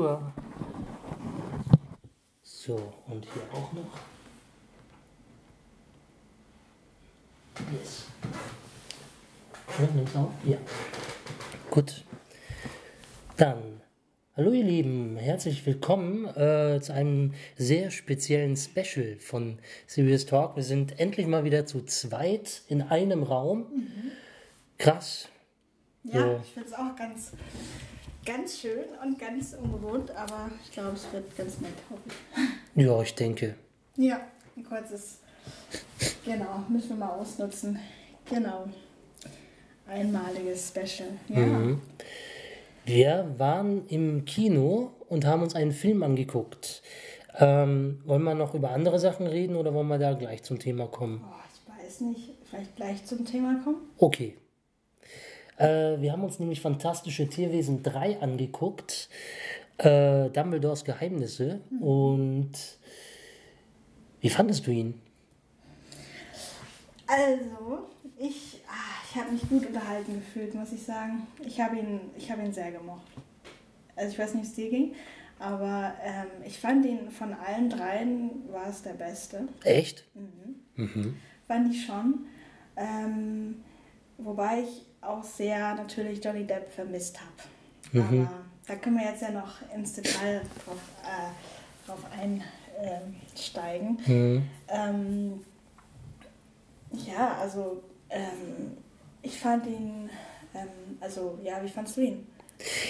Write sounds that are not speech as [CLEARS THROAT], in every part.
Tour. So, und hier auch noch. Yes. Ja, nimm's auf? Ja. Gut. Dann, hallo ihr Lieben, herzlich willkommen äh, zu einem sehr speziellen Special von Serious Talk. Wir sind endlich mal wieder zu zweit in einem Raum. Krass. Ja, So. ich finde es auch ganz, ganz schön und ganz ungewohnt, aber ich glaube, es wird ganz nett, hoffe ich. Ja, ich denke. Ja, ein kurzes, genau, müssen wir mal ausnutzen. Genau. Einmaliges Special. Ja. Mhm. Wir waren im Kino und haben uns einen Film angeguckt. Ähm, wollen wir noch über andere Sachen reden oder wollen wir da gleich zum Thema kommen? Oh, ich weiß nicht, vielleicht gleich zum Thema kommen. Okay. Äh, wir haben uns nämlich Fantastische Tierwesen 3 angeguckt. Äh, Dumbledores Geheimnisse. Und wie fandest du ihn? Also, ich, ah, ich habe mich gut unterhalten gefühlt, muss ich sagen. Ich habe ihn, ich habe ihn sehr gemocht. Also ich weiß nicht, wie es dir ging, aber ähm, ich fand ihn von allen dreien war es der beste. Echt? Fand ich schon. Ähm, wobei ich auch sehr natürlich Johnny Depp vermisst habe. Aber da können wir jetzt ja noch ins Detail drauf, äh, drauf einsteigen. Ähm, ja, also ähm, ich fand ihn, ähm, also ja, wie fandst du ihn?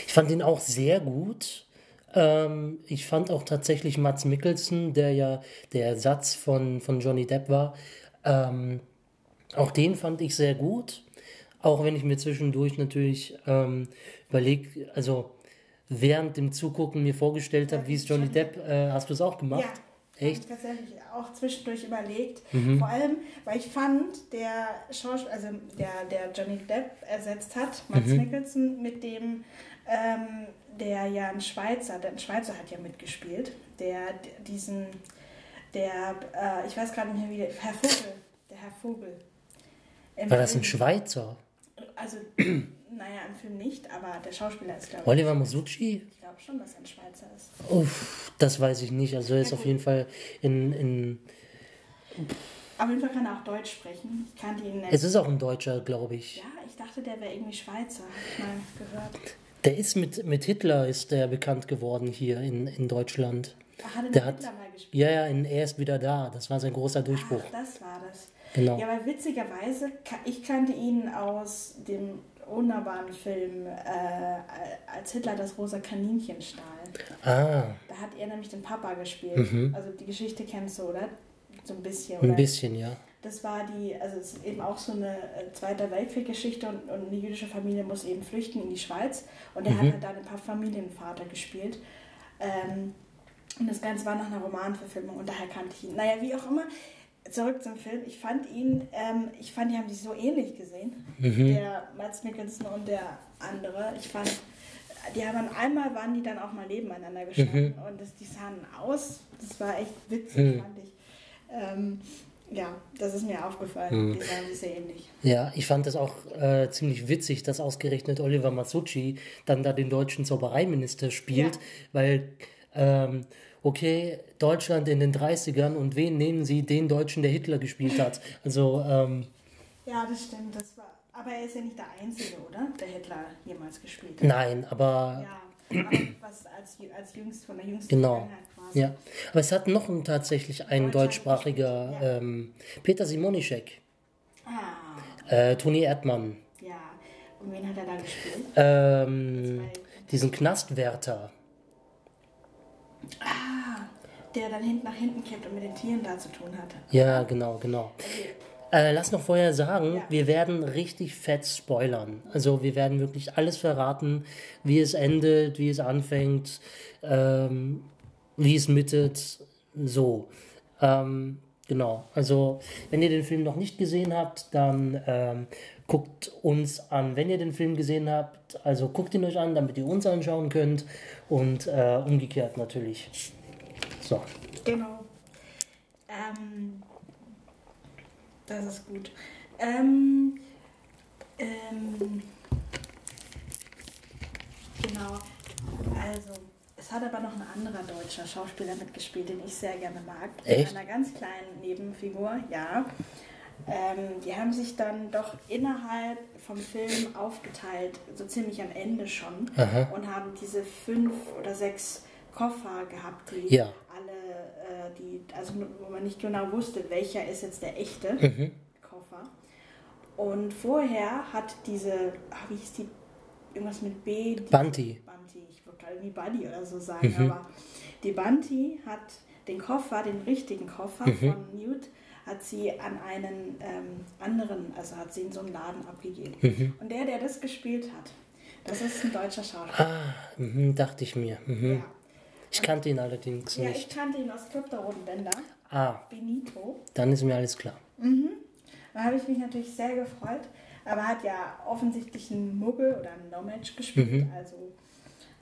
Ich fand ihn auch sehr gut. Ähm, ich fand auch tatsächlich Mats Mikkelsen, der ja der Ersatz von, von Johnny Depp war, ähm, auch den fand ich sehr gut. Auch wenn ich mir zwischendurch natürlich ähm, überlegt, also während dem Zugucken mir vorgestellt habe, wie es Johnny Depp, äh, hast du es auch gemacht? Echt? Hab ich tatsächlich auch zwischendurch überlegt. Mhm. Vor allem, weil ich fand, der Schauspieler, also der, der Johnny Depp ersetzt hat, Mads Mhm. Mikkelsen, mit dem, ähm, der ja ein Schweizer, der ein Schweizer hat ja mitgespielt, der diesen, der, äh, ich weiß gerade nicht mehr wie, der, Herr Vogel, der Herr Vogel. Im War das ein Schweizer? Also, [CLEARS THROAT] naja, im Film nicht, aber der Schauspieler ist, glaube ich. Oliver Masucci? Ich glaube schon, dass er ein Schweizer ist. Uff, das weiß ich nicht. Also er ist Ja, auf jeden Fall in, in. Auf jeden Fall kann er auch Deutsch sprechen. Ich kannte ihn nicht. Es ist auch ein Deutscher, glaube ich. Ja, ich dachte, der wäre irgendwie Schweizer, habe ich mal gehört. Der ist mit, mit Hitler ist der bekannt geworden hier in, in Deutschland. Ach, hat er Der mit hat, Hitler mal gespielt? ja, ja, in Er ist wieder da. Das war sein großer Durchbruch. Ach, das war das. Genau. Ja, weil witzigerweise, ich kannte ihn aus dem wunderbaren Film, äh, als Hitler das rosa Kaninchen stahl. Ah, Da hat er nämlich den Papa gespielt. Mhm. Also die Geschichte kennst du, oder? So ein bisschen, ein oder? bisschen, ja. Das war die, also es ist eben auch so eine äh, Zweiter Weltkrieg-Geschichte und, und eine jüdische Familie muss eben flüchten in die Schweiz und er hat halt da den Pa- Familienvater gespielt. Ähm, und das Ganze war nach einer Romanverfilmung und daher kannte ich ihn. Naja, wie auch immer, zurück zum Film. Ich fand ihn, ähm, ich fand, die haben sich so ähnlich gesehen. Der Mads Mikkelsen und der andere. Ich fand, die haben einmal waren die dann auch mal nebeneinander gestanden und das, die sahen aus. Das war echt witzig, fand ich. Ähm, ja, das ist mir aufgefallen. Die sahen sich sehr ähnlich. Ja, ich fand es auch äh, ziemlich witzig, dass ausgerechnet Oliver Masucci dann da den deutschen Zaubereiminister spielt, Ja. weil, ähm, okay, Deutschland in den 30ern und wen nehmen sie? Den Deutschen, der Hitler gespielt hat. Also, ähm, Ja, das stimmt. Das war, aber er ist ja nicht der Einzige, oder? Der Hitler jemals gespielt hat. nein, aber Ja, aber was als, als jüngst von der jüngsten Genau. Quasi. Ja, aber es hat noch ein, tatsächlich ein Deutscher deutschsprachiger Ja. ähm, Peter Simonischek, Ah, äh, Toni Erdmann, ja. Und wen hat er da gespielt? ähm, diesen Knastwärter. Der dann hinten nach hinten kippt und mit den Tieren da zu tun hatte. Ja, genau, genau. Äh, lass noch vorher sagen, Ja. wir werden richtig fett spoilern. Also wir werden wirklich alles verraten, wie es endet, wie es anfängt, ähm, wie es mittet, so. Ähm, genau, also wenn ihr den Film noch nicht gesehen habt, dann ähm, guckt uns an. Wenn ihr den Film gesehen habt, also guckt ihn euch an, damit ihr uns anschauen könnt und äh, umgekehrt natürlich. So. Genau. Ähm, das ist gut. Ähm, ähm, genau. Also, es hat aber noch ein anderer deutscher Schauspieler mitgespielt, den ich sehr gerne mag. Echt? In einer ganz kleinen Nebenfigur, ja. Ähm, die haben sich dann doch innerhalb vom Film aufgeteilt, so ziemlich am Ende schon, Aha. und haben diese fünf oder sechs Koffer gehabt, die Ja. alle, äh, die, also wo man nicht genau wusste, welcher ist jetzt der echte Mhm. Koffer. Und vorher hat diese, ah, wie hieß die, irgendwas mit B? Die, Bunty. Bunty, ich wollte gerade wie Buddy oder so sagen, Mhm. aber die Bunty hat den Koffer, den richtigen Koffer Mhm. von Newt, hat sie an einen ähm, anderen, also hat sie in so einen Laden abgegeben. Mhm. Und der, der das gespielt hat, das ist ein deutscher Schauspieler. Ah, mhm, dachte ich mir. Mhm. Ja. Ich kannte ihn allerdings ja, ich nicht. kannte ihn aus Club der Roten Bänder, Ah, Benito. dann ist mir alles klar. Da habe ich mich natürlich sehr gefreut. Aber hat ja offensichtlich einen Muggel oder einen Nomad gespielt. Mhm. Also,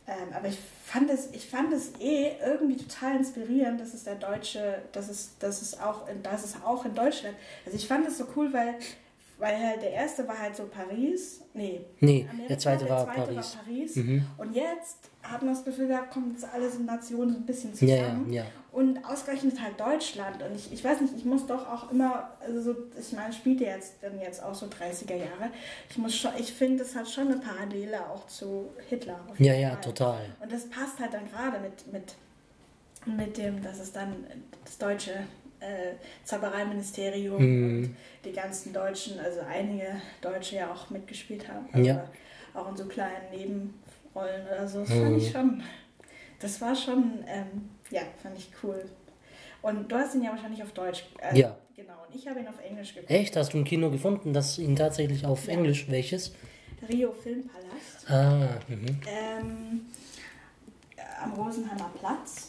ähm, aber ich fand, es, ich fand es eh irgendwie total inspirierend, dass es der Deutsche, dass es, dass es, auch, dass es auch in Deutschland. Also ich fand es so cool, weil, weil halt der erste war halt so Paris. Nee, Nee, Amerika, der zweite war zweite Paris. War Paris. Mhm. Und jetzt hat man das Gefühl gehabt, kommen jetzt alle so Nationen so ein bisschen Ja, ja, zusammen. ja. Und ausgerechnet halt Deutschland. Und ich, ich weiß nicht, ich muss doch auch immer, also so, ich meine, spielt ja jetzt dann jetzt auch so 30er Jahre. Ich muss schon, ich finde, das hat schon eine Parallele auch zu Hitler. Ja, jeden ja, Fall. total. Und das passt halt dann gerade mit, mit, mit dem, dass es dann das deutsche äh, Zaubereiministerium Mhm. und die ganzen Deutschen, also einige Deutsche ja auch mitgespielt haben. Also Ja. Auch in so kleinen Nebenrollen oder so. Das Mhm. fand ich schon, das war schon, ähm, ja, fand ich cool. Und du hast ihn ja wahrscheinlich auf Deutsch. äh, Ja. Genau, und ich habe ihn auf Englisch geguckt. Echt? Hast du ein Kino gefunden, das ihn tatsächlich auf Ja. Englisch welches? Rio Filmpalast. Ah, mhm. Ähm, äh, am Rosenheimer Platz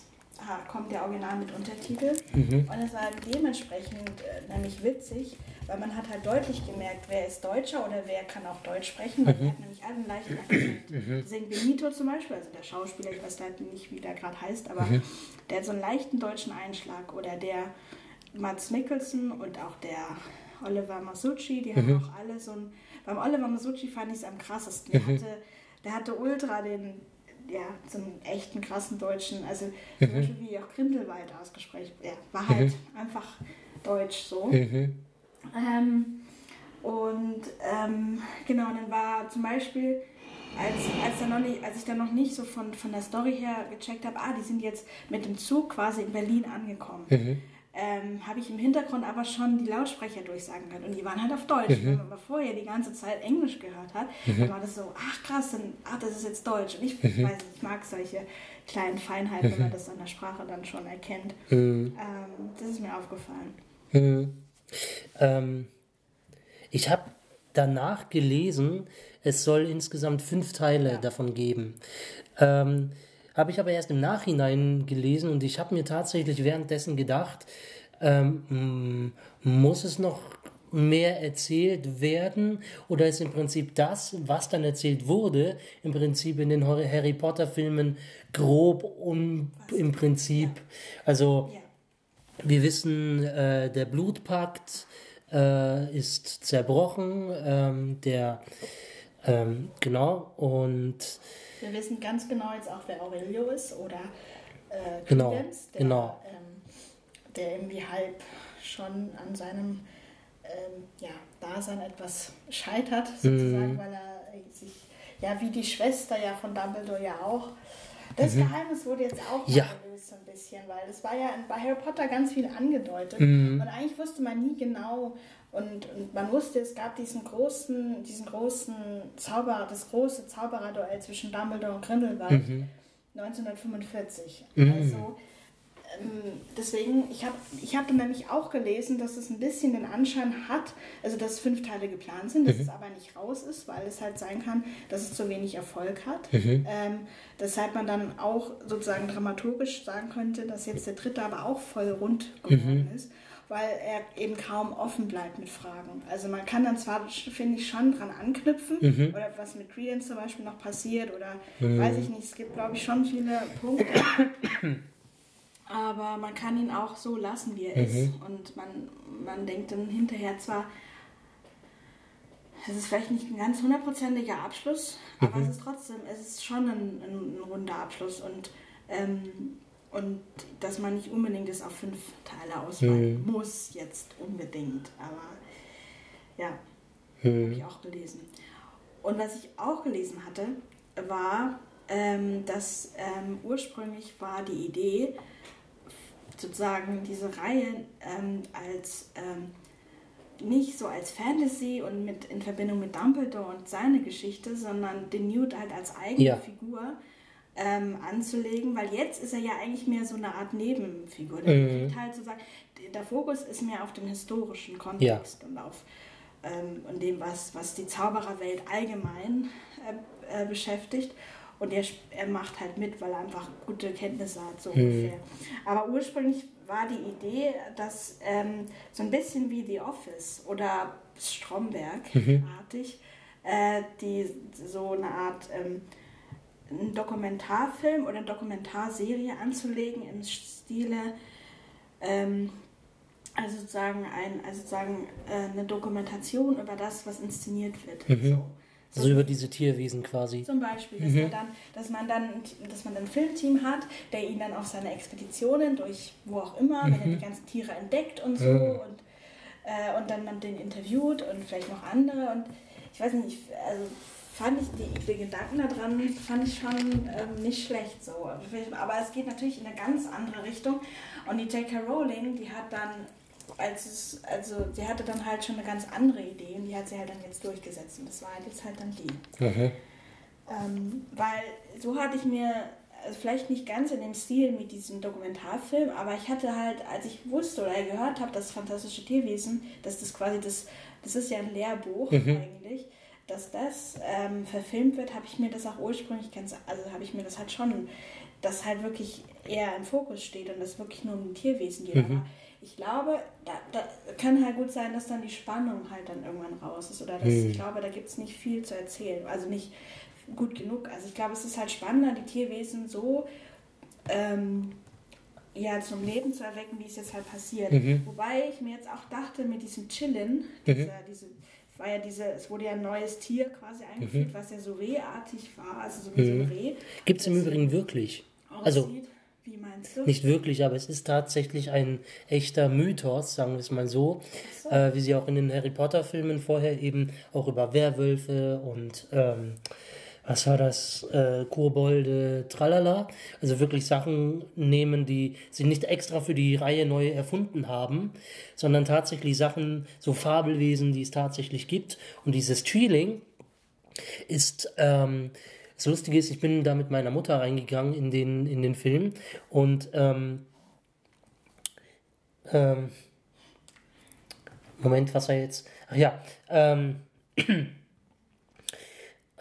ha- kommt der Original mit Untertitel. Mhm. Und es war dementsprechend äh, nämlich witzig, weil man hat halt deutlich gemerkt, wer ist Deutscher oder wer kann auch Deutsch sprechen, weil der hat nämlich alle einen leichten Akzent. Deswegen Benito zum Beispiel, also der Schauspieler, ich weiß leider nicht, wie der gerade heißt, aber der hat so einen leichten deutschen Einschlag. Oder der Mats Mikkelsen und auch der Oliver Masucci, die haben auch alle so ein. Beim Oliver Masucci fand ich es am krassesten. Der, hatte, der hatte ultra den, ja, einen echten krassen deutschen, also zum Beispiel wie auch Grindelwald ausgesprochen. Ja, war halt einfach deutsch so. Mhm. Ähm, und ähm, genau, und dann war zum Beispiel, als, als, dann noch nicht, als ich dann noch nicht so von, von der Story her gecheckt habe, ah, die sind jetzt mit dem Zug quasi in Berlin angekommen, Mhm. Ähm, habe ich im Hintergrund aber schon die Lautsprecher durchsagen können. Und die waren halt auf Deutsch. Wenn man aber vorher die ganze Zeit Englisch gehört hat, dann war das so, ach krass, dann, ach, das ist jetzt Deutsch. Und ich weiß nicht, ich mag solche kleinen Feinheiten, wenn man das an der Sprache dann schon erkennt. Mhm. Ähm, das ist mir aufgefallen. Mhm. Ähm, ich habe danach gelesen, es soll insgesamt fünf Teile davon geben. Ähm, habe ich aber erst im Nachhinein gelesen und ich habe mir tatsächlich währenddessen gedacht, ähm, m- muss es noch mehr erzählt werden oder ist im Prinzip das, was dann erzählt wurde, im Prinzip in den Harry Potter Filmen grob um im Prinzip, also wir wissen, äh, der Blutpakt äh, ist zerbrochen, ähm, der ähm, genau und Wir wissen ganz genau jetzt auch, wer Aurelio ist oder äh, Genau, Credence, der, genau. ähm, der irgendwie halb schon an seinem ähm, ja, Dasein etwas scheitert, sozusagen, Mhm. weil er sich, ja, wie die Schwester ja von Dumbledore ja auch. Das Geheimnis wurde jetzt auch Mhm. Ja. gelöst so ein bisschen, weil es war ja bei Harry Potter ganz viel angedeutet Mhm. und eigentlich wusste man nie genau und, und man wusste, es gab diesen großen, diesen großen Zauberer, das große Zaubererduell zwischen Dumbledore und Grindelwald Mhm. 1945. Mhm. Also ähm, deswegen, ich habe ich hab dann nämlich auch gelesen, dass es ein bisschen den Anschein hat, also dass fünf Teile geplant sind, dass Mhm. es aber nicht raus ist, weil es halt sein kann, dass es zu wenig Erfolg hat. Mhm. Ähm, deshalb man dann auch sozusagen dramaturgisch sagen könnte, dass jetzt der dritte aber auch voll rund geworden Mhm. ist, weil er eben kaum offen bleibt mit Fragen. Also man kann dann zwar, finde ich, schon dran anknüpfen, Mhm. oder was mit Credence zum Beispiel noch passiert, oder weiß ich nicht, es gibt, glaube ich, schon viele Punkte. Aber man kann ihn auch so lassen, wie er Mhm. ist. Und man, man denkt dann hinterher zwar, es ist vielleicht nicht ein ganz hundertprozentiger Abschluss, aber Mhm. es ist trotzdem, es ist schon ein, ein, ein runder Abschluss. Und Ähm, und dass man nicht unbedingt es auf fünf Teile ausweiten mhm. muss, jetzt unbedingt. Aber ja, mhm. habe ich auch gelesen. Und was ich auch gelesen hatte, war, ähm, dass ähm, ursprünglich war die Idee, sozusagen diese Reihe ähm, als ähm, nicht so als Fantasy und mit in Verbindung mit Dumbledore und seine Geschichte, sondern den Newt halt als eigene ja. Figur ähm, anzulegen, weil jetzt ist er ja eigentlich mehr so eine Art Nebenfigur. Der mhm. halt sozusagen, der Fokus ist mehr auf dem historischen Kontext ja. und auf ähm, und dem, was, was die Zaubererwelt allgemein äh, äh, beschäftigt. Und er, er macht halt mit, weil er einfach gute Kenntnisse hat, so mhm. ungefähr. Aber ursprünglich war die Idee, dass ähm, so ein bisschen wie The Office oder Stromberg-artig, mhm. äh, die so eine Art ähm, einen Dokumentarfilm oder eine Dokumentarserie anzulegen im Stile, ähm, also sozusagen, ein, also sozusagen äh, eine Dokumentation über das, was inszeniert wird. Mhm. So. So also über diese Tierwesen quasi. Zum Beispiel, dass, mhm. man dann, dass, man dann, dass man ein Filmteam hat, der ihn dann auf seine Expeditionen durch wo auch immer, mhm. wenn er mhm. die ganzen Tiere entdeckt und so mhm. und, äh, und dann man den interviewt und vielleicht noch andere und ich weiß nicht, also fand ich die, die Gedanken daran fand ich schon ähm, nicht schlecht so. Aber es geht natürlich in eine ganz andere Richtung und die J.K. Rowling, die hat dann als es, also sie hatte dann halt schon eine ganz andere Idee und die hat sie halt dann jetzt durchgesetzt und das war halt jetzt halt dann die. Mhm. Ähm, weil so hatte ich mir, also vielleicht nicht ganz in dem Stil mit diesem Dokumentarfilm, aber ich hatte halt, als ich wusste oder gehört habe, dass Fantastische Tierwesen, dass das quasi das, das ist ja ein Lehrbuch mhm. eigentlich, dass das ähm, verfilmt wird, habe ich mir das auch ursprünglich ganz, also habe ich mir das halt schon, dass halt wirklich eher im Fokus steht und das wirklich nur um Tierwesen geht. Mhm. Aber ich glaube, da, da kann halt gut sein, dass dann die Spannung halt dann irgendwann raus ist. Oder dass, hm. ich glaube, da gibt es nicht viel zu erzählen. Also nicht gut genug. Also ich glaube, es ist halt spannender, die Tierwesen so ähm, ja, zum Leben zu erwecken, wie es jetzt halt passiert. Mhm. Wobei ich mir jetzt auch dachte, mit diesem Chillen, dieser, mhm. diese, war ja diese, es wurde ja ein neues Tier quasi eingeführt, mhm. was ja so rehartig war, also so wie so ein mhm. Reh. Gibt es im Übrigen wirklich. Also wie meinst du? Nicht wirklich, aber es ist tatsächlich ein echter Mythos, sagen wir es mal so. so. Äh, wie sie auch in den Harry Potter-Filmen vorher eben auch über Werwölfe und ähm, was war das, äh, Kobolde, tralala. Also wirklich Sachen nehmen, die sie nicht extra für die Reihe neu erfunden haben, sondern tatsächlich Sachen, so Fabelwesen, die es tatsächlich gibt. Und dieses Tweeling ist ähm, das Lustige ist, ich bin da mit meiner Mutter reingegangen in den, in den Film und ähm, ähm, Moment, was war jetzt? Ach ja, ähm, [CLEARS THROAT]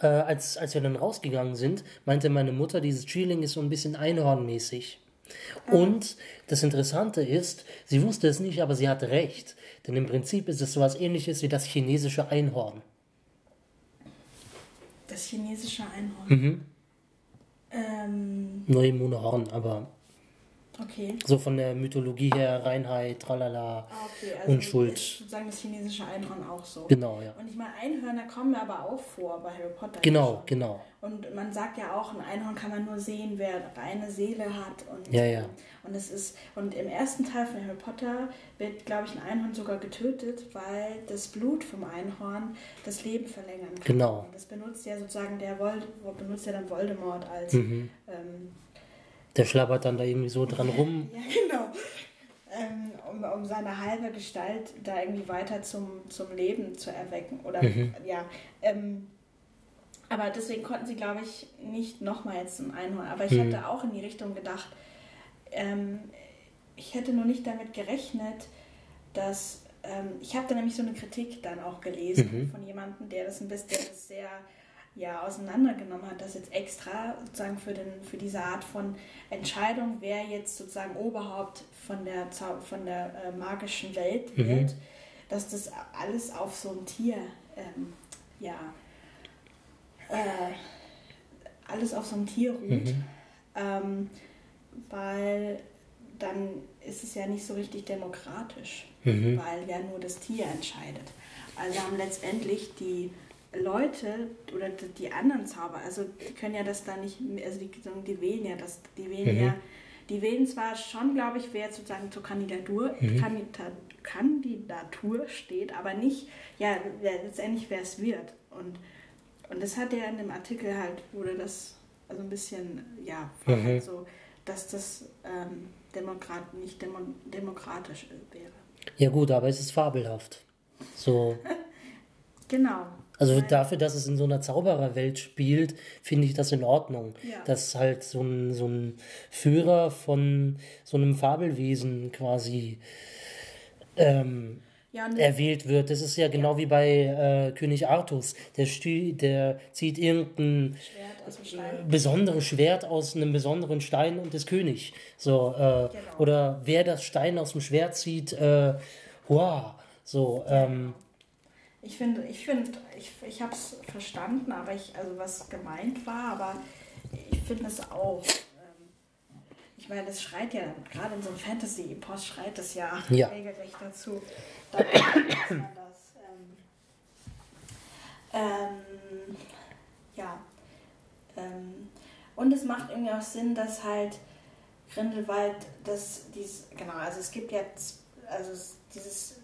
äh, als, als wir dann rausgegangen sind, meinte meine Mutter, dieses Cheeling ist so ein bisschen einhornmäßig. Ah. Und das Interessante ist, sie wusste es nicht, aber sie hatte recht. Denn im Prinzip ist es so etwas ähnliches wie das chinesische Einhorn. Das chinesische Einhorn. Mhm. Ähm, Neumone Horn, aber Okay. So von der Mythologie her, Reinheit, tralala, ah, okay. also Unschuld. Ich würde sagen, das chinesische Einhorn auch so. Genau, ja. Und ich meine, Einhörner kommen aber auch vor bei Harry Potter. Genau, genau. Und man sagt ja auch, ein Einhorn kann man nur sehen, wer reine Seele hat. Und, ja, ja. Und es ist, und im ersten Teil von Harry Potter wird, glaube ich, ein Einhorn sogar getötet, weil das Blut vom Einhorn das Leben verlängern kann. Genau. Und das benutzt ja sozusagen der Vold benutzt ja dann Voldemort als mhm. ähm, der schlabbert dann da irgendwie so dran rum. ja, genau. Ähm, um, um seine halbe Gestalt da irgendwie weiter zum, zum Leben zu erwecken. Oder mhm. ja. Ähm, aber deswegen konnten sie, glaube ich, nicht nochmal jetzt ein Einhorn. Aber ich mhm. hätte auch in die Richtung gedacht, ähm, ich hätte nur nicht damit gerechnet, dass ähm, ich habe da nämlich so eine Kritik dann auch gelesen mhm. von jemandem, der das ein bisschen, der das sehr ja auseinandergenommen hat, dass jetzt extra sozusagen für, den, für diese Art von Entscheidung, wer jetzt sozusagen Oberhaupt von der, von der äh, magischen Welt mhm. wird, dass das alles auf so ein Tier, ähm, ja, äh, alles auf so ein Tier ruht, mhm. ähm, weil dann ist es ja nicht so richtig demokratisch, mhm. weil ja nur das Tier entscheidet. Also haben letztendlich die Leute oder die, anderen Zauber, also die können ja das da nicht, also die, die wählen ja das, die wählen Mhm. ja, die wählen zwar schon, glaube ich, wer sozusagen zur Kandidatur, Mhm. Kandida, Kandidatur steht, aber nicht, ja, wer, letztendlich wer es wird. Und, und das hat er in dem Artikel halt, wurde das also ein bisschen, ja, Mhm. halt so, dass das ähm, Demokrat, nicht demo, demokratisch wäre. Ja gut, aber es ist fabelhaft. So, [LAUGHS] Genau. Also dafür, dass es in so einer Zaubererwelt spielt, finde ich das in Ordnung. Ja. Dass halt so ein, so ein Führer von so einem Fabelwesen quasi ähm, Ja, und erwählt wird. Das ist ja genau wie bei äh, König Artus. Der, der zieht irgendein Schwert besonderes Schwert aus einem besonderen Stein und ist König. So, äh, Genau. Oder wer das Stein aus dem Schwert zieht, äh, wow. So, ähm, Ich finde, ich finde, ich, ich habe es verstanden, aber ich, also was gemeint war, aber ich finde es auch. Ähm, ich meine, das schreit ja, gerade in so einem Fantasy-Epos schreit es ja, Ja. regelrecht dazu, dass man das, ähm, ähm, ja, ähm, und es macht irgendwie auch Sinn, dass halt Grindelwald, das, dies, genau, also es gibt jetzt, also es- dieses,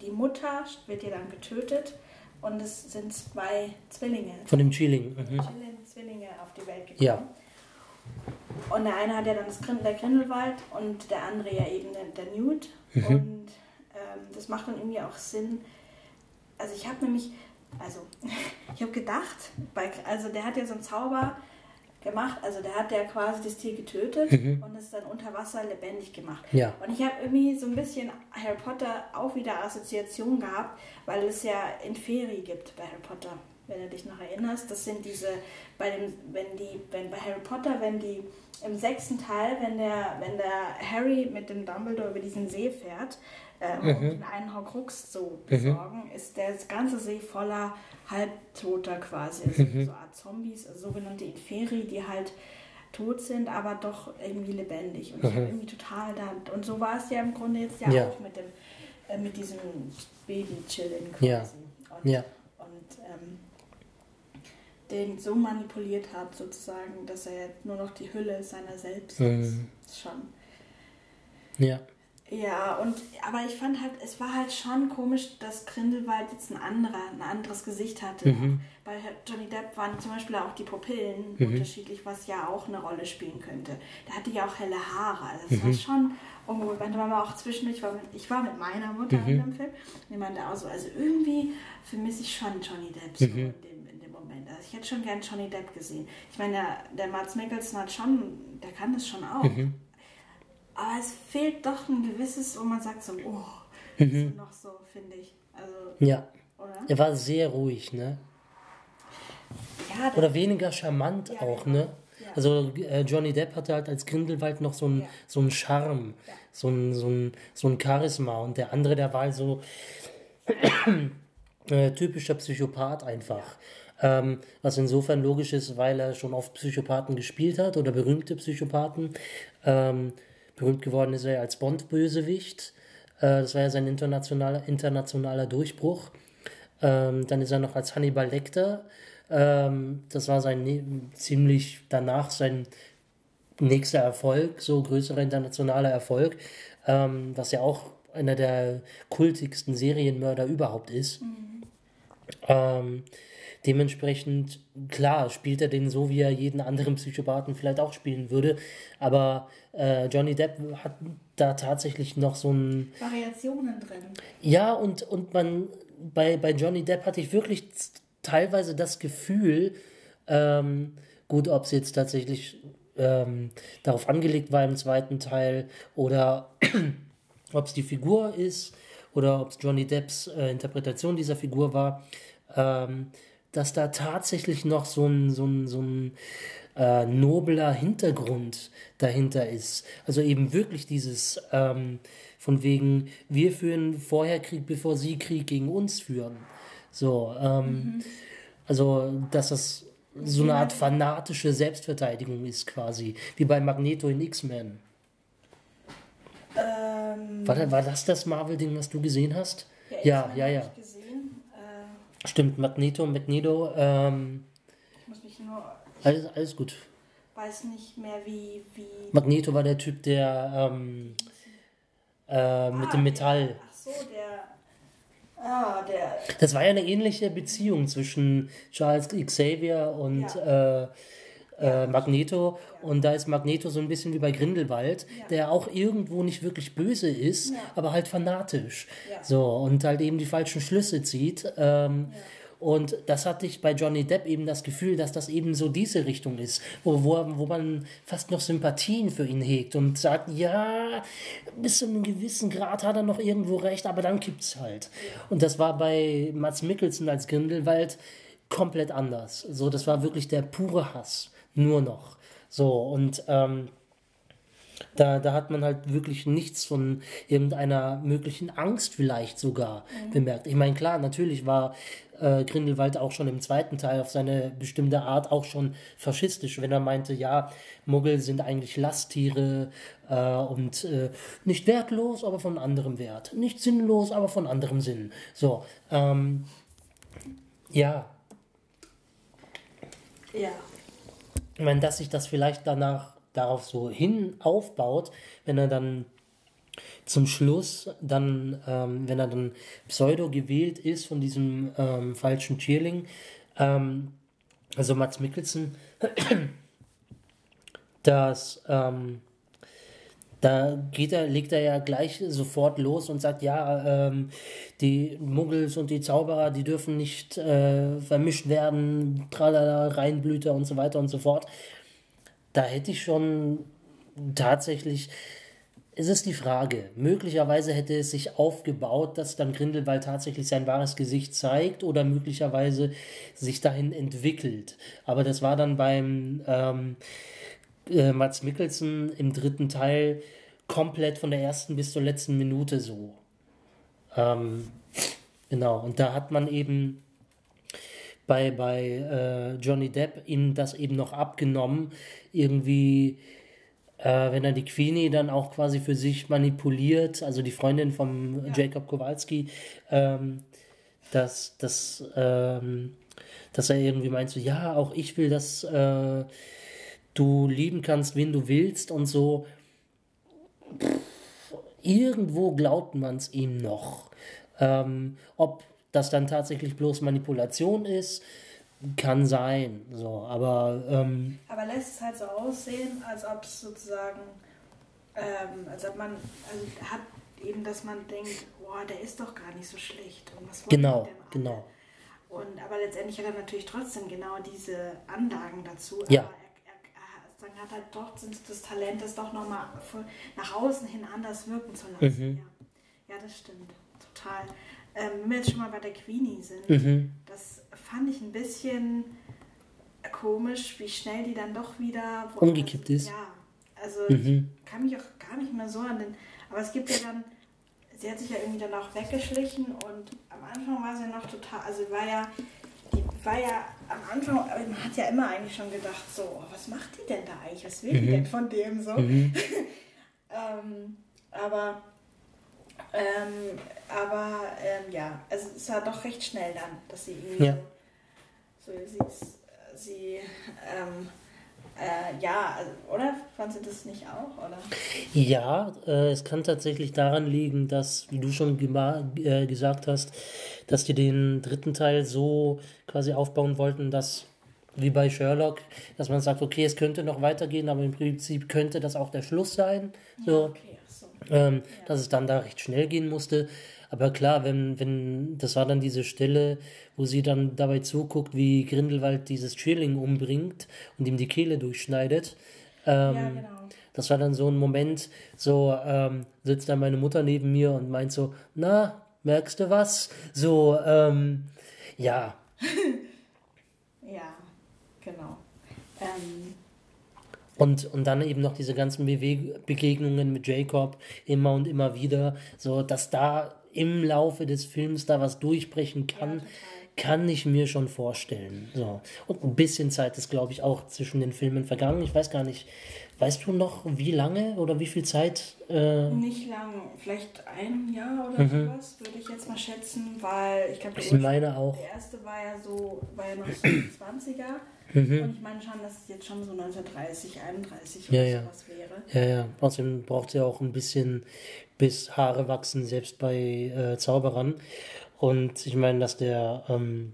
die Mutter wird ja dann getötet und es sind zwei Zwillinge, von dem Chilling. Mhm. Chillen Zwillinge auf die Welt gekommen. Ja. Und der eine hat ja dann das Grind, der Grindelwald und der andere ja eben der, der Newt. Mhm. Und ähm, das macht dann irgendwie auch Sinn. Also ich habe nämlich, also [LAUGHS] ich habe gedacht, bei, also der hat ja so einen Zauber gemacht, also der hat ja quasi das Tier getötet und es dann unter Wasser lebendig gemacht. Mhm. Ja. Und ich habe irgendwie so ein bisschen Harry Potter auch wieder Assoziation gehabt, weil es ja Inferi gibt bei Harry Potter, wenn du dich noch erinnerst. Das sind diese, bei dem, wenn die, wenn bei Harry Potter, wenn die im sechsten Teil, wenn der, wenn der Harry mit dem Dumbledore über diesen See fährt, ähm, um den einen Horcrux zu besorgen, ist der ganze See voller Halbtoter quasi, also so eine Art Zombies, also sogenannte Inferi, die halt tot sind, aber doch irgendwie lebendig. Und ich habe irgendwie total da. Und so war es ja im Grunde jetzt ja, Ja. auch mit dem äh, mit diesem Baby-Chillen quasi. Ja. Und, Ja. und ähm, den so manipuliert hat, sozusagen, dass er nur noch die Hülle seiner selbst Mhm. ist. Schon. Ja. Ja, und aber ich fand halt, es war halt schon komisch, dass Grindelwald jetzt ein anderer, ein anderes Gesicht hatte. Mhm. Bei Johnny Depp waren zum Beispiel auch die Pupillen unterschiedlich, was ja auch eine Rolle spielen könnte. Der hatte ja auch helle Haare. Also es war schon ungewohnt. Meine Mama auch zwischendurch, war mit, ich war mit meiner Mutter in dem Film. Und die meinte auch so, also irgendwie vermisse ich schon Johnny Depp so in, dem, in dem Moment. Also ich hätte schon gern Johnny Depp gesehen. Ich meine, der, der Mats Mikkelsen hat schon, der kann das schon auch. Aber es fehlt doch ein gewisses, wo man sagt so, oh, so noch so, finde ich. Also, Ja. oder? Er war sehr ruhig, ne? Ja, der, Oder weniger charmant Ja, auch, genau. ne? Ja. Also äh, Johnny Depp hatte halt als Grindelwald noch so einen so einen Charme, so ein, so, ein, so ein Charisma. Und der andere, der war halt so [CLEARS THROAT] äh, typischer Psychopath einfach. Ähm, was insofern logisch ist, weil er schon oft Psychopathen gespielt hat oder berühmte Psychopathen. Ähm, berühmt geworden ist er als Bond-Bösewicht. Äh, das war ja sein internationaler, internationaler Durchbruch. Ähm, dann ist er noch als Hannibal Lecter. Ähm, das war sein ne ziemlich danach sein nächster Erfolg, so größerer internationaler Erfolg, ähm, was ja auch einer der kultigsten Serienmörder überhaupt ist. Ähm, dementsprechend, klar, spielt er den so, wie er jeden anderen Psychopathen vielleicht auch spielen würde, aber äh, Johnny Depp hat da tatsächlich noch so ein Variationen drin. ja, und, und man, bei, bei Johnny Depp hatte ich wirklich teilweise das Gefühl, ähm, gut, ob es jetzt tatsächlich ähm, darauf angelegt war im zweiten Teil oder [CLEARS THROAT] ob es die Figur ist oder ob es Johnny Depps äh, Interpretation dieser Figur war, ähm, dass da tatsächlich noch so ein, so ein, so ein äh, nobler Hintergrund dahinter ist. Also eben wirklich dieses ähm, von wegen, wir führen vorher Krieg, bevor sie Krieg gegen uns führen. So, ähm, also dass das so eine Art fanatische Selbstverteidigung ist quasi, wie bei Magneto in X-Men. Ähm, War, war das das Marvel-Ding, was du gesehen hast? Ja, ja, hab ja. Stimmt, Magneto, Magneto, ähm, Ich muss mich nur. alles, alles gut. weiß nicht mehr, wie. wie Magneto war der Typ, der ähm, äh, mit Ah, dem Metall. Der, ach so, der. Ah, der. Das war ja eine ähnliche Beziehung zwischen Charles Xavier und äh, äh, Magneto. Und da ist Magneto so ein bisschen wie bei Grindelwald, der auch irgendwo nicht wirklich böse ist, aber halt fanatisch. So, und halt eben die falschen Schlüsse zieht. Ähm, Und das hatte ich bei Johnny Depp eben das Gefühl, dass das eben so diese Richtung ist, wo, wo, wo man fast noch Sympathien für ihn hegt und sagt, ja, bis zu einem gewissen Grad hat er noch irgendwo recht, aber dann kippt's halt. Und das war bei Mats Mikkelsen als Grindelwald komplett anders. So, das war wirklich der pure Hass, nur noch. So, und ähm, da, da hat man halt wirklich nichts von irgendeiner möglichen Angst vielleicht sogar bemerkt. Ich meine, klar, natürlich war äh, Grindelwald auch schon im zweiten Teil auf seine bestimmte Art auch schon faschistisch, wenn er meinte, ja, Muggel sind eigentlich Lasttiere äh, und äh, nicht wertlos, aber von anderem Wert. Nicht sinnlos, aber von anderem Sinn. So, ähm, ja, Ja. Meine, dass sich das vielleicht danach darauf so hin aufbaut, wenn er dann zum Schluss dann, ähm, wenn er dann pseudo gewählt ist von diesem ähm, falschen Cheerling, ähm, also Mats Mikkelsen, [CLEARS THROAT] dass ähm, da geht er, legt er ja gleich sofort los und sagt, ja, ähm, die Muggels und die Zauberer, die dürfen nicht äh, vermischt werden, tralala, Reinblüter und so weiter und so fort. Da hätte ich schon tatsächlich, es ist die Frage, möglicherweise hätte es sich aufgebaut, dass dann Grindelwald tatsächlich sein wahres Gesicht zeigt oder möglicherweise sich dahin entwickelt. Aber das war dann beim ähm, äh, Mats Mikkelsen im dritten Teil komplett von der ersten bis zur letzten Minute so. Ähm, genau, und da hat man eben bei, bei äh, Johnny Depp ihm das eben noch abgenommen, irgendwie, äh, wenn er die Queenie dann auch quasi für sich manipuliert, also die Freundin von Jacob Kowalski, ähm, dass, dass, ähm, dass er irgendwie meint, so, ja, auch ich will, dass äh, du lieben kannst, wen du willst und so. Irgendwo glaubt man es ihm noch. Ähm, ob das dann tatsächlich bloß Manipulation ist, kann sein. So, aber ähm, Aber lässt es halt so aussehen, als ob es sozusagen, ähm, als ob man, also hat eben, dass man denkt, boah, der ist doch gar nicht so schlecht. Und was genau, genau. Und, aber letztendlich hat er natürlich trotzdem genau diese Anlagen dazu. Ja. Aber er hat halt trotzdem das Talent, das doch nochmal nach außen hin anders wirken zu lassen. Mhm. Ja. ja, das stimmt. Total. Ähm, wenn wir jetzt schon mal bei der Queenie sind, Mhm. das fand ich ein bisschen komisch, wie schnell die dann doch wieder Umgekippt ist. Ja, also Mhm. ich kann mich auch gar nicht mehr so an den. Aber es gibt ja dann, sie hat sich ja irgendwie dann auch weggeschlichen und am Anfang war sie noch total, also war ja, war ja am Anfang, man hat ja immer eigentlich schon gedacht, so, oh, was macht die denn da eigentlich? Was will die Mhm. denn von dem so? Mhm. [LAUGHS] Ähm, aber ähm, aber ähm, ja, also es war doch recht schnell dann, dass sie irgendwie Ja. so, sie, sie ähm, äh, ja, also, oder? Fand sie das nicht auch, oder? Ja, äh, es kann tatsächlich daran liegen, dass, wie du schon äh, gesagt hast, dass die den dritten Teil so quasi aufbauen wollten, dass, wie bei Sherlock, dass man sagt, okay, es könnte noch weitergehen, aber im Prinzip könnte das auch der Schluss sein. So, Okay, ach so. ähm, dass es dann da recht schnell gehen musste. Aber klar, wenn, wenn, das war dann diese Stelle, wo sie dann dabei zuguckt, wie Grindelwald dieses Schilling umbringt und ihm die Kehle durchschneidet. Ähm, ja, genau. das war dann so ein Moment, so ähm, sitzt dann meine Mutter neben mir und meint so, na, merkst du was? So, ähm, ja, [LAUGHS] Ja, genau. Ähm, Und, und dann eben noch diese ganzen Beweg Begegnungen mit Jacob immer und immer wieder, so dass da im Laufe des Films da was durchbrechen kann, total. kann ich mir schon vorstellen. So. Und ein bisschen Zeit ist, glaube ich, auch zwischen den Filmen vergangen. Ich weiß gar nicht, weißt du noch, wie lange oder wie viel Zeit? Äh nicht lange, vielleicht ein Jahr oder mhm. sowas, würde ich jetzt mal schätzen, weil ich glaube, meine auch. Der erste war ja so, war ja noch so 20er. [CLEARS THROAT] Mhm. Und ich meine schon, dass es jetzt schon so 1930, 31 ja, oder ja. sowas wäre. Ja, ja. Außerdem braucht es ja auch ein bisschen, bis Haare wachsen, selbst bei äh, Zauberern. Und ich meine, dass der ähm,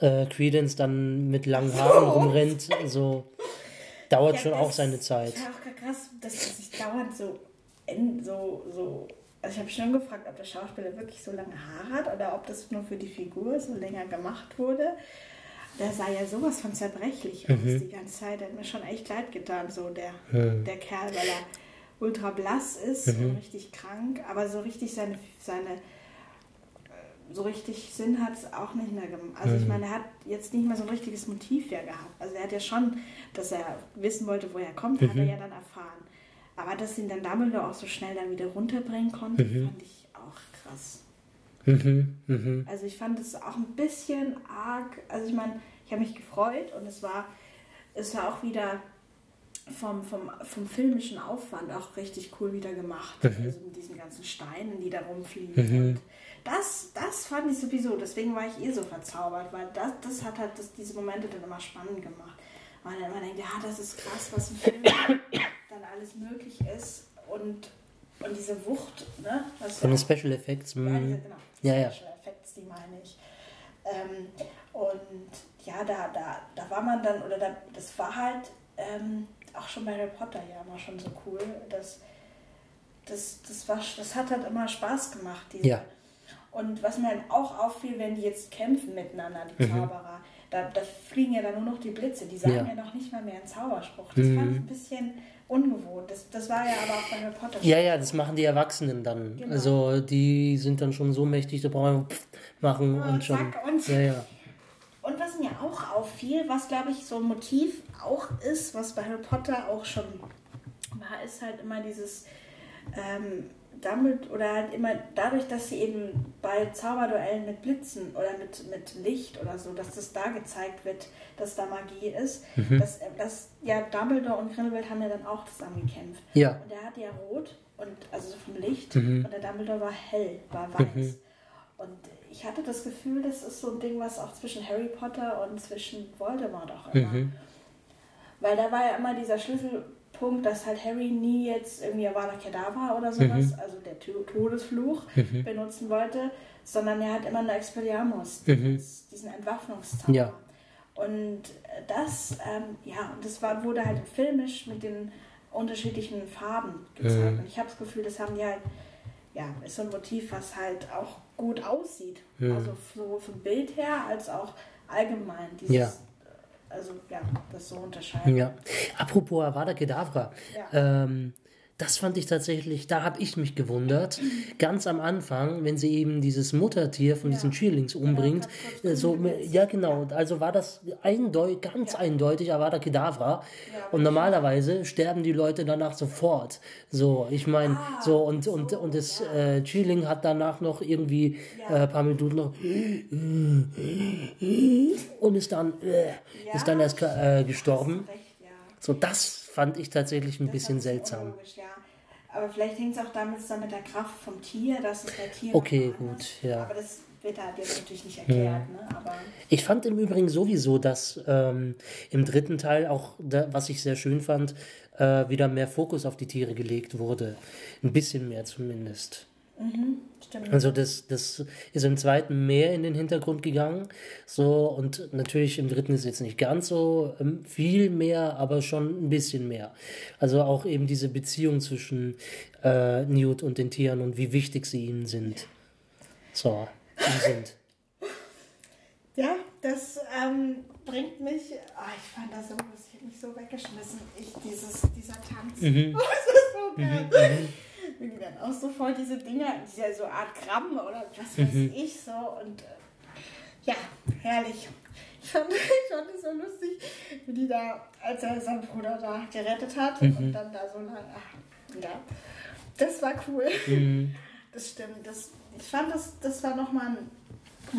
äh, Credence dann mit langen Haaren rumrennt, so dauert ja, schon auch seine Zeit. Ja, auch krass, dass es sich dauernd so, so, so also ich habe schon gefragt, ob der Schauspieler wirklich so lange Haare hat oder ob das nur für die Figur so länger gemacht wurde. Der sah ja sowas von zerbrechlich mhm. aus die ganze Zeit. Der hat mir schon echt leid getan, so der, mhm. der Kerl, weil er ultra blass ist mhm. und richtig krank, aber so richtig seine, seine so richtig Sinn hat es auch nicht mehr gemacht. Also ich mhm. meine, er hat jetzt nicht mehr so ein richtiges Motiv ja gehabt. Also er hat ja schon, dass er wissen wollte, woher er kommt, mhm. hat er mhm. ja dann erfahren. Aber dass ihn dann Dumbledore auch so schnell dann wieder runterbringen konnte, mhm. fand ich auch krass. Mhm. Mhm. Also ich fand es auch ein bisschen arg. Also ich meine, ich habe mich gefreut und es war, es war auch wieder vom, vom, vom filmischen Aufwand auch richtig cool wieder gemacht. Also mit diesen ganzen Steinen, die da rumfliegen. Und das, das fand ich sowieso, deswegen war ich eh so verzaubert, weil das, das hat halt das, diese Momente dann immer spannend gemacht. Weil dann immer denkt, ja, das ist krass, was im Film dann alles möglich ist und, und diese Wucht, ne? Von den Special Effects. Ja, mhm. genau, ja, ja. Special Effects, die meine ich. Ähm, und ja, da, da, da war man dann, oder da, das war halt ähm, auch schon bei Harry Potter ja immer schon so cool, dass das, das, war, das hat halt immer Spaß gemacht, diese, ja. Und was mir halt auch auffiel, wenn die jetzt kämpfen miteinander, die mhm. Zauberer, da, da, fliegen ja dann nur noch die Blitze. Die sagen ja, ja noch nicht mal mehr einen Zauberspruch. Das mhm. fand ich ein bisschen ungewohnt. Das, das war ja aber auch bei Harry Potter. Ja, ja, das machen die Erwachsenen dann. Genau. Also die sind dann schon so mächtig, da brauchen wir machen ja, und schon. Und, ja, ja. und was mir auch auffiel, was glaube ich so ein Motiv auch ist, was bei Harry Potter auch schon war, ist halt immer dieses. Ähm, damit oder halt immer dadurch, dass sie eben bei Zauberduellen mit Blitzen oder mit, mit Licht oder so, dass das da gezeigt wird, dass da Magie ist, mhm. dass, dass ja Dumbledore und Grindelwald haben ja dann auch zusammen gekämpft. Ja. Und der hat ja rot und also vom Licht mhm. und der Dumbledore war hell, war weiß. Mhm. Und ich hatte das Gefühl, das ist so ein Ding, was auch zwischen Harry Potter und zwischen Voldemort auch immer. Mhm. Weil da war ja immer dieser Schlüssel Punkt, dass halt Harry nie jetzt irgendwie Avada Kedavra oder sowas, mhm. also der Todesfluch, mhm. benutzen wollte, sondern er hat immer nur Expelliarmus, mhm. diesen Entwaffnungszauber. Ja. Und das, ähm, ja, und das war, wurde halt filmisch mit den unterschiedlichen Farben gezeigt. Mhm. Und ich habe das Gefühl, das haben die halt, ja, ist so ein Motiv, was halt auch gut aussieht. Mhm. Also sowohl vom Bild her als auch allgemein. Dieses, ja also ja, das so unterscheiden. Ja. Apropos Avada Kedavra. Ja. Ähm, das fand ich tatsächlich, da habe ich mich gewundert. Ganz am Anfang, wenn sie eben dieses Muttertier von ja. diesen Cheerlings umbringt. Ja, so, ja, genau. Also war das eindeutig, ganz ja. eindeutig Avada Kedavra. und normalerweise sterben die Leute danach sofort. So, ich meine, ah, so und, und, so, und das äh, Cheerling hat danach noch irgendwie äh, ein paar Minuten noch und ist dann, äh, ist dann erst äh, gestorben. So, das fand ich tatsächlich ein das bisschen seltsam. Ja. Aber vielleicht hängt es auch damit zusammen mit der Kraft vom Tier, dass es bei Tieren. Okay, gut, ja. Aber das wird halt jetzt natürlich nicht erklärt. Ja. Ne? Aber ich fand im Übrigen sowieso, dass ähm, im dritten Teil auch, da, was ich sehr schön fand, äh, wieder mehr Fokus auf die Tiere gelegt wurde. Ein bisschen mehr zumindest. Mhm, stimmt. Also das, das ist im zweiten mehr in den Hintergrund gegangen. So, und natürlich im dritten ist jetzt nicht ganz so ähm, viel mehr, aber schon ein bisschen mehr. Also auch eben diese Beziehung zwischen äh, Newt und den Tieren und wie wichtig sie ihnen sind. So, sind. Ja, das ähm, bringt mich. Oh, ich fand das so, hat mich so weggeschmissen. Ich, dieses, dieser Tanz. Mhm. Oh, [LAUGHS] das ist so geil. Mhm, irgendwie dann auch sofort diese Dinger, diese so Art Gramm oder was weiß mhm. ich so und äh, ja, herrlich. Ich fand, [LAUGHS] ich fand es so lustig, wie die da, als er seinen Bruder da gerettet hat mhm. und dann da so lang, ach, ja, das war cool. Mhm. Das stimmt. Das, ich fand, das, das war nochmal ein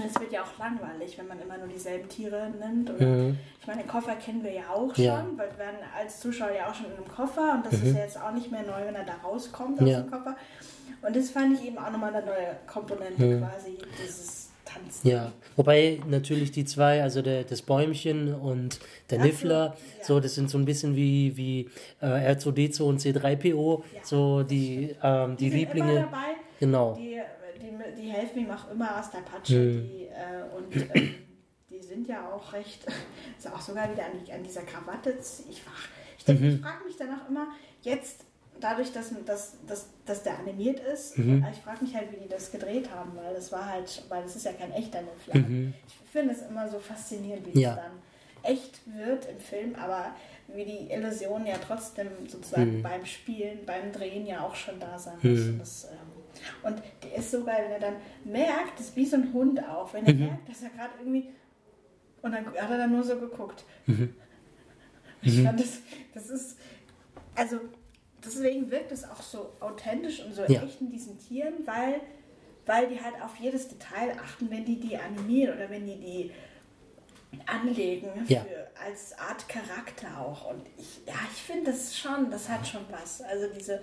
es wird ja auch langweilig, wenn man immer nur dieselben Tiere nimmt. Mhm. Ich meine, den Koffer kennen wir ja auch schon, ja. weil wir werden als Zuschauer ja auch schon in einem Koffer und das mhm. ist ja jetzt auch nicht mehr neu, wenn er da rauskommt aus ja. dem Koffer. Und das fand ich eben auch nochmal eine neue Komponente mhm. quasi, dieses Tanzen. Ja, wobei natürlich die zwei, also der, das Bäumchen und der Ach Niffler, ja. so, das sind so ein bisschen wie, wie äh, R2D2 und C3PO, so die, ähm, die, die Lieblinge. Genau. Die, die, helfen ihm auch immer aus der Patsche. Mhm. Die, äh, und ähm, die sind ja auch recht, [LAUGHS] ist auch sogar wieder an, die, an dieser Krawatte. Ich, ich, mhm. ich frage mich dann auch immer, jetzt dadurch, dass, dass, dass, dass der animiert ist, mhm. ich frage mich halt, wie die das gedreht haben, weil das war halt, weil das ist ja kein echter Niffler. Mhm. Ich finde es immer so faszinierend, wie ja. das dann echt wird im Film, aber wie die Illusionen ja trotzdem sozusagen mhm. beim Spielen, beim Drehen ja auch schon da sein müssen. Mhm. Das, ähm, und der ist so geil, wenn er dann merkt, das ist wie so ein Hund auch, wenn er mhm. merkt, dass er gerade irgendwie. Und dann hat er dann nur so geguckt. Mhm. Ich mhm. fand das, das ist. Also, deswegen wirkt es auch so authentisch und so ja. echt in diesen Tieren, weil, weil die halt auf jedes Detail achten, wenn die die animieren oder wenn die die anlegen ja. für, als Art Charakter auch. Und ich, ja, ich finde das schon, das hat schon was. Also diese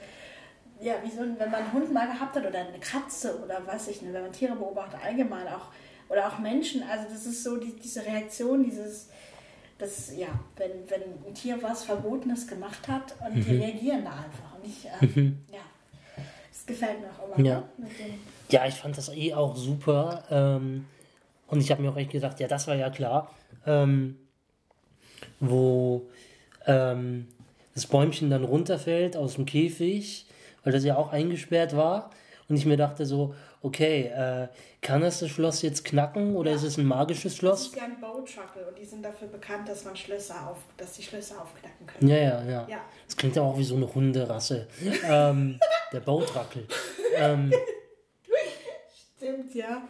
ja, wie so, wenn man einen Hund mal gehabt hat oder eine Katze oder was ich, ne, wenn man Tiere beobachtet, allgemein auch, oder auch Menschen, also das ist so die, diese Reaktion, dieses, das, ja, wenn, wenn ein Tier was Verbotenes gemacht hat und mhm. die reagieren da einfach. Und ich, äh, mhm. ja, das gefällt mir auch immer. Ja, ne, ja ich fand das eh auch super. Ähm, und ich habe mir auch echt gesagt, ja, das war ja klar, ähm, wo ähm, das Bäumchen dann runterfällt aus dem Käfig weil das ja auch eingesperrt war. Und ich mir dachte so, okay, äh, kann das das Schloss jetzt knacken oder ja. ist es ein magisches Schloss? Das ist ja ein Bowtruckle und die sind dafür bekannt, dass man Schlösser auf, dass die Schlösser aufknacken können. Ja, ja, ja. ja. Das klingt ja auch wie so eine Hunderasse. ähm, der Bowtruckle. [LAUGHS] ähm, Stimmt, ja.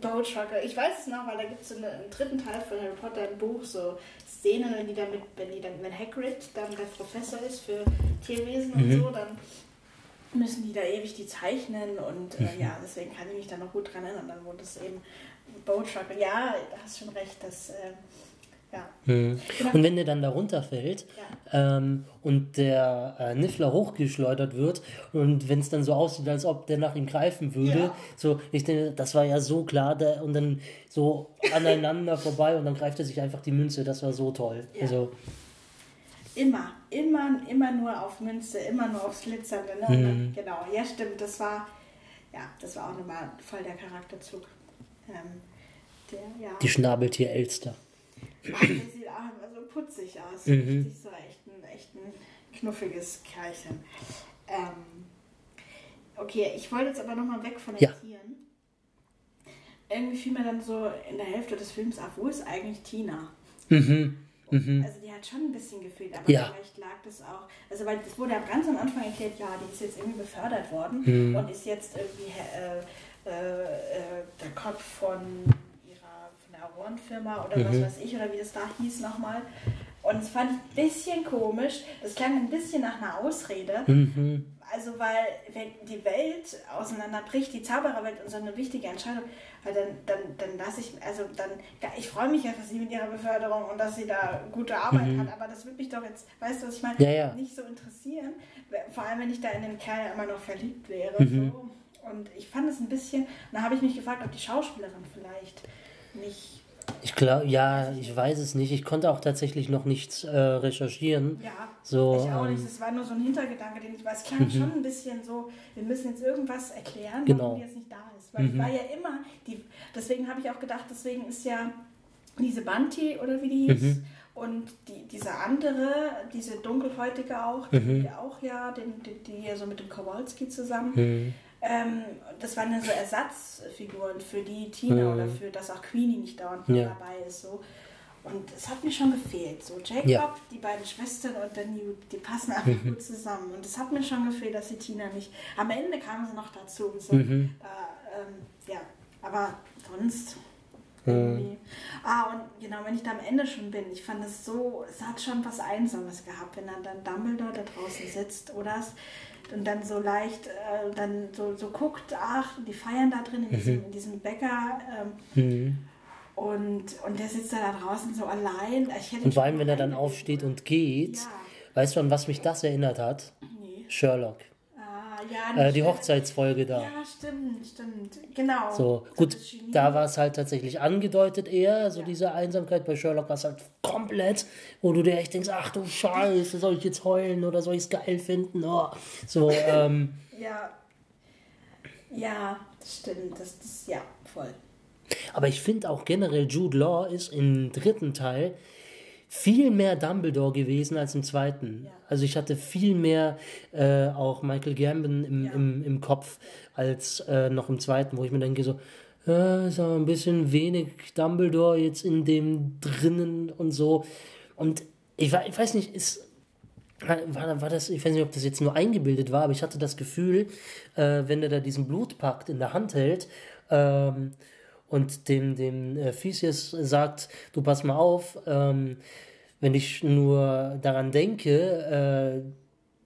Bowtruckle. Ich weiß es noch, weil da gibt es einen, einen dritten Teil von Harry Potter im Buch so Szenen, wenn die damit, wenn die dann, wenn Hagrid dann der Professor ist für Tierwesen mhm. und so, dann müssen die da ewig die zeichnen und äh, mhm. ja, deswegen kann ich mich da noch gut dran erinnern. Dann wurde es eben Bowtruckle. Ja, du hast schon recht, dass äh, ja. Hm. Und wenn der dann da runterfällt ja. ähm, und der äh, Niffler hochgeschleudert wird und wenn es dann so aussieht, als ob der nach ihm greifen würde, ja. so, ich denke, das war ja so klar, der, und dann so aneinander [LAUGHS] vorbei und dann greift er sich einfach die Münze, das war so toll. Also, immer, immer, immer nur auf Münze, immer nur aufs Glitzernde. Ne? Mhm. Genau, ja stimmt, das war, ja, das war auch nochmal voll der Charakterzug. Ähm, der, ja. Die Schnabeltier-Elster. Ach, das sieht auch immer so putzig aus. Mhm. Richtig so echt ein, echt ein knuffiges Kerlchen. Ähm, okay, ich wollte jetzt aber nochmal weg von den ja. Tieren. Irgendwie fiel mir dann so in der Hälfte des Films ab, wo ist eigentlich Tina? Mhm. Mhm. Also die hat schon ein bisschen gefehlt, aber ja. vielleicht lag das auch. Also weil das wurde ja ganz am Anfang erklärt, ja, die ist jetzt irgendwie befördert worden mhm. und ist jetzt irgendwie äh, äh, äh, der Kopf von Hornfirma oder mhm. was weiß ich, oder wie das da hieß nochmal. Und es fand ich ein bisschen komisch. Das klang ein bisschen nach einer Ausrede. Mhm. Also, weil, wenn die Welt auseinanderbricht, die Zaubererwelt und so eine wichtige Entscheidung, weil dann, dann, dann lasse ich, also dann, ja, ich freue mich ja für sie mit ihrer Beförderung und dass sie da gute Arbeit mhm. hat, aber das würde mich doch jetzt, weißt du, was ich meine, ja, ja. nicht so interessieren. Vor allem, wenn ich da in den Kerl immer noch verliebt wäre. Mhm. So. Und ich fand es ein bisschen, da habe ich mich gefragt, ob die Schauspielerin vielleicht nicht ich glaube, ja, ich weiß es nicht. Ich konnte auch tatsächlich noch nichts äh, recherchieren. Ja, so, ich auch ähm, nicht. Es war nur so ein Hintergedanke, den ich weiß. Es klang mhm. schon ein bisschen so, wir müssen jetzt irgendwas erklären, genau. warum die jetzt nicht da ist. Weil mhm. die war ja immer, die, deswegen habe ich auch gedacht, deswegen ist ja diese Banti oder wie die hieß. Mhm. Und die, diese andere, diese dunkelhäutige auch, die mhm. auch ja, den, die, die hier so mit dem Kowalski zusammen, mhm. Ähm, das waren dann so Ersatzfiguren für die Tina mhm. oder für das auch Queenie nicht dauernd ja. dabei ist. So. Und es hat mir schon gefehlt. So Jacob, ja. die beiden Schwestern und der Newt, die passen einfach mhm. gut zusammen. Und es hat mir schon gefehlt, dass die Tina nicht. Am Ende kam sie noch dazu. So. Mhm. Äh, ähm, ja, aber sonst irgendwie. Ah, und genau, wenn ich da am Ende schon bin, ich fand es so, es hat schon was Einsames gehabt, wenn dann, dann Dumbledore da draußen sitzt oder es und dann so leicht äh, dann so, so guckt, ach, die feiern da drin in diesem, mhm. in diesem Bäcker. Ähm, mhm. Und, und der sitzt da draußen so allein. und vor allem, wenn er dann aufsteht und geht, ja. weißt du, an was mich das erinnert hat? Nee. Sherlock ja, äh, die Hochzeitsfolge da. Ja, stimmt, stimmt. Genau. So, gut, da war es halt tatsächlich angedeutet eher, so ja. diese Einsamkeit. Bei Sherlock war es halt komplett, wo du dir echt denkst, ach du Scheiße, soll ich jetzt heulen oder soll ich es geil finden? Oh. So, [LAUGHS] ähm. ja. Ja, das stimmt. Das ist, ja, voll. Aber ich finde auch generell, Jude Law ist im dritten Teil viel mehr Dumbledore gewesen als im zweiten. Ja. Also ich hatte viel mehr äh, auch Michael Gambon im, ja. im, im Kopf als äh, noch im zweiten, wo ich mir denke so, äh, ist aber ein bisschen wenig Dumbledore jetzt in dem drinnen und so. Und ich, ich weiß nicht, ist, war, war das, ich weiß nicht, ob das jetzt nur eingebildet war, aber ich hatte das Gefühl, äh, wenn er da diesen Blutpakt in der Hand hält, ähm, und dem, dem äh, Theseus sagt, du pass mal auf, ähm, wenn ich nur daran denke, äh,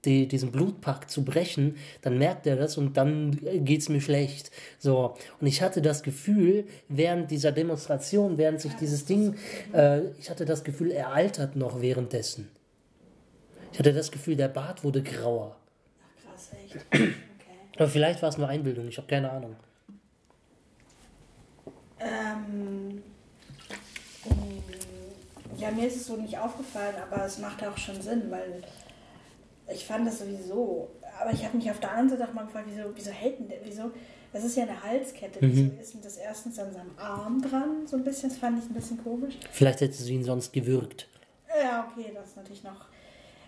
die, diesen Blutpakt zu brechen, dann merkt er das und dann geht es mir schlecht. So. Und ich hatte das Gefühl, während dieser Demonstration, während sich dieses Ding, äh, ich hatte das Gefühl, er altert noch währenddessen. Ich hatte das Gefühl, der Bart wurde grauer. Ach, krass, echt. Okay. Aber vielleicht war es nur Einbildung, ich habe keine Ahnung. Ähm, ja, mir ist es so nicht aufgefallen, aber es macht auch schon Sinn, weil ich fand das sowieso. Aber ich habe mich auf der anderen Seite auch mal gefragt, wieso, wieso hält denn der, wieso, das ist ja eine Halskette, mhm. wieso ist denn das erstens an seinem Arm dran, so ein bisschen, das fand ich ein bisschen komisch. Vielleicht hätte sie ihn sonst gewürgt. Ja, okay, das ist natürlich noch.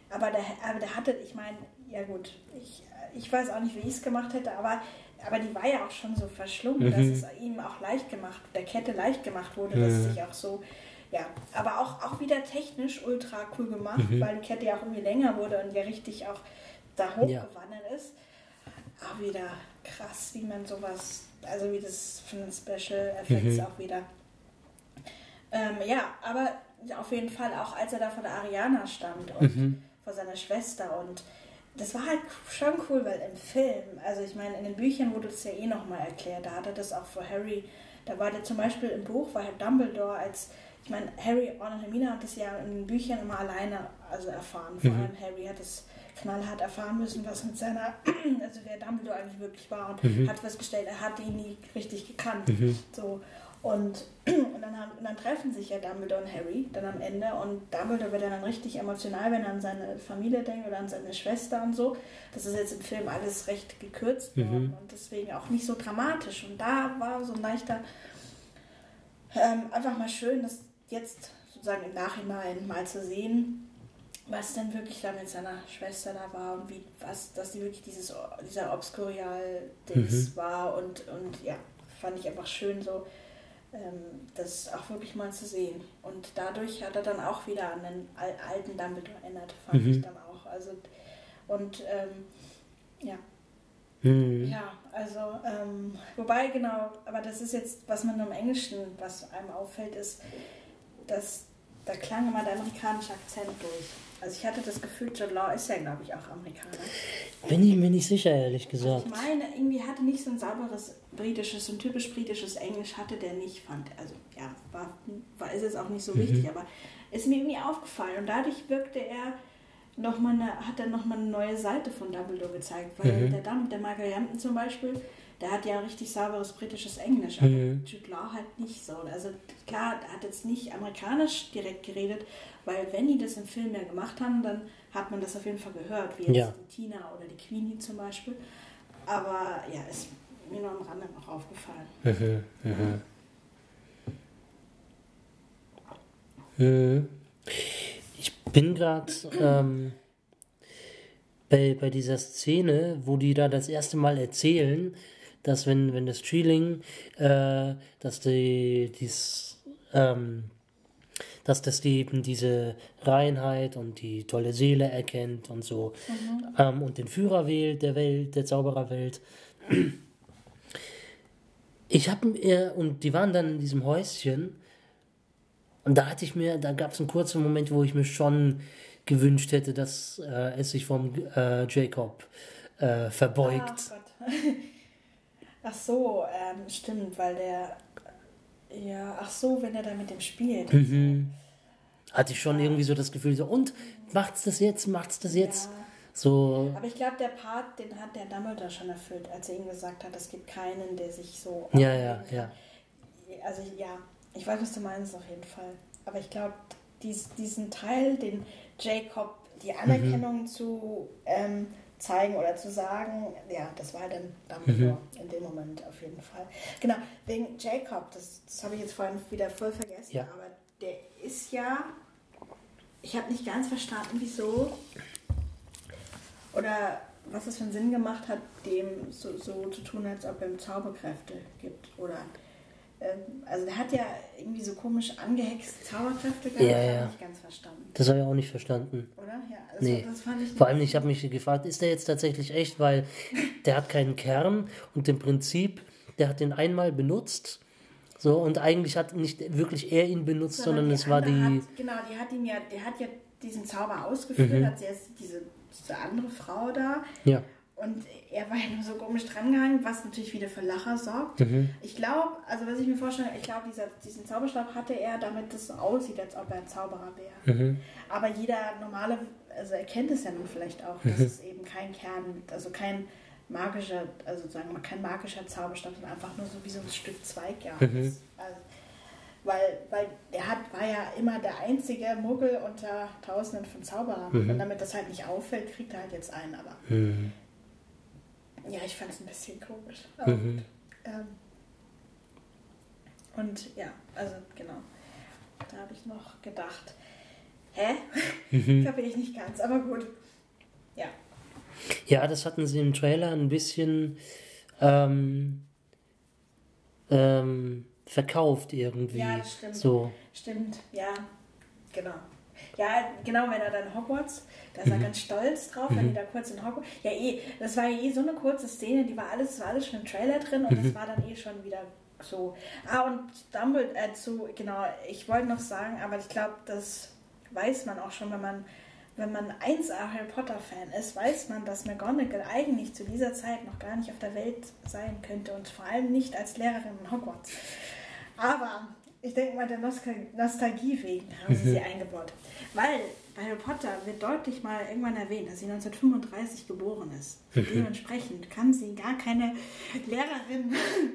Aber der, aber der hatte, ich meine, ja gut, ich, ich weiß auch nicht, wie ich es gemacht hätte, aber aber die war ja auch schon so verschlungen, mhm. dass es ihm auch leicht gemacht, der Kette leicht gemacht wurde, dass es sich auch so, ja, aber auch, auch wieder technisch ultra cool gemacht, mhm. weil die Kette ja auch irgendwie länger wurde und ja richtig auch da hochgewandert ja. ist. Auch wieder krass, wie man sowas, also wie das von den Special Effects mhm. auch wieder. Ähm, ja, aber auf jeden Fall auch, als er da vor der Ariana stand und mhm. vor seiner Schwester und das war halt schon cool, weil im Film, also ich meine, in den Büchern wurde das ja eh nochmal erklärt, da hat er das auch für Harry, da war der zum Beispiel im Buch, war halt Dumbledore als, ich meine, Harry und Hermine hat das ja in den Büchern immer alleine also erfahren, vor mhm. allem Harry hat es knallhart erfahren müssen, was mit seiner, [CLEARS THROAT] also wer Dumbledore eigentlich wirklich war und mhm. hat festgestellt, er hat ihn nie richtig gekannt, mhm. so und, [CLEARS THROAT] und, dann haben, und dann treffen sich ja Dumbledore und Harry dann am Ende und Dumbledore wird dann richtig emotional, wenn er an seine Familie denkt oder an seine Schwester und so. Das ist jetzt im Film alles recht gekürzt mhm. worden und deswegen auch nicht so dramatisch. Und da war so ein leichter, ähm, einfach mal schön, das jetzt sozusagen im Nachhinein mal zu sehen, was denn wirklich da mit seiner Schwester da war und wie, was, dass sie wirklich dieses, dieser Obscurial-Dings mhm. war und, und ja, fand ich einfach schön so das auch wirklich mal zu sehen. Und dadurch hat er dann auch wieder an den alten Dumbledore erinnert, fand mhm. ich dann auch. Also, und ähm, ja. Mhm. Ja, also, ähm, wobei genau, aber das ist jetzt, was man im Englischen, was einem auffällt, ist, dass da klang immer der amerikanische Akzent durch. Also ich hatte das Gefühl, Jude Law ist ja, glaube ich, auch Amerikaner. Bin ich mir nicht sicher, ehrlich gesagt. Ich meine, irgendwie hatte nicht so ein sauberes britisches, so ein typisch britisches Englisch hatte der nicht, fand. Also ja, war, war ist es auch nicht so mhm. wichtig, aber ist mir irgendwie aufgefallen. Und dadurch wirkte er noch mal eine, hat er nochmal eine neue Seite von Dumbledore gezeigt. Weil mhm. der, der Michael Hampton zum Beispiel, der hat ja richtig sauberes britisches Englisch, aber mhm. Jude Law halt nicht so. Also klar, er hat jetzt nicht amerikanisch direkt geredet, weil wenn die das im Film ja gemacht haben, dann hat man das auf jeden Fall gehört, wie jetzt ja. die Tina oder die Queenie zum Beispiel. Aber ja, ist mir nur am Rande noch aufgefallen. Mhm, mhm. Mhm. Ich bin gerade ähm, bei, bei dieser Szene, wo die da das erste Mal erzählen, dass wenn, wenn das Treeling, äh, dass die, dies, ähm, dass das eben diese Reinheit und die tolle Seele erkennt und so mhm. ähm, und den Führer wählt der Welt, der Zaubererwelt. Ich habe mir, und die waren dann in diesem Häuschen, und da hatte ich mir, da gab es einen kurzen Moment, wo ich mir schon gewünscht hätte, dass äh, es sich vom äh, Jacob äh, verbeugt. Ach Gott. [LAUGHS] Ach so, ähm, stimmt, weil der. Ja, ach so, wenn er da mit dem spielt. Mhm. Hatte ich schon irgendwie so das Gefühl, so, und macht's das jetzt, macht's das jetzt? Ja. So, Aber ich glaube, der Part, den hat der Dumbledore schon erfüllt, als er ihm gesagt hat, es gibt keinen, der sich so. ja, ja, ja. Also ja, ich weiß, was du meinst auf jeden Fall. Aber ich glaube, dies, diesen Teil, den Jacob die Anerkennung zu ähm, zeigen oder zu sagen, ja, das war dann Dumbledore in dem Moment auf jeden Fall. Genau, wegen Jacob, das, das habe ich jetzt vorhin wieder voll vergessen, Ja. aber der ist ja, ich habe nicht ganz verstanden, wieso oder was es für einen Sinn gemacht hat, dem so, so zu tun, als ob er ihm Zauberkräfte gibt. Oder ähm, also der hat ja irgendwie so komisch angehexte Zauberkräfte gehabt, Ja, das ja. habe ich nicht ganz verstanden. Das habe ich auch nicht verstanden. Oder? Ja, also Nee. das Vor allem, ich habe mich gefragt, ist der jetzt tatsächlich echt, weil der hat keinen Kern und im Prinzip, der hat den einmal benutzt. So, und eigentlich hat nicht wirklich er ihn benutzt, sondern, es war die. Hat, genau, die hat ihn ja, der hat ja diesen Zauber ausgeführt, Mhm. hat erst diese, diese andere Frau da. Ja. Und er war ja nur so komisch drangehangen, was natürlich wieder für Lacher sorgt. Mhm. Ich glaube, also was ich mir vorstelle, ich glaube, diesen Zauberstab hatte er, damit es so aussieht, als ob er ein Zauberer wäre. Mhm. Aber jeder normale, also erkennt es ja nun vielleicht auch, dass es eben kein Kern, also kein magischer, also sagen wir mal, kein magischer Zauberstab, sondern einfach nur so wie so ein Stück Zweig ja Mhm. Also, weil, weil er hat, war ja immer der einzige Muggel unter Tausenden von Zauberern. Mhm. Und damit das halt nicht auffällt, kriegt er halt jetzt einen. Aber Mhm. ja, ich fand es ein bisschen komisch. Mhm. ähm, und ja, also genau. Da habe ich noch gedacht, hä? [LAUGHS] Mhm. Kapiere ich nicht ganz, aber gut. Ja. Ja, das hatten sie im Trailer ein bisschen ähm, ähm, verkauft irgendwie. Ja, das stimmt. So. Stimmt, ja, genau. Ja, genau, wenn er dann Hogwarts, da ist er ganz stolz drauf, wenn die da kurz in Hogwarts. Ja, eh, das war ja eh so eine kurze Szene, die war alles, war alles schon im Trailer drin und das war dann eh schon wieder so. Ah, und Dumbledore, äh, zu, genau, ich wollte noch sagen, aber ich glaube, das weiß man auch schon, wenn man, wenn man 1A Harry Potter-Fan ist, weiß man, dass McGonagall eigentlich zu dieser Zeit noch gar nicht auf der Welt sein könnte und vor allem nicht als Lehrerin in Hogwarts. Aber ich denke mal, der Nostal Nostalgie wegen haben sie sie [LAUGHS] eingebaut. Weil bei Harry Potter wird deutlich mal irgendwann erwähnt, dass sie 1935 geboren ist. [LAUGHS] Dementsprechend kann sie gar keine Lehrerin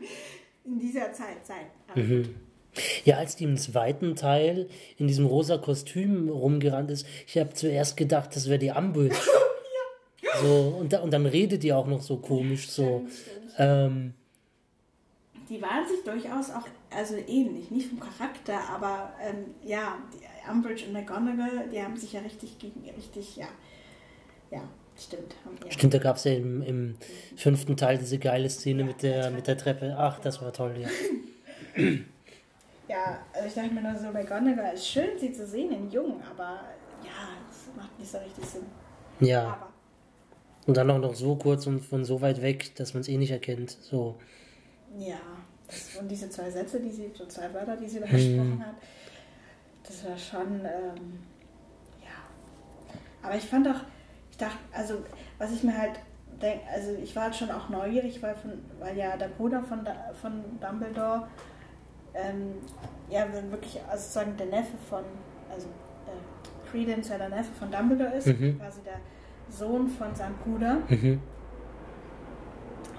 [LAUGHS] in dieser Zeit sein. Ja, als die im zweiten Teil in diesem rosa Kostüm rumgerannt ist, ich habe zuerst gedacht, das wäre die Umbridge. [LAUGHS] So, und, da, und dann redet die auch noch so komisch, so. Ähm, Die waren sich durchaus auch also ähnlich, nicht vom Charakter, aber ähm, ja, die Umbridge und McGonagall, die haben sich ja richtig gegen richtig, ja, ja, stimmt. Ja. stimmt, da gab es ja im, im fünften Teil diese geile Szene mit der, mit der Treppe. Ach, das war toll, ja. [LAUGHS] Ja, also ich dachte mir nur so, McGonagall ist schön, sie zu sehen in Jung, aber ja, das macht nicht so richtig Sinn. Ja. Aber Und dann auch noch so kurz und von so weit weg, dass man es eh nicht erkennt. So. ja, das, und diese zwei Sätze, die sie, so zwei Wörter, die sie da gesprochen hat, das war schon, ähm, ja. Aber ich fand auch, ich dachte, also was ich mir halt denke, also ich war halt schon auch neugierig, weil, von, weil ja der Bruder von, von Dumbledore, ähm, ja, dann wirklich also sozusagen der Neffe von, also äh, Credence ja der Neffe von Dumbledore ist, Mhm. quasi der Sohn von seinem Bruder. Mhm.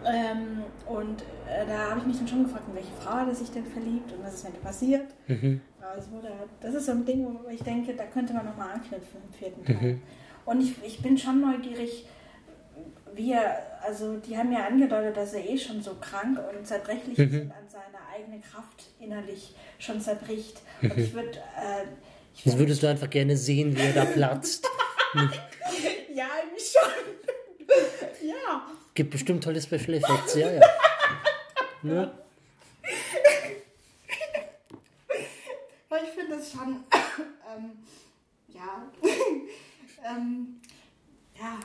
Ähm, und äh, da habe ich mich dann schon gefragt, in welche Frau hat er sich denn verliebt und was ist, wenn das passiert. Mhm. Halt- das ist so ein Ding, wo ich denke, da könnte man nochmal anknüpfen im vierten Teil. Mhm. Und ich, ich bin schon neugierig, wie er, also die haben ja angedeutet, dass er eh schon so krank und zerbrechlich ist Mhm. und an seine eigene Kraft innerlich schon zerbricht. Und ich würde, äh, ich Das würd, würdest du einfach gerne sehen, wie er da platzt. [LAUGHS] ja, irgendwie schon. [LAUGHS] ja. Gibt bestimmt tolle Special Effects, ja, ja. [LAUGHS] Ne? Ich finde das schon, [COUGHS] ähm, ja, ähm, ja,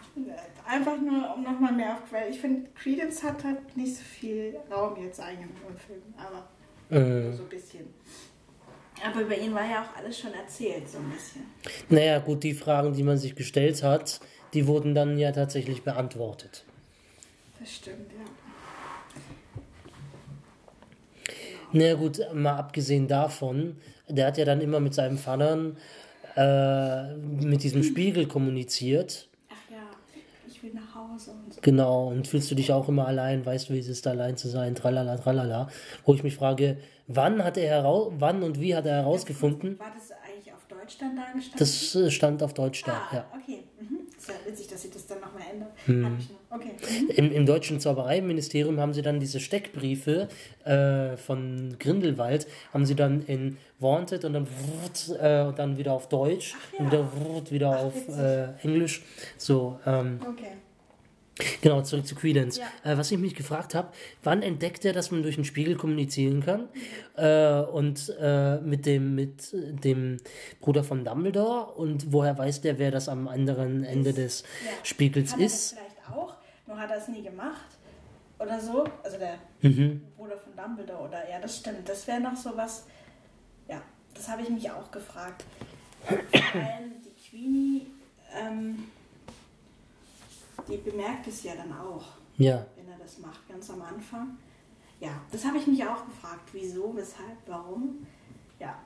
einfach nur, um nochmal mehr auf Quell. Ich finde, Credence hat halt nicht so viel Raum jetzt eingenommen im Film, aber Mhm. so ein bisschen. Aber über ihn war ja auch alles schon erzählt, so ein bisschen. Naja, gut, die Fragen, die man sich gestellt hat, die wurden dann ja tatsächlich beantwortet. Das stimmt, ja. Na gut, mal abgesehen davon, der hat ja dann immer mit seinem Vater äh, mit diesem Spiegel kommuniziert. Ich will nach Hause und so. Genau, und fühlst du dich auch immer allein, weißt du, wie es ist, allein zu sein, tralala, tralala. Wo ich mich frage, wann hat er heraus, wann und wie hat er herausgefunden? War das eigentlich auf Deutsch dann dargestellt? Das äh, stand auf Deutsch da, ah, ja. okay. Mhm. Ist ja witzig, dass sie das dann nochmal ändern. Hm. Okay. Im, Im deutschen Zaubereiministerium haben sie dann diese Steckbriefe äh, von Grindelwald, haben sie dann in Wanted und dann, wrrt, äh, und dann wieder auf Deutsch Ach ja. und wieder, wrrt, wieder auf witzig. äh, Englisch. So, ähm, Okay. Genau, zurück zu Credence. Ja. Äh, was ich mich gefragt habe, wann entdeckt er, dass man durch den Spiegel kommunizieren kann? Äh, und äh, mit, dem, mit dem Bruder von Dumbledore und woher weiß der, wer das am anderen Ende des Ja. Spiegels Kann er ist? das vielleicht auch, nur hat er es nie gemacht. Oder so. Also der Mhm. Bruder von Dumbledore oder ja, das stimmt. Das wäre noch so was. Ja, das habe ich mich auch gefragt. Vor allem die Queenie, ähm, die bemerkt es ja dann auch, Ja. wenn er das macht, ganz am Anfang. Ja, das habe ich mich auch gefragt. Wieso, weshalb, warum? Ja.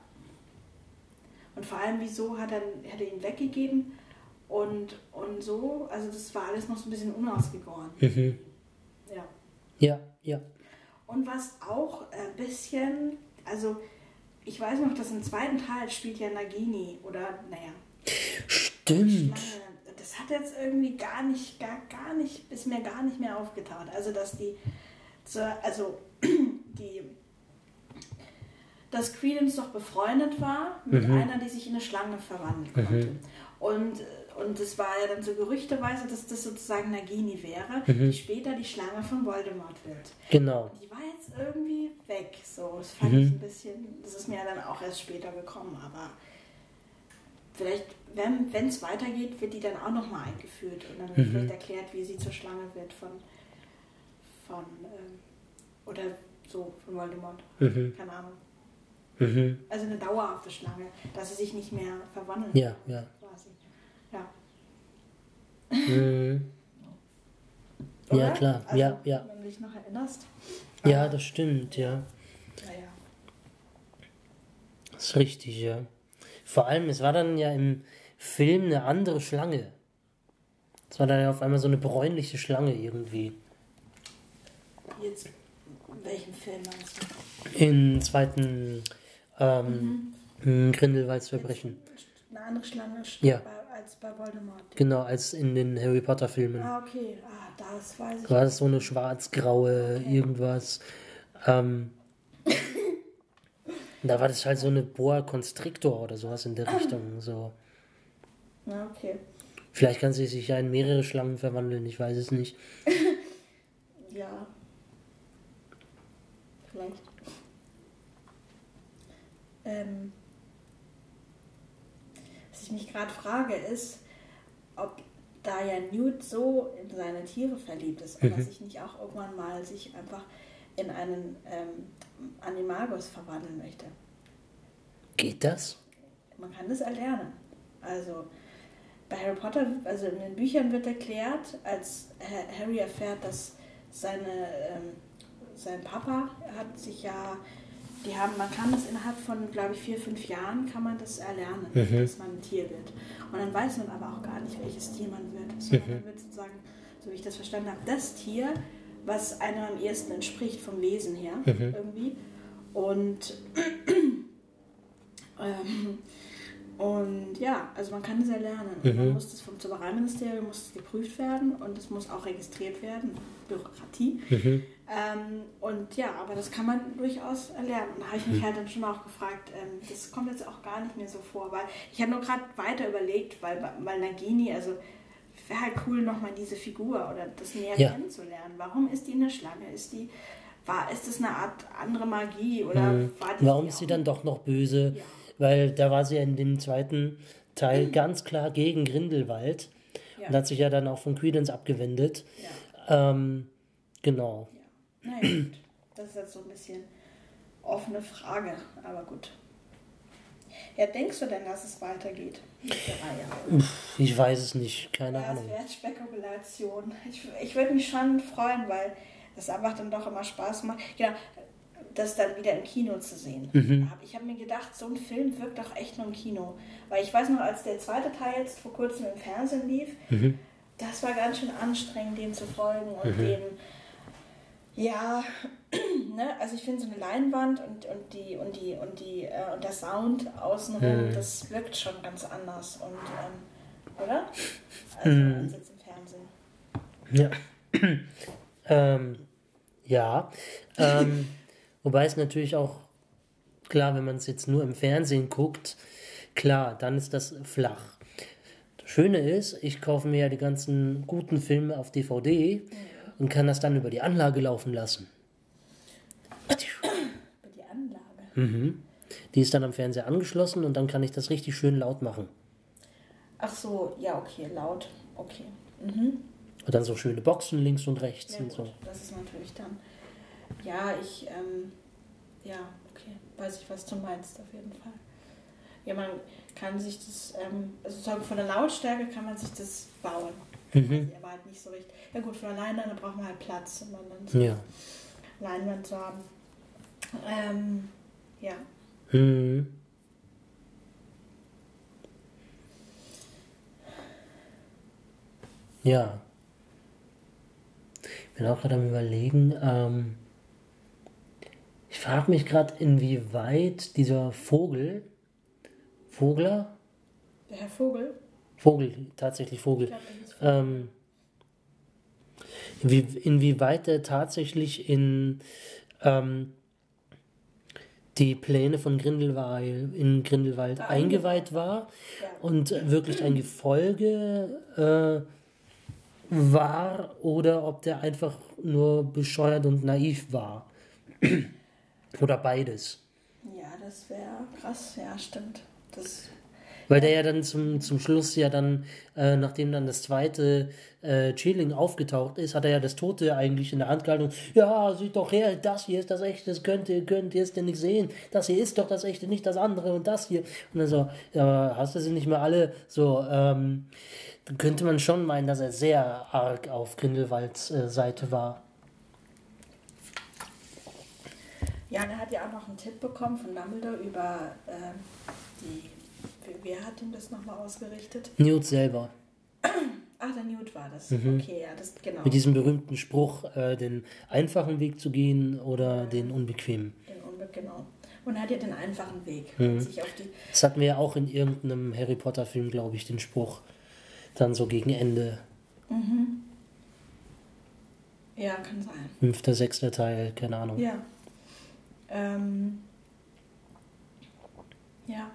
Und vor allem, wieso hat er, hat er ihn weggegeben und, und so? Also, das war alles noch so ein bisschen unausgegoren. Mhm. Ja. Ja, ja. Und was auch ein bisschen, also ich weiß noch, dass im zweiten Teil spielt ja Nagini oder, naja, Stimmt. Schlange. Das hat jetzt irgendwie gar nicht, gar, gar nicht, ist mir gar nicht mehr aufgetaucht. Also, dass die, also [CLEARS THROAT] die, dass Credence doch befreundet war mit Mhm. einer, die sich in eine Schlange verwandeln konnte. Und, und es war ja dann so gerüchteweise, dass das sozusagen Nagini wäre, Mhm. die später die Schlange von Voldemort wird. Genau. Die war jetzt irgendwie weg. So, das fand Mhm. ich ein bisschen. Das ist mir dann auch erst später gekommen, aber vielleicht, wenn es weitergeht, wird die dann auch nochmal eingeführt und dann wird Mhm. vielleicht erklärt, wie sie zur Schlange wird von. von ähm, oder so, von Voldemort. Mhm. Keine Ahnung. Mhm. Also eine dauerhafte Schlange, dass sie sich nicht mehr verwandeln Ja, ja. quasi. Ja. Mhm. [LAUGHS] Ja, klar. Also, Ja, ja. Wenn du dich noch erinnerst. Ja, das stimmt, ja. Naja. Das ist richtig, ja. Vor allem, es war dann ja im Film eine andere Schlange. Es war dann ja auf einmal so eine bräunliche Schlange irgendwie. Jetzt, in welchem Film meinst du? Im zweiten ähm, Mhm. Grindelwalds Verbrechen. Eine andere Schlange Ja. bei, als bei Voldemort. Genau, als in den Harry Potter Filmen. Ah, okay. Ah, das weiß ich. War das so eine schwarz-graue irgendwas. Ähm, da war das halt so eine Boa Constrictor oder sowas in der [CLEARS THROAT] Richtung. So. Ja, okay. Vielleicht kann sie sich ja in mehrere Schlangen verwandeln, ich weiß es nicht. [LAUGHS] Ja. Vielleicht. Ähm, was ich mich gerade frage, ist, ob da ja Newt so in seine Tiere verliebt ist, ob er sich nicht auch irgendwann mal sich einfach in einen ähm, Animagus verwandeln möchte. Geht das? Man kann das erlernen. Also bei Harry Potter, also in den Büchern wird erklärt, als Ha- Harry erfährt, dass seine, ähm, sein Papa hat sich ja, die haben, man kann das innerhalb von, glaube ich, vier, fünf Jahren kann man das erlernen, Mhm. dass man ein Tier wird. Und dann weiß man aber auch gar nicht, welches Tier man wird. Sondern man wird sozusagen, so wie ich das verstanden habe, das Tier, was einem am ehesten entspricht vom Wesen her Mhm. irgendwie. Und [CLEARS THROAT] ähm, und ja, also man kann das erlernen. Und Mhm. Man muss das vom Zaubereiministerium muss das geprüft werden und es muss auch registriert werden. Bürokratie. Mhm. Ähm, und ja, aber das kann man durchaus erlernen. Und da habe ich Mhm. mich halt dann schon auch gefragt, ähm, das kommt jetzt auch gar nicht mehr so vor, weil ich habe nur gerade weiter überlegt, weil, weil Nagini, also wäre halt cool, nochmal diese Figur oder das näher Ja. kennenzulernen. Warum ist die eine Schlange? Ist die, war, ist das eine Art andere Magie oder Mhm. war die Warum ist sie dann doch noch böse? Ja. Weil da war sie ja in dem zweiten Teil ganz klar gegen Grindelwald. Und hat sich ja dann auch von Credence abgewendet. Ja. Ähm, genau. Ja. Naja, gut. Das ist jetzt so ein bisschen offene Frage, aber gut. Ja, denkst du denn, dass es weitergeht? Ich weiß es nicht, keine ja, Ahnung. Das wäre Spekulation. Ich, ich würde mich schon freuen, weil es einfach dann doch immer Spaß macht. Ja, das dann wieder im Kino zu sehen. Mhm. Ich habe mir gedacht, so ein Film wirkt doch echt nur im Kino. Weil ich weiß noch, als der zweite Teil jetzt vor kurzem im Fernsehen lief, mhm. das war ganz schön anstrengend, dem zu folgen und mhm. dem, ja, ne, also ich finde so eine Leinwand und, und die und die und die äh, und der Sound außenrum, mhm. das wirkt schon ganz anders und ähm, oder? Also mhm. als jetzt im Fernsehen. Ja. [CLEARS THROAT] ähm, ja. Ähm, [LAUGHS] Wobei es natürlich auch, klar, wenn man es jetzt nur im Fernsehen guckt, klar, dann ist das flach. Das Schöne ist, ich kaufe mir ja die ganzen guten Filme auf DVD und kann das dann über die Anlage laufen lassen. Über die Anlage? Mhm. Die ist dann am Fernseher angeschlossen und dann kann ich das richtig schön laut machen. Ach so, ja, okay, laut. Okay. Mhm. Und dann so schöne Boxen links und rechts ja, und gut. so. Das ist natürlich dann ja, ich, ähm, ja, okay, weiß ich, was du meinst, auf jeden Fall. Ja, man kann sich das, ähm, also sozusagen von der Lautstärke kann man sich das bauen. Mhm. Aber halt nicht so richtig. Ja gut, für eine Leinwand, da braucht man halt Platz, um dann so ja. Leinwand zu haben. Ähm, ja. Mhm. Ja. Ich bin auch gerade am überlegen, ähm, ich frage mich gerade, inwieweit dieser Vogel, Vogler? Der Herr Vogel? Vogel, tatsächlich Vogel. Glaub, ähm, inwie, inwieweit er tatsächlich in ähm, die Pläne von Grindelwald, in Grindelwald da eingeweiht war ja. und wirklich ein Gefolge äh, war oder ob der einfach nur bescheuert und naiv war. [CLEARS THROAT] Oder beides. Ja, das wäre krass, ja, stimmt. Das weil der ja dann zum, zum Schluss ja dann, äh, nachdem dann das zweite äh, Chilling aufgetaucht ist, hat er ja das Tote eigentlich in der Hand gehalten. Und, ja, sieht doch her, das hier ist das Echte, das könnt ihr, könnt ihr es denn nicht sehen. Das hier ist doch das Echte, nicht das andere und das hier. Und dann so, ja, hast du sie nicht mehr alle? So, ähm, könnte man schon meinen, dass er sehr arg auf Grindelwalds äh, Seite war. Ja, und er hat ja auch noch einen Tipp bekommen von Dumbledore über äh, die. Wer hat ihm das nochmal ausgerichtet? Newt selber. Ach, der Newt war das. Mhm. Okay, ja, das genau. Mit diesem berühmten Spruch, äh, den einfachen Weg zu gehen oder ja. den unbequemen. Den unbe genau. Und er hat ja den einfachen Weg. Mhm. Das hatten wir ja auch in irgendeinem Harry Potter-Film, glaube ich, den Spruch. Dann so gegen Ende. Mhm. Ja, kann sein. Fünfter, sechster Teil, keine Ahnung. Ja. Ähm, ja.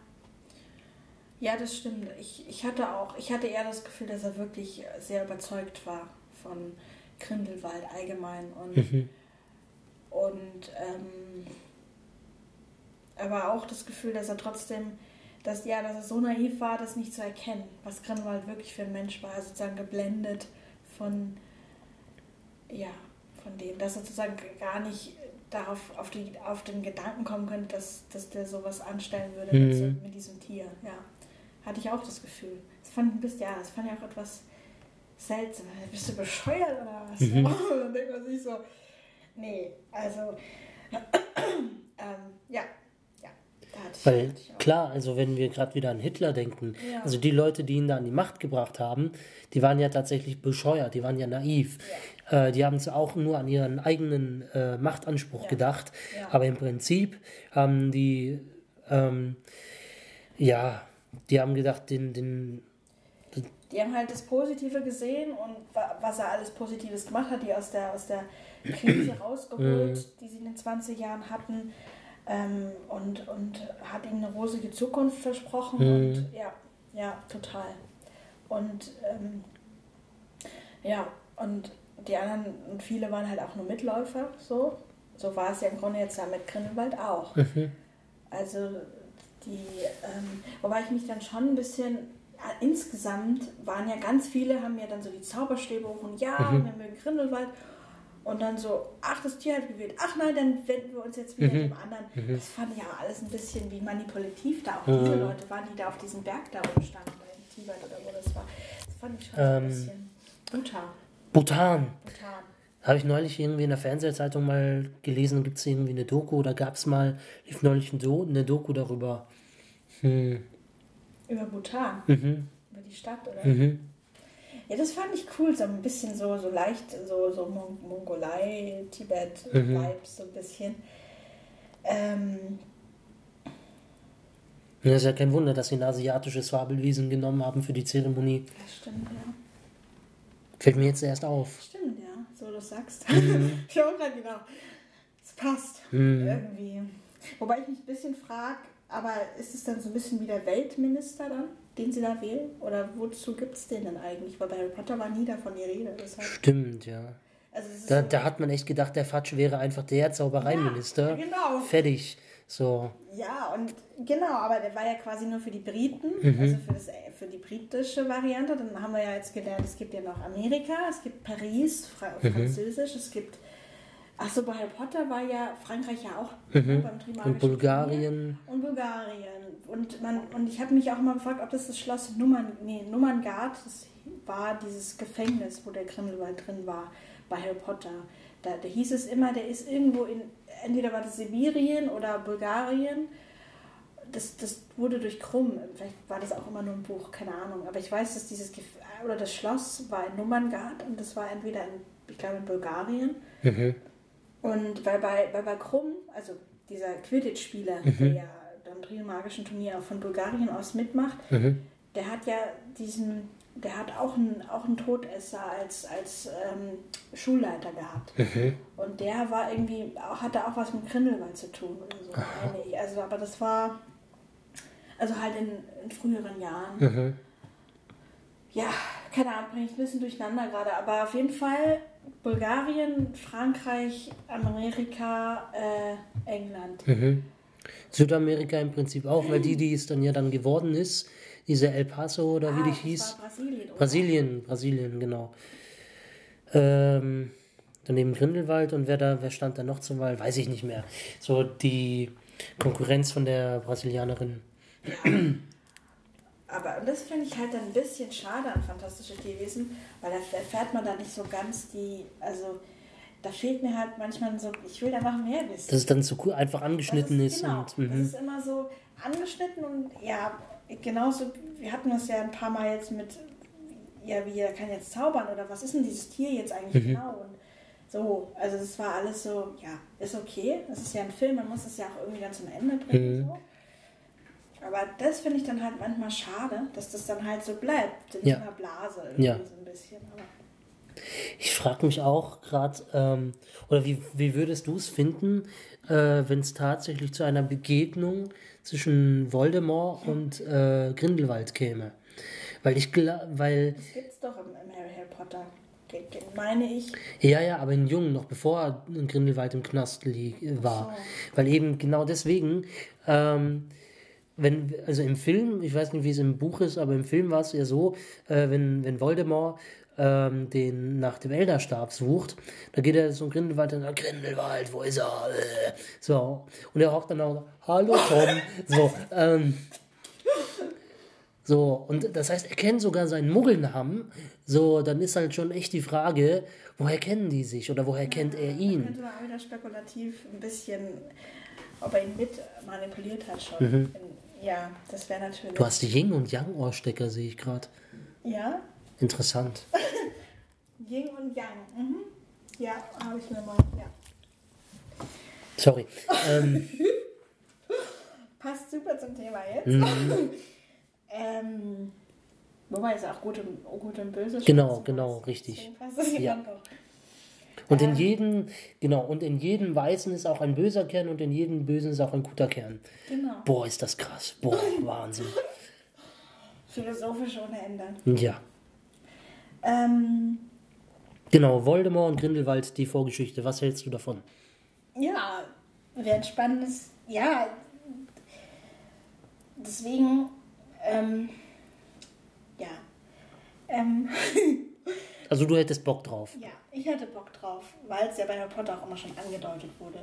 Ja, das stimmt. Ich, ich hatte auch, ich hatte eher das Gefühl, dass er wirklich sehr überzeugt war von Grindelwald allgemein und, mhm. und ähm, aber auch das Gefühl, dass er trotzdem, dass ja, dass er so naiv war, das nicht zu erkennen, was Grindelwald wirklich für ein Mensch war, sozusagen geblendet von ja, von dem, dass er sozusagen gar nicht darauf auf, die, auf den Gedanken kommen könnte, dass, dass der sowas anstellen würde mhm. mit, so, mit, diesem Tier. Ja, hatte ich auch das Gefühl. Das fand, ein bisschen, ja, das fand ich auch etwas seltsam. Bist du bescheuert oder was? Mhm. [LAUGHS] dann denkt man sich so, nee, also, [CLEARS THROAT] ähm, ja, weil klar, also wenn wir gerade wieder an Hitler denken, ja. also die Leute, die ihn da an die Macht gebracht haben, die waren ja tatsächlich bescheuert, die waren ja naiv. Ja. Äh, die haben auch nur an ihren eigenen äh, Machtanspruch ja. gedacht. Aber im Prinzip haben die, ähm, ja, die haben gedacht, den, den die haben halt das Positive gesehen und was er alles Positives gemacht hat, die aus der, aus der Krise [CLEARS THROAT] rausgeholt, mhm. die sie in den 20 Jahren hatten ähm, und, und hat ihm eine rosige Zukunft versprochen. Mhm. Und ja, ja, total. Und ähm, ja, und die anderen, und viele waren halt auch nur Mitläufer, so. So war es ja im Grunde jetzt ja mit Grindelwald auch. Mhm. Also die, ähm, wobei ich mich dann schon ein bisschen, insgesamt waren ja ganz viele, haben ja dann so die Zauberstäbe hoch und ja, Mhm. wir mögen Grindelwald. Und dann so, ach, das Tier hat gewählt. Ach nein, dann wenden wir uns jetzt wieder Mhm. dem anderen. Das fand ich auch alles ein bisschen wie manipulativ da auch diese Mhm. Leute waren, die da auf diesem Berg da oben standen, bei dem Tibet oder wo das war. Das fand ich schon Ähm. ein bisschen brutal. Bhutan. brutal. Habe ich neulich irgendwie in der Fernsehzeitung mal gelesen, gibt es irgendwie eine Doku oder gab es mal, lief neulich eine Doku darüber. Hm. Über Bhutan, Mhm. über die Stadt, oder? Mhm. Ja, das fand ich cool, so ein bisschen so, so leicht, so, so Mon Mongolei, Mhm. Tibet-Vibes, so ein bisschen. Ähm, Ja, ist ja kein Wunder, dass sie ein asiatisches Fabelwesen genommen haben für die Zeremonie. ja, stimmt, ja. Fällt mir jetzt erst auf. Stimmt, ja, so du sagst. Mhm. [LAUGHS] ich auch gerade genau. Es passt irgendwie. Wobei ich mich ein bisschen frage, aber ist es dann so ein bisschen wie der Weltminister dann, den sie da wählen? Oder wozu gibt es den denn eigentlich? Weil bei Harry Potter war nie davon die Rede. Deshalb, Stimmt, ja. also Da, so, da hat man echt gedacht, der Fatsch wäre einfach der Zaubereiminister. Ja, genau. Fertig. So. Ja, und genau, aber der war ja quasi nur für die Briten, Mhm. also für, das, für die britische Variante. Dann haben wir ja jetzt gelernt, es gibt ja noch Amerika, es gibt Paris, Mhm. Französisch, es gibt. Achso, bei Harry Potter war ja Frankreich ja auch ne, beim Mhm. Und Bulgarien. Turnier. Und Bulgarien. Und, man, und ich habe mich auch mal gefragt, ob das das Schloss Nummern, nee, Nummerngard, das war dieses Gefängnis, wo der Grindelwald drin war, bei Harry Potter. Da, da hieß es immer, der ist irgendwo in, entweder war das Sibirien oder Bulgarien. Das, das wurde durch Krumm, vielleicht war das auch immer nur ein Buch, keine Ahnung. Aber ich weiß, dass dieses, Gef oder das Schloss war in Nummerngard und das war entweder in, ich glaube, in Bulgarien. Mhm. Und weil bei, weil bei Krumm, also dieser Quidditch-Spieler, der ja beim Trimagischen Turnier auch von Bulgarien aus mitmacht, Mhm. der hat ja diesen, der hat auch einen, auch einen Todesser als, als ähm, Schulleiter gehabt. Mhm. Und der war irgendwie, auch, hatte auch was mit Grindelwald zu tun oder so. ich. Also, aber das war, also halt in, in früheren Jahren. Mhm. Ja, keine Ahnung, bringe ich ein bisschen durcheinander gerade, aber auf jeden Fall Bulgarien, Frankreich, Amerika, äh, England. Mhm. Südamerika im Prinzip auch, weil die, die es dann ja dann geworden ist, diese El Paso oder wie Ah, die das hieß. war Brasilien. oder? Brasilien, Brasilien, genau. Ähm, daneben Grindelwald und wer da, wer stand da noch zur Wahl, weiß ich nicht mehr. So die Konkurrenz von der Brasilianerin. Aber und das finde ich halt dann ein bisschen schade an Fantastische Tierwesen, weil da erfährt man dann nicht so ganz die, also da fehlt mir halt manchmal so, ich will einfach mehr wissen. Dass es dann so cool einfach angeschnitten das ist, genau, und das mhm. ist immer so angeschnitten und ja, genauso, wir hatten das ja ein paar Mal jetzt mit, ja, wie er kann jetzt zaubern oder was ist denn dieses Tier jetzt eigentlich Mhm. genau und so, also es war alles so, ja, ist okay, es ist ja ein Film, man muss es ja auch irgendwie dann zum Ende bringen, Mhm. so. Aber das finde ich dann halt manchmal schade, dass das dann halt so bleibt, in Ja. so einer Blase irgendwie Ja. so ein bisschen. Aber Ich frage mich auch gerade, ähm, oder wie, wie würdest du es finden, äh, wenn es tatsächlich zu einer Begegnung zwischen Voldemort und äh, Grindelwald käme? Weil ich gla- weil, das gibt es doch im, im Harry, Potter, meine ich. ja, ja, aber in Jungen, noch bevor Grindelwald im Knast war. Weil eben genau deswegen, ähm, wenn, also im Film, ich weiß nicht, wie es im Buch ist, aber im Film war es ja so, äh, wenn, wenn Voldemort ähm, den nach dem Elderstab sucht, da geht er zum Grindelwald und sagt, Grindelwald, wo ist er? Äh. So, und er hockt dann auch, hallo Tom. So, ähm, so, und das heißt, er kennt sogar seinen Muggelnamen. So, dann ist halt schon echt die Frage, woher kennen die sich oder woher kennt er ihn? Könnte man auch wieder spekulativ ein bisschen, ob er ihn mit manipuliert hat schon. In, ja, das wäre natürlich. Du hast die Yin- und Yang-Ohrstecker, sehe ich gerade. ja, Interessant. [LAUGHS] Yin und Yang. Mhm. Ja, habe ich mir mal. Ja. Sorry. ähm, [LAUGHS] Passt super zum Thema jetzt. Mhm. [LAUGHS] ähm, wobei es auch gut und, gut und böse Genau, genau, richtig. Passt das Ja. doch. Und in jedem, genau, und in jedem Weißen ist auch ein böser Kern und in jedem Bösen ist auch ein guter Kern. Genau. Boah, ist das krass. Boah, [LAUGHS] Wahnsinn. Philosophisch ohne Ende. Ja. Ähm, Genau, Voldemort und Grindelwald, die Vorgeschichte. Was hältst du davon? Ja, wäre ein spannendes. Ja, deswegen, ähm, Ähm, [LAUGHS] Also du hättest Bock drauf. ja, ich hatte Bock drauf, weil es ja bei Harry Potter auch immer schon angedeutet wurde.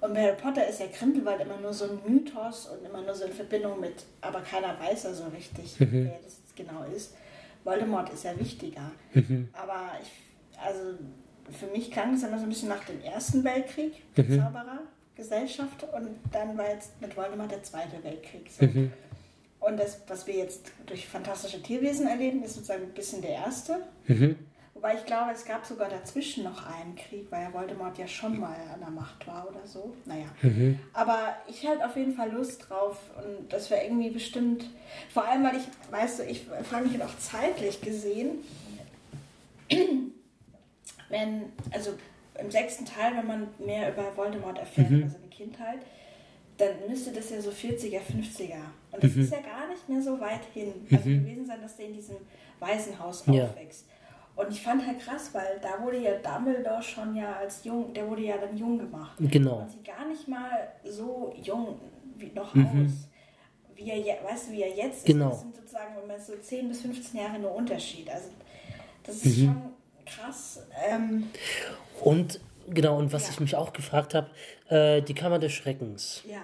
Und bei Harry Potter ist ja Grindelwald immer nur so ein Mythos und immer nur so in Verbindung mit, aber keiner weiß ja so richtig, wer das jetzt genau ist. Voldemort ist ja wichtiger. Aber ich, also für mich klang es immer so ein bisschen nach dem Ersten Weltkrieg, der Zauberergesellschaft, und dann war jetzt mit Voldemort der Zweite Weltkrieg. So. Und das, was wir jetzt durch fantastische Tierwesen erleben, ist sozusagen ein bisschen der erste. Wobei ich glaube, es gab sogar dazwischen noch einen Krieg, weil ja Voldemort ja schon mal an der Macht war oder so. Naja. Aber ich hätte auf jeden Fall Lust drauf und das wäre irgendwie bestimmt, vor allem weil ich, weißt du, ich frage mich halt auch zeitlich gesehen, [CLEARS THROAT] wenn, also im sechsten Teil, wenn man mehr über Voldemort erfährt, über seine Kindheit, dann müsste das ja so 40er, 50er. Und das ist ja gar nicht mehr so weit hin. Also gewesen sein, dass der in diesem Waisenhaus Ja. Und ich fand halt krass, weil da wurde ja Dumbledore schon ja als jung, der wurde ja dann jung gemacht. Genau. Und sieht gar nicht mal so jung wie noch Mhm. aus. Wie er, je- weißt du, wie er jetzt Genau. ist. Das sind sozusagen wenn man so 10 bis 15 Jahre nur Unterschied. Also das Mhm. ist schon krass. Ähm, Und genau, und was Ja. ich mich auch gefragt habe, äh, die Kammer des Schreckens. ja.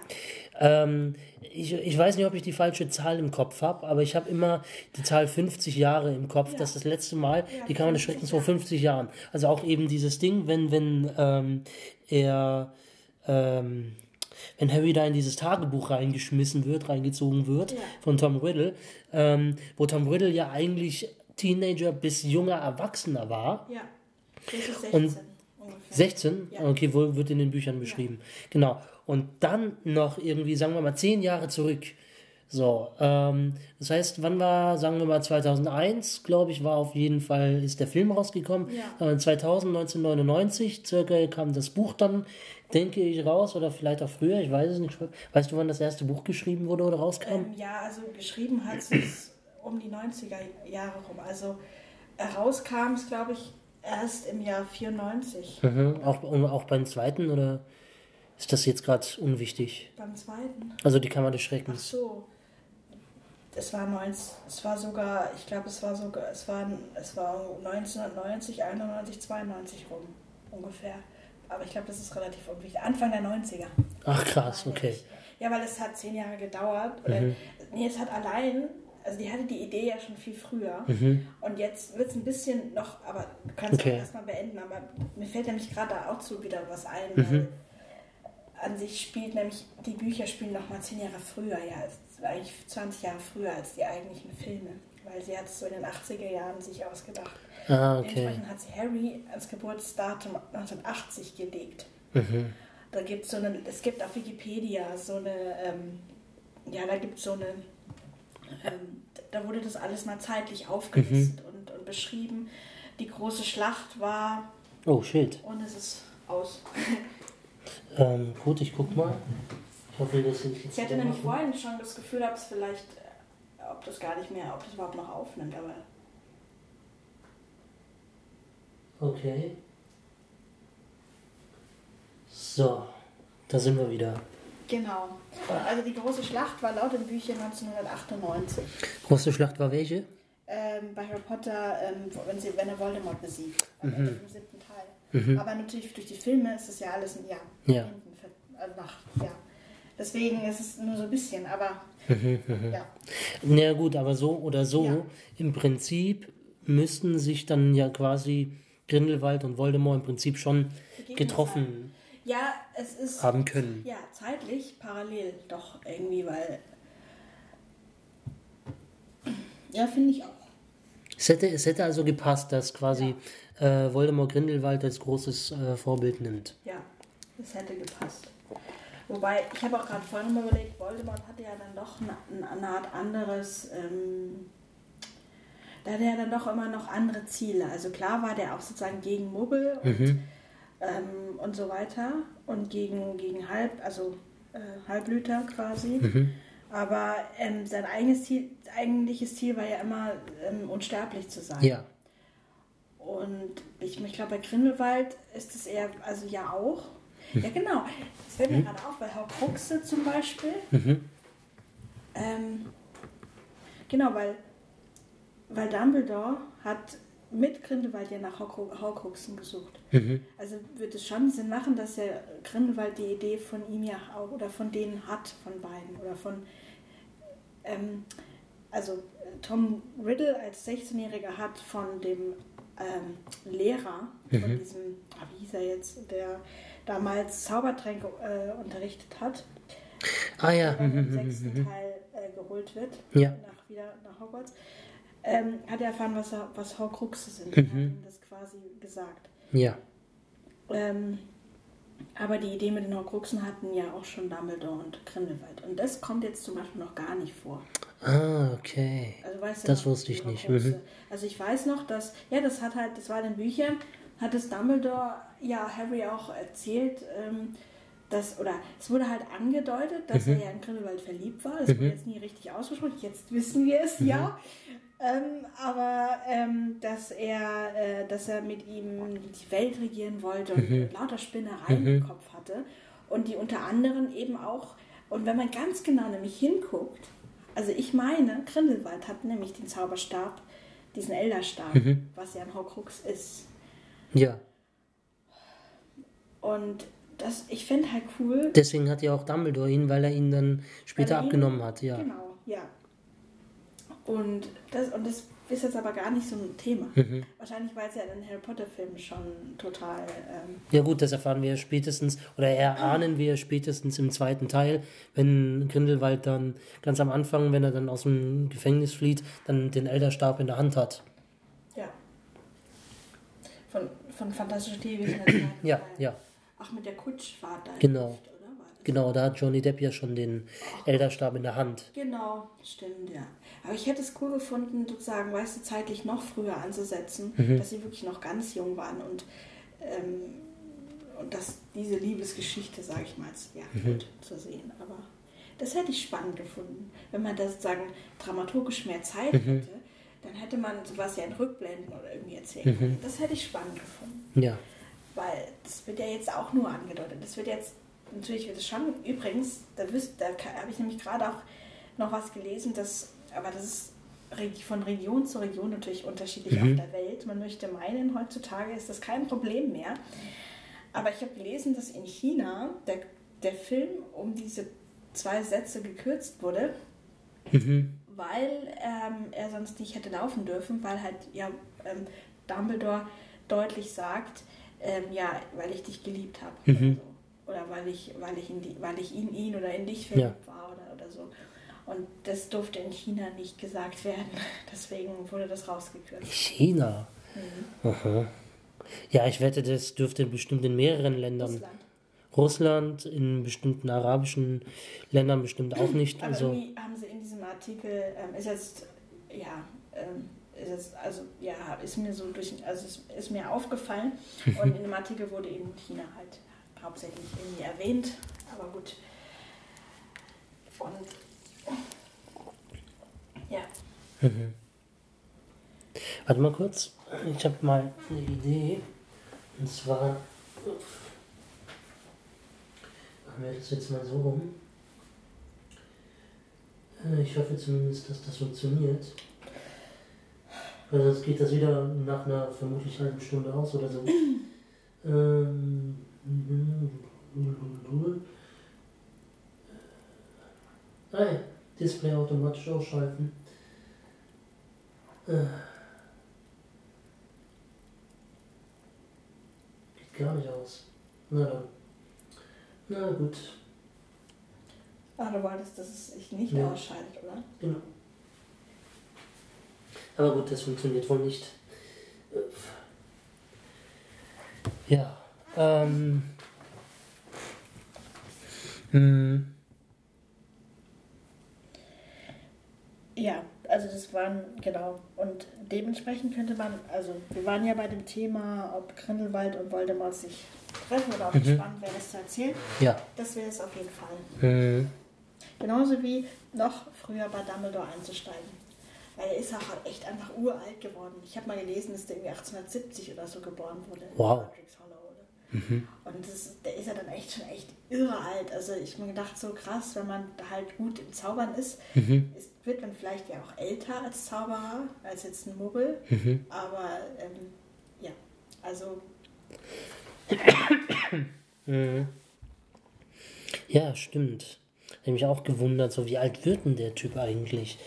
Ähm, ich, ich weiß nicht, ob ich die falsche Zahl im Kopf habe, aber ich habe immer die Zahl 50 Jahre im Kopf, Ja. dass das letzte Mal Ja, die Kammer des 50 Schreckens vor Jahre. 50 Jahren. Also auch eben dieses Ding, wenn, wenn ähm, er ähm, wenn Harry da in dieses Tagebuch reingeschmissen wird, reingezogen wird Ja. von Tom Riddle, ähm, wo Tom Riddle ja eigentlich Teenager bis junger Erwachsener war. Ja. Das ist 16 Und ungefähr. 16? Ja. Okay, wo wird in den Büchern beschrieben. Genau. Und dann noch irgendwie, sagen wir mal, zehn Jahre zurück. So, ähm, das heißt, wann war, sagen wir mal, 2001, glaube ich, war auf jeden Fall, ist der Film rausgekommen. Ja. Äh, 2000, 1999 circa kam das Buch dann, denke ich, raus oder vielleicht auch früher, ich weiß es nicht. Weißt du, wann das erste Buch geschrieben wurde oder rauskam? Ähm, ja, also geschrieben hat es um die 90er Jahre rum. Also rauskam es, glaube ich, erst im Jahr 94. Mhm. Auch, auch beim zweiten oder ist das jetzt gerade unwichtig? Beim zweiten. Also die Kammer des Ach Schreckens. so. Es war 19, es war sogar, ich glaube, es war sogar, es war, es war 1990, 91, 92 rum ungefähr. Aber ich glaube, das ist relativ unwichtig. Anfang der 90er. Ach krass, okay. Ja, weil es hat zehn Jahre gedauert. Oder, Mhm. Nee, es hat allein, also die hatte die Idee ja schon viel früher. Mhm. Und jetzt wird es ein bisschen noch, aber du kannst Okay. erstmal beenden. Aber mir fällt nämlich gerade da auch zu wieder was ein. Mhm. Weil an sich spielt nämlich, die Bücher spielen noch mal zehn Jahre früher, ja, eigentlich 20 Jahre früher als die eigentlichen Filme. Weil sie hat es so in den 80er Jahren sich ausgedacht. Ah, okay. Dementsprechend hat sie Harry als Geburtsdatum 1980 gelegt. Mhm. Da gibt so eine, es gibt auf Wikipedia so eine, ähm, ja, da gibt es so eine, ähm, da wurde das alles mal zeitlich aufgelistet und, und beschrieben. Die große Schlacht war Oh, shit. und es ist aus. [LAUGHS] Ähm, gut, ich guck mal. Ich hoffe, das sind jetzt. Ich hatte nämlich vorhin schon das Gefühl, ob es vielleicht, äh, ob das gar nicht mehr, ob das überhaupt noch aufnimmt, aber Okay. So, da sind wir wieder. Genau. Also die große Schlacht war laut den Büchern 1998. Große Schlacht war welche? ähm, bei Harry Potter, ähm, wenn, sie, wenn er Voldemort besiegt, Mhm. Im siebten Teil. Aber natürlich durch die Filme ist es ja alles ein Jahr. Ja. Nach, ja. Deswegen ist es nur so ein bisschen, aber ja. Na gut, aber so oder so, Ja. im Prinzip müssten sich dann ja quasi Grindelwald und Voldemort im Prinzip schon getroffen Ja, es ist haben können. ja zeitlich parallel doch irgendwie, weil ja, finde ich auch. Es hätte, es hätte also gepasst, dass quasi äh, Voldemort Grindelwald als großes äh, Vorbild nimmt. Ja, es hätte gepasst. Wobei, ich habe auch gerade vorhin mal überlegt, Voldemort hatte ja dann doch eine, eine Art anderes, ähm, da hatte er dann doch immer noch andere Ziele. Also klar war der auch sozusagen gegen Muggel und, Mhm. Ähm, und so weiter und gegen, gegen Halb, also äh, Halblüter quasi. Mhm. Aber ähm, sein eigenes Ziel, eigentliches Ziel war ja immer, ähm, unsterblich zu sein. Ja. Und ich, ich glaube, bei Grindelwald ist es eher, also ja auch. Hm. Ja, genau. Das fällt mir gerade auf, bei Horcruxe zum Beispiel. Mhm. Ähm, genau, weil weil Dumbledore hat mit Grindelwald ja nach Horcru- Horcruxen gesucht. Mhm. Also wird es schon Sinn machen, dass ja Grindelwald die Idee von ihm ja auch oder von denen hat, von beiden. Oder von. Ähm, also Tom Riddle als 16-Jähriger hat von dem ähm, Lehrer, von Mhm. diesem, ah, wie hieß er jetzt, der damals Zaubertränke äh, unterrichtet hat, Ah ja. der dann im Mhm, mhm, sechsten mhm. Teil äh, geholt wird, Ja. nach, wieder nach Hogwarts, ähm, hat er erfahren, was, was Horcruxe sind. Mhm. Er hat ihm das quasi gesagt. Ja. Ähm, aber die Idee mit den Horcruxen hatten ja auch schon Dumbledore und Grindelwald. Und das kommt jetzt zum Beispiel noch gar nicht vor. Ah, okay. Also weißt du Das noch, wusste ich nicht. Mhm. Also ich weiß noch, dass, ja, das hat halt, das war in den Büchern, hat es Dumbledore ja Harry auch erzählt, ähm, dass, oder es wurde halt angedeutet, dass Mhm. er ja in Grindelwald verliebt war. Das wurde jetzt nie richtig ausgesprochen, jetzt wissen wir es, ja. Ähm, aber ähm, dass er, äh, dass er mit ihm die Welt regieren wollte und Mhm. lauter Spinnereien im Kopf hatte. Und die unter anderem eben auch, und wenn man ganz genau nämlich hinguckt, also ich meine, Grindelwald hat nämlich den Zauberstab, diesen Elderstab, Mhm. was ja ein Horcrux ist. Ja. Und das, ich finde halt cool. Deswegen hat ja auch Dumbledore ihn, weil er ihn dann später er ihn- abgenommen hat, ja. Genau, ja. Und das, und das ist jetzt aber gar nicht so ein Thema. Mhm. Wahrscheinlich, weil es ja in den Harry Potter-Filmen schon total. Ähm, Ja gut, das erfahren wir spätestens, oder erahnen wir spätestens im zweiten Teil, wenn Grindelwald dann ganz am Anfang, wenn er dann aus dem Gefängnis flieht, dann den Elderstab in der Hand hat. ja. Von, von Fantastische Tierwesen. [CLEARS THROAT] Ja, ja. Auch mit der Kutschfahrt Genau. der Genau, da hat Johnny Depp ja schon den Elderstab in der Hand. Genau, stimmt, ja. Aber ich hätte es cool gefunden, sozusagen, weißt du, zeitlich noch früher anzusetzen, Mhm. dass sie wirklich noch ganz jung waren und, ähm, und dass diese Liebesgeschichte, sage ich mal, ja, Mhm. gut zu sehen. Aber das hätte ich spannend gefunden, wenn man da sozusagen dramaturgisch mehr Zeit Mhm. hätte. Dann hätte man sowas ja in Rückblenden oder irgendwie erzählen Mhm. können. Das hätte ich spannend gefunden. Ja. Weil das wird ja jetzt auch nur angedeutet. Das wird jetzt, natürlich wird es schon, übrigens, da, da habe ich nämlich gerade auch noch was gelesen, dass, aber das ist von Region zu Region natürlich unterschiedlich Mhm. auf der Welt. Man möchte meinen, heutzutage ist das kein Problem mehr. Aber ich habe gelesen, dass in China der, der Film um diese zwei Sätze gekürzt wurde, Mhm. weil ähm, er sonst nicht hätte laufen dürfen, weil halt ja ähm, Dumbledore deutlich sagt, ähm, ja, weil ich dich geliebt habe Mhm. Oder weil ich, weil ich, in die, weil ich in ihn oder in dich Ja. verliebt war oder, oder so. Und das durfte in China nicht gesagt werden. [LAUGHS] Deswegen wurde das rausgekürzt. China. Mhm. Aha. Ja, ich wette, das dürfte bestimmt in mehreren Ländern. Russland. Russland, in bestimmten arabischen Ländern bestimmt auch nicht. Aber Also, irgendwie haben sie in diesem Artikel, ähm, ist jetzt, ja, ähm, ist jetzt, also ja, ist mir so durch, also es ist mir aufgefallen [LAUGHS] und in dem Artikel wurde eben China halt hauptsächlich irgendwie erwähnt, aber gut. Und ja, mhm. warte mal kurz. Ich habe mal eine Idee. Und zwar. Machen wir das jetzt mal so rum. Äh, Ich hoffe zumindest, dass das funktioniert. Weil sonst geht das wieder nach einer vermutlich halben Stunde aus oder so. [CLEARS THROAT] ähm, ah Display automatisch ausschalten. Äh. Geht gar nicht aus. Na dann. Na gut. ach, du wolltest, dass es sich nicht Ja. ausschaltet, oder? Genau. Aber gut, das funktioniert wohl nicht. Ja. Ähm. Hm. Ja, also das waren, genau. Und dementsprechend könnte man, also wir waren ja bei dem Thema, ob Grindelwald und Voldemort sich treffen oder ob Mhm. spannend wäre, das zu erzählen. Ja. Das wäre es auf jeden Fall. Hm. Genauso wie noch früher bei Dumbledore einzusteigen. Weil er ist auch halt echt einfach uralt geworden. Ich habe mal gelesen, dass der irgendwie 1870 oder so geboren wurde. Wow. Mhm. Und das, der ist ja dann echt schon echt irre alt. Also ich mir gedacht, so krass, wenn man halt gut im Zaubern ist, mhm. ist wird man vielleicht ja auch älter als Zauberer, als jetzt ein Muggel. Mhm. Aber ähm, ja, also. Mhm. Ja, stimmt. Ich habe mich auch gewundert, so wie alt wird denn der Typ eigentlich?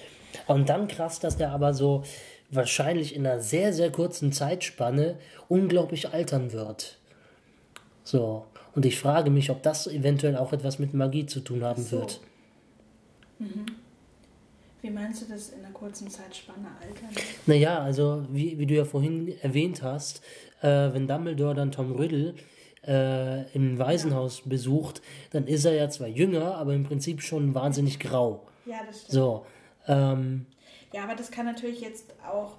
Und dann krass, dass der aber so wahrscheinlich in einer sehr, sehr kurzen Zeitspanne unglaublich altern wird. So. Und ich frage mich, ob das eventuell auch etwas mit Magie zu tun haben so. wird. Mhm. Wie meinst du das in einer kurzen Zeitspanne altern? Naja, also wie, wie du ja vorhin erwähnt hast, äh, wenn Dumbledore dann Tom Riddle äh, im Waisenhaus ja. besucht, dann ist er ja zwar jünger, aber im Prinzip schon wahnsinnig grau. Ja, das stimmt. So, ähm, ja, aber das kann natürlich jetzt auch,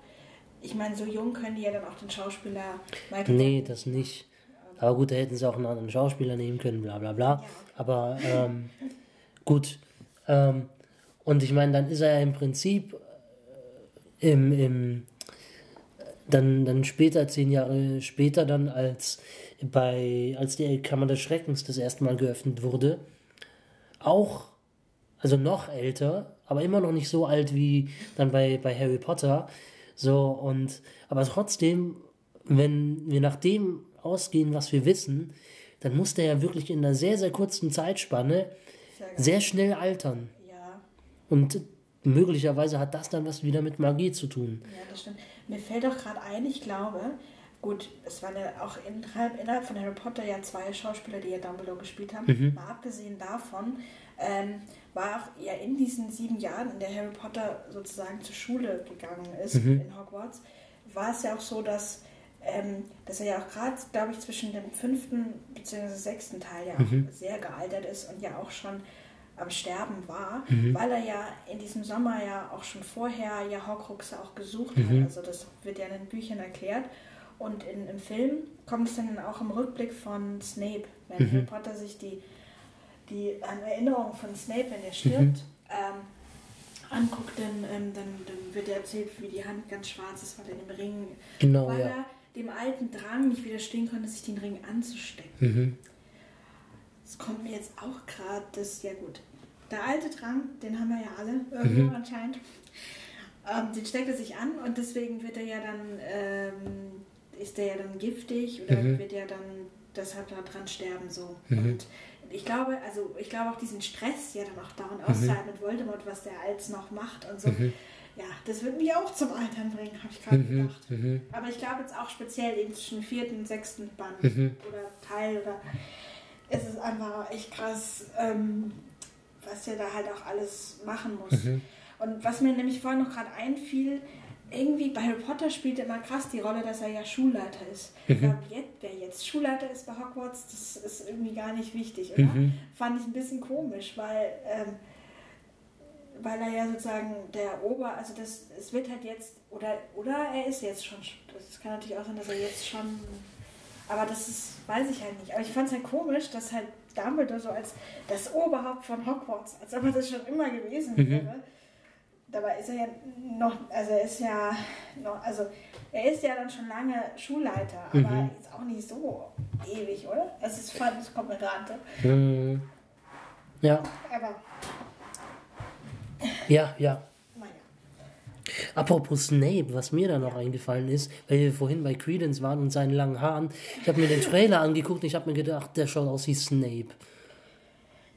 ich meine, so jung können die ja dann auch den Schauspieler weiter. Nee, das nicht. Aber gut, da hätten sie auch einen anderen Schauspieler nehmen können, bla bla bla. Aber ähm, gut. Ähm, und ich meine, dann ist er ja im Prinzip äh, im, im dann, dann später, zehn Jahre später, dann als bei, als die Kammer des Schreckens das erste Mal geöffnet wurde, auch, also noch älter, aber immer noch nicht so alt wie dann bei, bei Harry Potter. So, und aber trotzdem, wenn wir nach dem ausgehen, was wir wissen, dann muss der ja wirklich in einer sehr, sehr kurzen Zeitspanne sehr schnell altern. Und möglicherweise hat das dann was wieder mit Magie zu tun. Ja, das stimmt. Mir fällt auch gerade ein, ich glaube, gut, es waren ja auch innerhalb, innerhalb von Harry Potter ja zwei Schauspieler, die ja Dumbledore gespielt haben. Mhm. Mal abgesehen davon, ähm, war auch ja in diesen sieben Jahren, in der Harry Potter sozusagen zur Schule gegangen ist, mhm. in Hogwarts, war es ja auch so, dass, ähm, dass er ja auch gerade, glaube ich, zwischen dem fünften bzw. sechsten Teil ja mhm. sehr gealtert ist und ja auch schon am Sterben war, mhm. weil er ja in diesem Sommer ja auch schon vorher ja Horcruxe auch gesucht mhm. hat. Also das wird ja in den Büchern erklärt. Und in, im Film kommt es dann auch im Rückblick von Snape, wenn mhm. Harry Potter sich die, die Erinnerung von Snape, wenn er stirbt, mhm. ähm, anguckt, dann, ähm, dann, dann wird er erzählt, wie die Hand ganz schwarz ist, weil er dem Ring, genau, weil ja. er dem alten Drang nicht widerstehen konnte, sich den Ring anzustecken. Mhm. Es kommt mir jetzt auch gerade das, ja gut, der alte Drang, den haben wir ja alle irgendwo mhm. anscheinend. Ähm, den steckt er sich an und deswegen wird er ja dann, ähm, ist der ja dann giftig oder mhm. wird er dann deshalb daran sterben so. Mhm. Und ich glaube, also ich glaube auch diesen Stress ja dann auch dauernd mhm. auszahlt mit Voldemort, was der als noch macht und so. Mhm. Ja, das wird mich auch zum Altern bringen, habe ich gerade mhm. gedacht. Aber ich glaube jetzt auch speziell eben zwischen vierten, sechsten Band oder Teil oder es ist einfach echt krass, ähm, was er da halt auch alles machen muss. Mhm. Und was mir nämlich vorhin noch gerade einfiel, irgendwie bei Harry Potter spielt immer krass die Rolle, dass er ja Schulleiter ist. Mhm. Ich glaube, jetzt, wer jetzt Schulleiter ist bei Hogwarts, das ist irgendwie gar nicht wichtig, oder? Mhm. Fand ich ein bisschen komisch, weil, ähm, weil er ja sozusagen der Ober, also das, es wird halt jetzt, oder, oder er ist jetzt schon, das kann natürlich auch sein, dass er jetzt schon aber das ist, weiß ich halt nicht. Aber ich fand es halt komisch, dass halt Dumbledore so als das Oberhaupt von Hogwarts, als ob er das schon immer gewesen mhm. wäre. Dabei ist er ja noch, also er ist ja noch, also er ist ja dann schon lange Schulleiter, aber mhm. jetzt auch nicht so ewig, oder? Es ist fand, es kommt mir gerade. Mhm. Ja. Aber. Ja, ja. Apropos Snape, was mir da noch eingefallen ist, weil wir vorhin bei Credence waren und seinen langen Haaren. Ich habe mir den Trailer angeguckt und ich habe mir gedacht, der schaut aus wie Snape.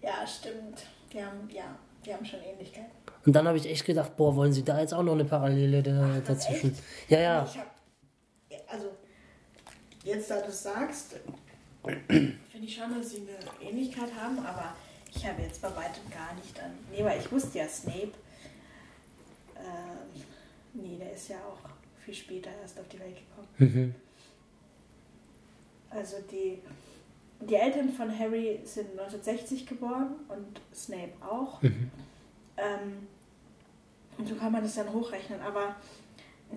Ja, stimmt. Die haben, ja, die haben schon Ähnlichkeiten. Und dann habe ich echt gedacht, boah, wollen sie da jetzt auch noch eine Parallele da, dazwischen? Echt? Ja, ja. Hab, also, jetzt da du es sagst, finde ich schon, dass sie eine Ähnlichkeit haben, aber ich habe jetzt bei weitem gar nicht an. Nee, weil ich wusste ja, Snape äh, nee, der ist ja auch viel später erst auf die Welt gekommen. Mhm. Also die, die Eltern von Harry sind 1960 geboren und Snape auch. Mhm. Ähm, und so kann man das dann hochrechnen, aber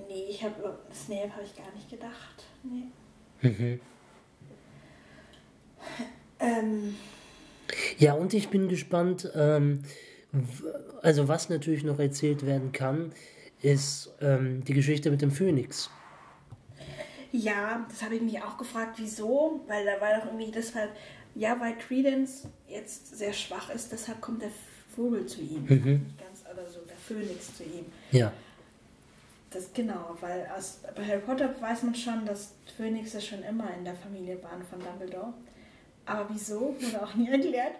nee, ich habe Snape habe ich gar nicht gedacht. Nee. Mhm. Ähm, ja, und ich bin gespannt, ähm, also was natürlich noch erzählt werden kann, ist ähm, die Geschichte mit dem Phönix. Ja, das habe ich mich auch gefragt, wieso? Weil da war doch irgendwie deshalb, ja, weil Credence jetzt sehr schwach ist, deshalb kommt der Vogel zu ihm. Mhm. Nicht ganz, oder so, der Phönix zu ihm. Ja. Das genau, weil aus, bei Harry Potter weiß man schon, dass Phönixe schon immer in der Familie waren von Dumbledore. Aber wieso, wurde auch nie erklärt.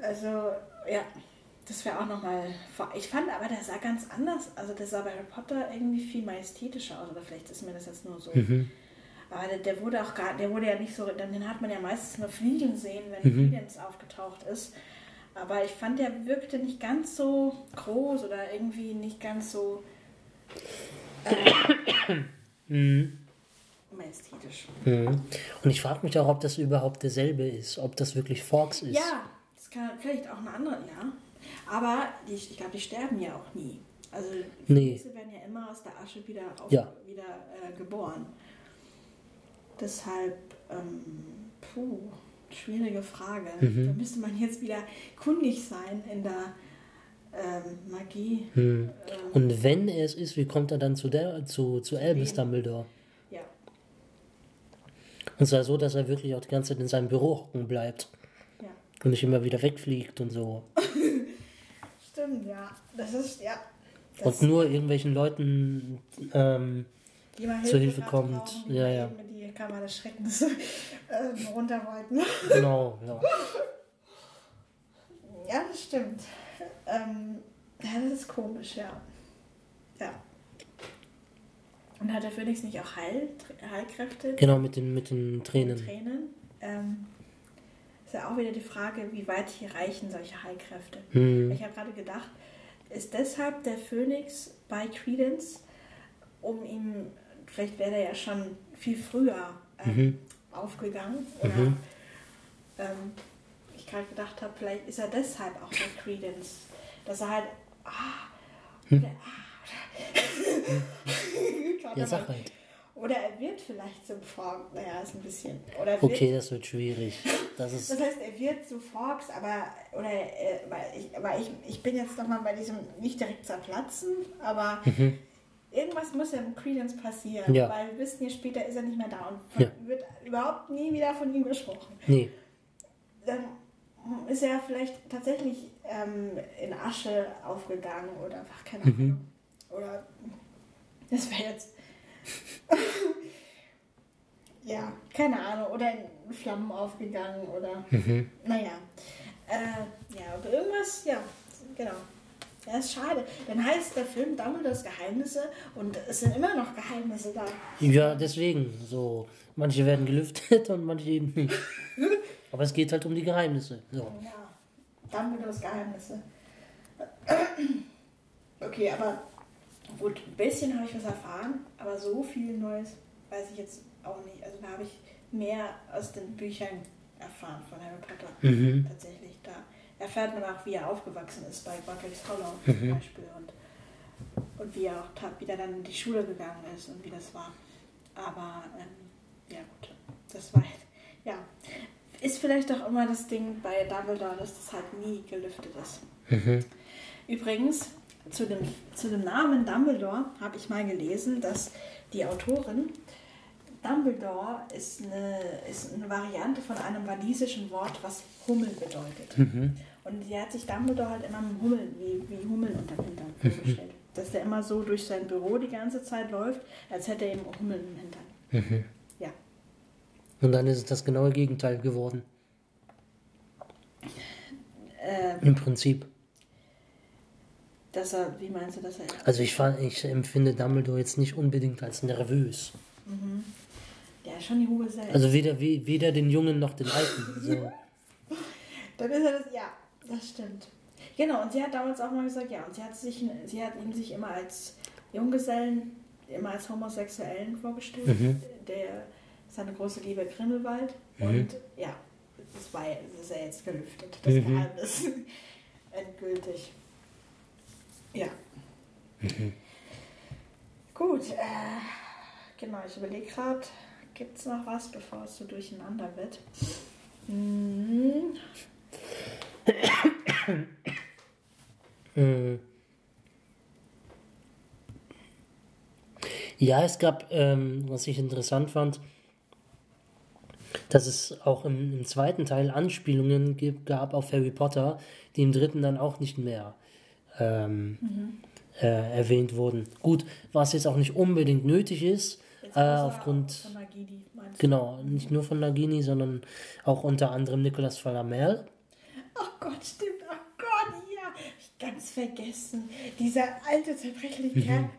Also, ja, das wäre auch nochmal. Ich fand aber, der sah ganz anders. Also, der sah bei Harry Potter irgendwie viel majestätischer aus. Oder vielleicht ist mir das jetzt nur so. Mhm. Aber der, der wurde auch gar, der wurde ja nicht so, den hat man ja meistens nur fliegen sehen, wenn Mhm. Aufgetaucht ist. Aber ich fand, der wirkte nicht ganz so groß oder irgendwie nicht ganz so [COUGHS] Mhm. Majestätisch. Mhm. Und ich frage mich auch, ob das überhaupt derselbe ist, ob das wirklich Fox ist. Ja, das kann vielleicht auch eine andere, ja. Aber die, ich glaube, die sterben ja auch nie. Also Nee. Phönixe werden ja immer aus der Asche wieder, auf, Ja. wieder äh, geboren. Deshalb, ähm, puh, schwierige Frage. Mhm. Da müsste man jetzt wieder kundig sein in der ähm, Magie. Mhm. Ähm, Und wenn er es ist, wie kommt er dann zu der zu, zu Albus Wen? Dumbledore? Und zwar so, dass er wirklich auch die ganze Zeit in seinem Büro hocken bleibt ja. und nicht immer wieder wegfliegt und so. [LAUGHS] Stimmt, ja. Das ist, ja. Das, Und nur irgendwelchen Leuten ähm, mal zur Hilfe kommt. Ja, ja. die Kammer des Schreckens [LAUGHS] ähm, runter wollten. genau, ja. Ja, das stimmt. Ähm, ja, das ist komisch, ja. Ja. Und hat der Phönix nicht auch Heil, Heilkräfte? Genau mit den, mit den Tränen. Tränen? Ähm, ist ja auch wieder die Frage, wie weit hier reichen solche Heilkräfte. Mhm. Ich habe gerade gedacht, ist deshalb der Phönix bei Credence, um ihn, vielleicht wäre er ja schon viel früher ähm, Mhm. aufgegangen. Oder Mhm. ähm, ich gerade gedacht habe, vielleicht ist er deshalb auch bei Credence. Dass er halt. Ah, oder, ah, oder, Ja, sag halt. oder er wird vielleicht zum Forks. Naja, ist ein bisschen. Oder er wird Okay, das wird schwierig. Das das ist. heißt, er wird zu Forks, aber oder äh, weil ich, aber ich, ich bin jetzt nochmal bei diesem nicht direkt zerplatzen, aber irgendwas muss ja mit Credence passieren, Mhm. Ja. weil wir wissen ja später ist er nicht mehr da und von, Ja. wird überhaupt nie wieder von ihm gesprochen. Nee. Dann ist er vielleicht tatsächlich ähm, in Asche aufgegangen oder ach, keine Ahnung. Mhm. Oder das wäre jetzt [LAUGHS] ja, keine Ahnung, oder in Flammen aufgegangen oder Mhm. naja. Äh, ja, aber irgendwas, ja, genau. Ja, ist schade. Dann heißt der Film Dumbledores Geheimnisse und es sind immer noch Geheimnisse da. Ja, deswegen. So. Manche werden gelüftet [LAUGHS] und manche eben nicht. [LAUGHS] Aber es geht halt um die Geheimnisse. So. Ja, Dumbledores Geheimnisse. [CLEARS THROAT] Okay, aber gut, ein bisschen habe ich was erfahren, aber so viel Neues weiß ich jetzt auch nicht. Also da habe ich mehr aus den Büchern erfahren von Harry Potter. Mhm. Tatsächlich. Da erfährt man auch, wie er aufgewachsen ist bei Buckley's Hollow Mhm. zum Beispiel und, und wie er auch ta- wieder dann in die Schule gegangen ist und wie das war. Aber ähm, ja gut, das war ja ist vielleicht auch immer das Ding bei Dumbledore, dass das halt nie gelüftet ist. Mhm. Übrigens, zu dem, zu dem Namen Dumbledore habe ich mal gelesen, dass die Autorin Dumbledore ist eine, ist eine Variante von einem walisischen Wort, was Hummel bedeutet. Mhm. Und sie hat sich Dumbledore halt immer mit Hummeln, wie, wie Hummeln unterm Hintern vorgestellt. Dass der immer so durch sein Büro die ganze Zeit läuft, als hätte er eben Hummeln im Hintern. Mhm. Ja. Und dann ist es das genaue Gegenteil geworden. Äh, Im Prinzip. Dass er, wie meinst du, dass er. Also ich, fa- ich empfinde Dumbledore jetzt nicht unbedingt als nervös. Ja, schon die Hummel selbst. Also weder, wie- weder den Jungen noch den Alten. So. [LAUGHS] Dann ist er das, ja, das stimmt. Genau, und sie hat damals auch mal gesagt, ja, und sie hat sich, sie hat ihn sich immer als Junggesellen, immer als Homosexuellen vorgestellt. Mhm. Der seine große Liebe Grindelwald. Mhm. Und ja, das war das ist ja jetzt gelüftet, das Mhm. Geheimnis. [LAUGHS] Endgültig. Ja. Gut, äh, genau, ich überlege gerade, gibt es noch was, bevor es so durcheinander wird? Hm, Mhm. Ja, es gab, ähm, was ich interessant fand, dass es auch im, im zweiten Teil Anspielungen gibt, gab auf Harry Potter, die im dritten dann auch nicht mehr ähm, äh, erwähnt wurden. Gut, was jetzt auch nicht unbedingt nötig ist, äh, aufgrund, Von Nagini, meinst du? genau, nicht nur von Nagini, sondern auch unter anderem Nicolas Flamel. Oh Gott, stimmt. Oh Gott, ja. Ich ganz vergessen. Dieser alte, zerbrechliche Mhm. Kerl,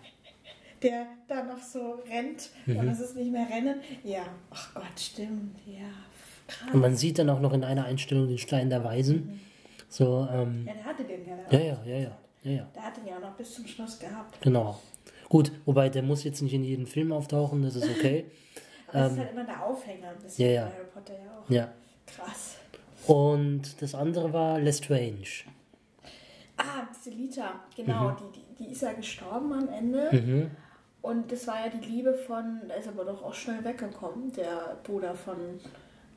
der da noch so rennt Mhm. und es ist nicht mehr Rennen. Ja, ach Gott, stimmt. Ja, krass. Und man sieht dann auch noch in einer Einstellung den Stein der Weisen. So, ähm, Ja, der hatte den ja. ja, ja, ja, ja, ja, ja. Der hat den ja auch noch bis zum Schluss gehabt. Genau. Gut, wobei der muss jetzt nicht in jedem Film auftauchen, das ist okay. [LAUGHS] Aber das ist halt immer der Aufhänger ein bisschen Ähm, ja, ja. bei Harry Potter ja auch. Ja. Krass. Und das andere war Lestrange. Ah, Selita, genau, Mhm. die, die, die ist ja gestorben am Ende. Und das war ja die Liebe von, da ist aber doch auch schnell weggekommen, der Bruder von,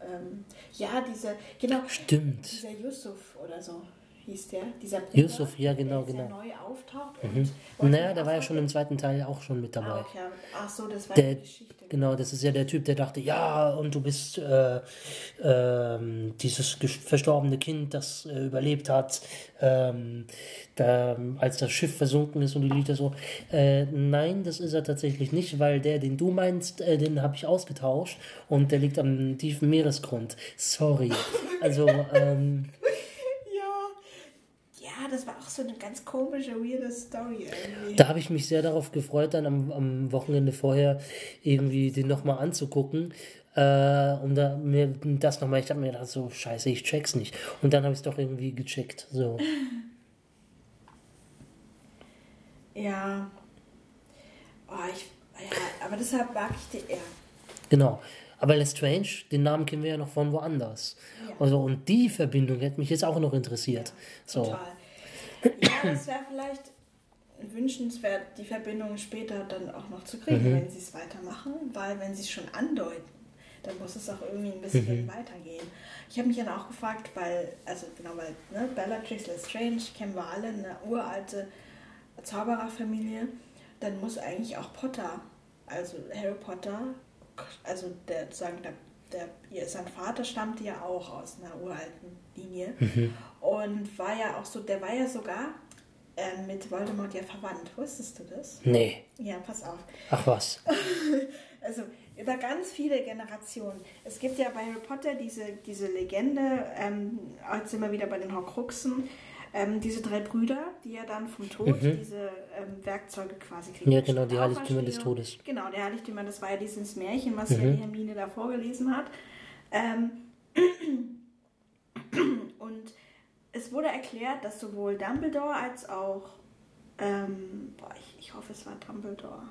ähm, ja, diese, genau, Stimmt. dieser Yusuf oder so hieß der, dieser Bruder, Yusuf, ja, genau, der genau. neu auftaucht. Und Naja, der war ja schon im zweiten Teil auch schon mit dabei. Ah, okay. Ach so, das war Der, die Geschichte. genau, das ist ja der Typ, der dachte, ja, und du bist äh, ähm, dieses verstorbene Kind, das äh, überlebt hat, ähm, da, als das Schiff versunken ist und die Lieder so. Äh, nein, das ist er tatsächlich nicht, weil der, den du meinst, äh, den habe ich ausgetauscht und der liegt am tiefen Meeresgrund. Sorry. [LAUGHS] Also, ähm, das war auch so eine ganz komische, weirde Story irgendwie. Da habe ich mich sehr darauf gefreut, dann am, am Wochenende vorher irgendwie den nochmal anzugucken. Äh, um da mir das nochmal, ich habe mir gedacht, so scheiße, ich check's nicht. Und dann habe ich es doch irgendwie gecheckt. So. [LAUGHS] Ja. Oh, ich, ja, aber deshalb mag ich die eher. Genau. Aber Lestrange, den Namen kennen wir ja noch von woanders. Ja. Also, und die Verbindung hätte mich jetzt auch noch interessiert. So. Total. Ja, das wäre vielleicht wünschenswert, die Verbindung später dann auch noch zu kriegen, wenn sie es weitermachen, weil wenn sie es schon andeuten, dann muss es auch irgendwie ein bisschen weitergehen. Ich habe mich dann auch gefragt, weil, also genau, weil ne, Bellatrix Lestrange kennen wir alle, eine uralte Zaubererfamilie, dann muss eigentlich auch Potter, also Harry Potter, also der, sagen, der, der, ihr, sein Vater stammte ja auch aus einer uralten Linie und war ja auch so, der war ja sogar äh, mit Voldemort ja verwandt. Wusstest du das? Nee. Ja, pass auf. Ach was. [LAUGHS] Also über ganz viele Generationen. Es gibt ja bei Harry Potter diese, diese Legende, ähm, jetzt sind wir wieder bei den Horcruxen, ähm, diese drei Brüder, die ja dann vom Tod diese ähm, Werkzeuge quasi kriegen. Ja, genau, die. Heiligtümer des Todes. Genau, der Heiligtümer, das war ja dieses Märchen, was ja die Hermine da vorgelesen hat. Ähm, [CLEARS THROAT] und es wurde erklärt, dass sowohl Dumbledore als auch, ähm, boah, ich, ich hoffe, es war Dumbledore.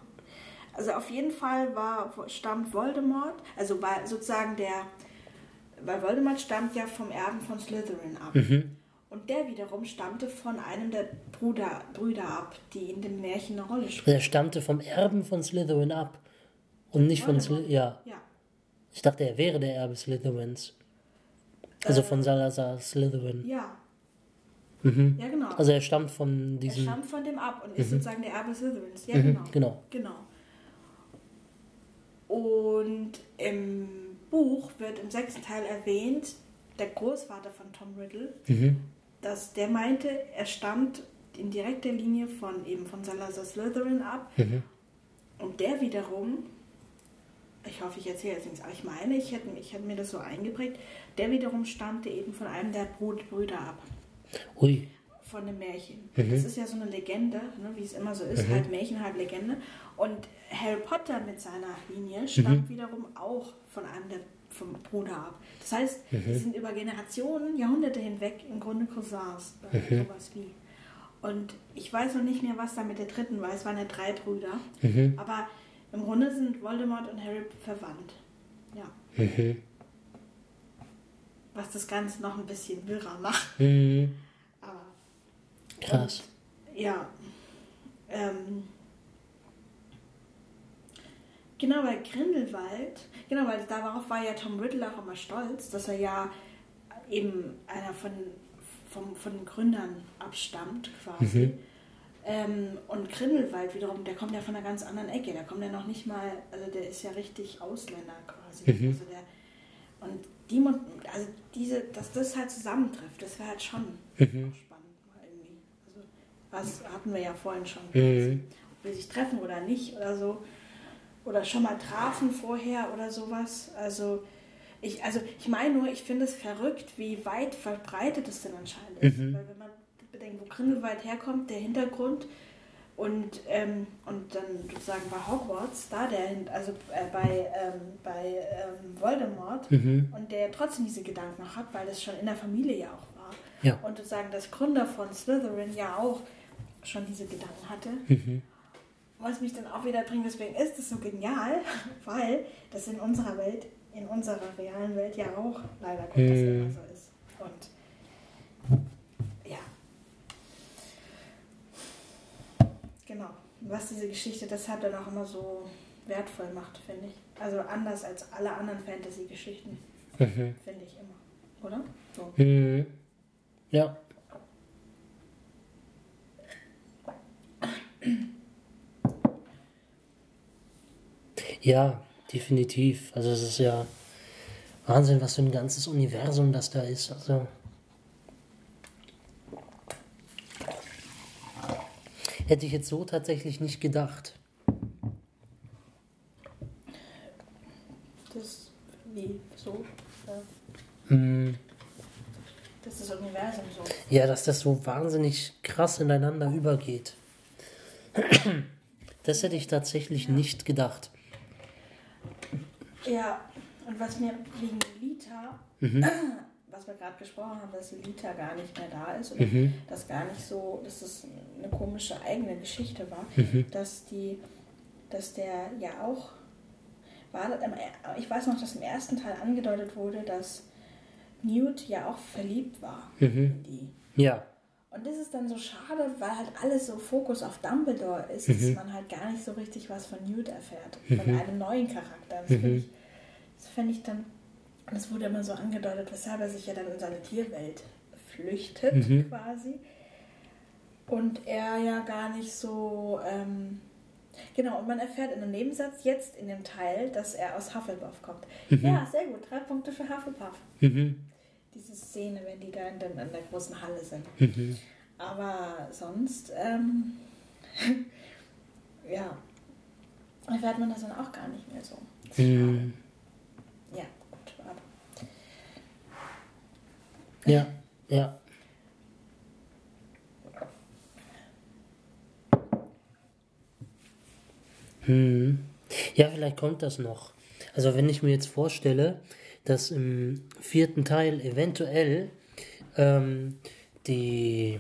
Also auf jeden Fall war, stammt Voldemort, also war sozusagen der, weil Voldemort stammt ja vom Erben von Slytherin ab. Und der wiederum stammte von einem der Bruder, Brüder ab, die in dem Märchen eine Rolle spielen. Er stammte vom Erben von Slytherin ab. Und nicht von Slytherin. Ja. Ja. Ich dachte, er wäre der Erbe Slytherins. Also von Salazar Slytherin. Ja. Ja, genau. Also er stammt von er diesem. stammt von dem ab und ist sozusagen der Erbe Slytherins. Ja, genau. Genau. Genau. Und im Buch wird im sechsten Teil erwähnt, der Großvater von Tom Riddle, dass der meinte, er stammt in direkter Linie von eben von Salazar Slytherin ab. Und der wiederum, ich hoffe, ich erzähle jetzt nichts, aber ich meine, ich hätte, ich hätte mir das so eingeprägt, der wiederum stammte eben von einem der Brüder ab Ui. von dem Märchen. Das ist ja so eine Legende, ne, wie es immer so ist, halb Märchen, halb Legende. Und Harry Potter mit seiner Linie stammt wiederum auch von einem der vom Bruder ab. Das heißt, die sind über Generationen, Jahrhunderte hinweg im Grunde Cousins, äh, sowas wie. Und ich weiß noch nicht mehr, was da mit der dritten war. Es waren ja drei Brüder. Aber im Grunde sind Voldemort und Harry verwandt. Ja. Was das Ganze noch ein bisschen wirrer macht. Mhm. Aber Krass. ja. Ähm, genau, bei Grindelwald, genau, weil darauf war ja Tom Riddle auch immer stolz, dass er ja eben einer von, vom, von den Gründern abstammt, quasi. Ähm, und Grindelwald wiederum, der kommt ja von einer ganz anderen Ecke. Der kommt ja noch nicht mal, also der ist ja richtig Ausländer quasi. Mhm. Also der, und die, also diese, dass das halt zusammentrifft, das wäre halt schon mhm. spannend mal irgendwie. Also was hatten wir ja vorhin schon. Mhm. Ob wir sich treffen oder nicht oder so. Oder schon mal trafen vorher oder sowas. Also ich, also ich meine nur, ich finde es verrückt, wie weit verbreitet es denn anscheinend ist. Mhm. Weil wenn man bedenkt, wo Grindelwald herkommt, der Hintergrund und, ähm, und dann sozusagen bei Hogwarts, da der, also äh, bei, ähm, bei ähm, Voldemort mhm. und der trotzdem diese Gedanken noch hat, weil das schon in der Familie ja auch war. Ja. Und sozusagen das Gründer von Slytherin ja auch schon diese Gedanken hatte. Mhm. Was mich dann auch wieder bringt, deswegen ist es so genial, [LAUGHS] weil das in unserer Welt in unserer realen Welt ja auch leider Gottes hm. immer so ist. Und ja. Genau. Was diese Geschichte deshalb dann auch immer so wertvoll macht, finde ich. Also anders als alle anderen Fantasy-Geschichten, mhm. finde ich immer. Oder? So. Mhm. Ja. [CLEARS THROAT] Ja, definitiv. Also es ist ja Wahnsinn, was für ein ganzes Universum das da ist. Also hätte ich jetzt so tatsächlich nicht gedacht. Das wie so? Ja. Hm. Das ist das Universum so. Ja, dass das so wahnsinnig krass ineinander übergeht. [CLEARS THROAT] Das hätte ich tatsächlich ja. nicht gedacht. Ja, und was mir wegen Lita, mhm. [CLEARS THROAT] was wir gerade gesprochen haben, dass Lita gar nicht mehr da ist oder mhm. dass gar nicht so, dass das eine komische eigene Geschichte war, mhm. dass die, dass der ja auch war, ich weiß noch, dass im ersten Teil angedeutet wurde, dass Newt ja auch verliebt war mhm. in die. Ja. Und das ist dann so schade, weil halt alles so Fokus auf Dumbledore ist, dass mhm. man halt gar nicht so richtig was von Newt erfährt, von mhm. einem neuen Charakter. Das finde ich das ich dann, das wurde immer so angedeutet, weshalb er sich ja dann in seine Tierwelt flüchtet mhm. quasi. Und er ja gar nicht so. Ähm, genau, und man erfährt in einem Nebensatz jetzt in dem Teil, dass er aus Hufflepuff kommt. Mhm. Ja, sehr gut. Drei Punkte für Hufflepuff. Diese Szene, wenn die da in, der, in der großen Halle sind. Mhm. Aber sonst, ähm, [LAUGHS] ja, erfährt man das dann auch gar nicht mehr so. Mhm. Ja, gut, aber. Ja, ja. Hm. Ja, vielleicht kommt das noch. Also wenn ich mir jetzt vorstelle, dass im vierten Teil eventuell ähm, die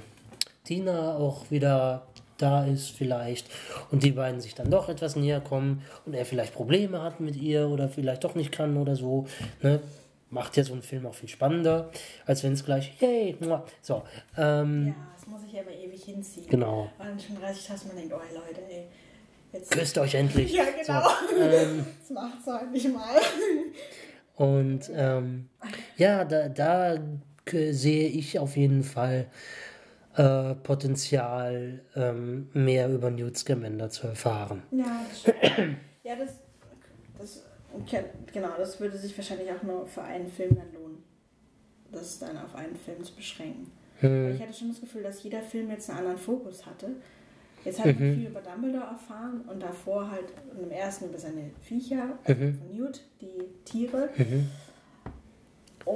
Tina auch wieder da ist vielleicht und die beiden sich dann doch etwas näher kommen und er vielleicht Probleme hat mit ihr oder vielleicht doch nicht kann oder so, ne? macht ja so einen Film auch viel spannender, als wenn es gleich, hey, so. Ähm, ja, das muss ich aber ewig hinziehen. Genau. Dann schon 30 hast man denkt, oh Leute, ey. Jetzt Küsst euch endlich. [LAUGHS] Ja, genau. So, ähm, das macht's halt nicht mal. [LAUGHS] Und ähm, ja, da, da sehe ich auf jeden Fall äh, Potenzial, ähm, mehr über Newt Scamander zu erfahren. Ja, das, ja, das, das, genau, das würde sich wahrscheinlich auch nur für einen Film dann lohnen, das dann auf einen Film zu beschränken. Hm. Ich hatte schon das Gefühl, dass jeder Film jetzt einen anderen Fokus hatte. Jetzt hat man mhm. viel über Dumbledore erfahren und davor halt im ersten über seine Viecher, also mhm. von Newt, die Tiere. Mhm.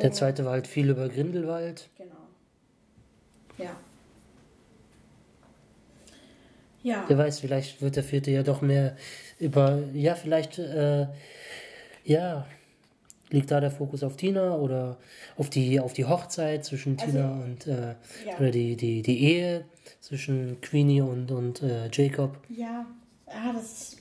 Der zweite war halt viel über Grindelwald. Genau. Ja. Ja. Wer weiß, vielleicht wird der vierte ja doch mehr über, ja, vielleicht, äh, ja, liegt da der Fokus auf Tina oder auf die, auf die Hochzeit zwischen also, Tina und, äh, ja. oder die, die, die Ehe zwischen Queenie und, und äh, Jacob. Ja, ah, das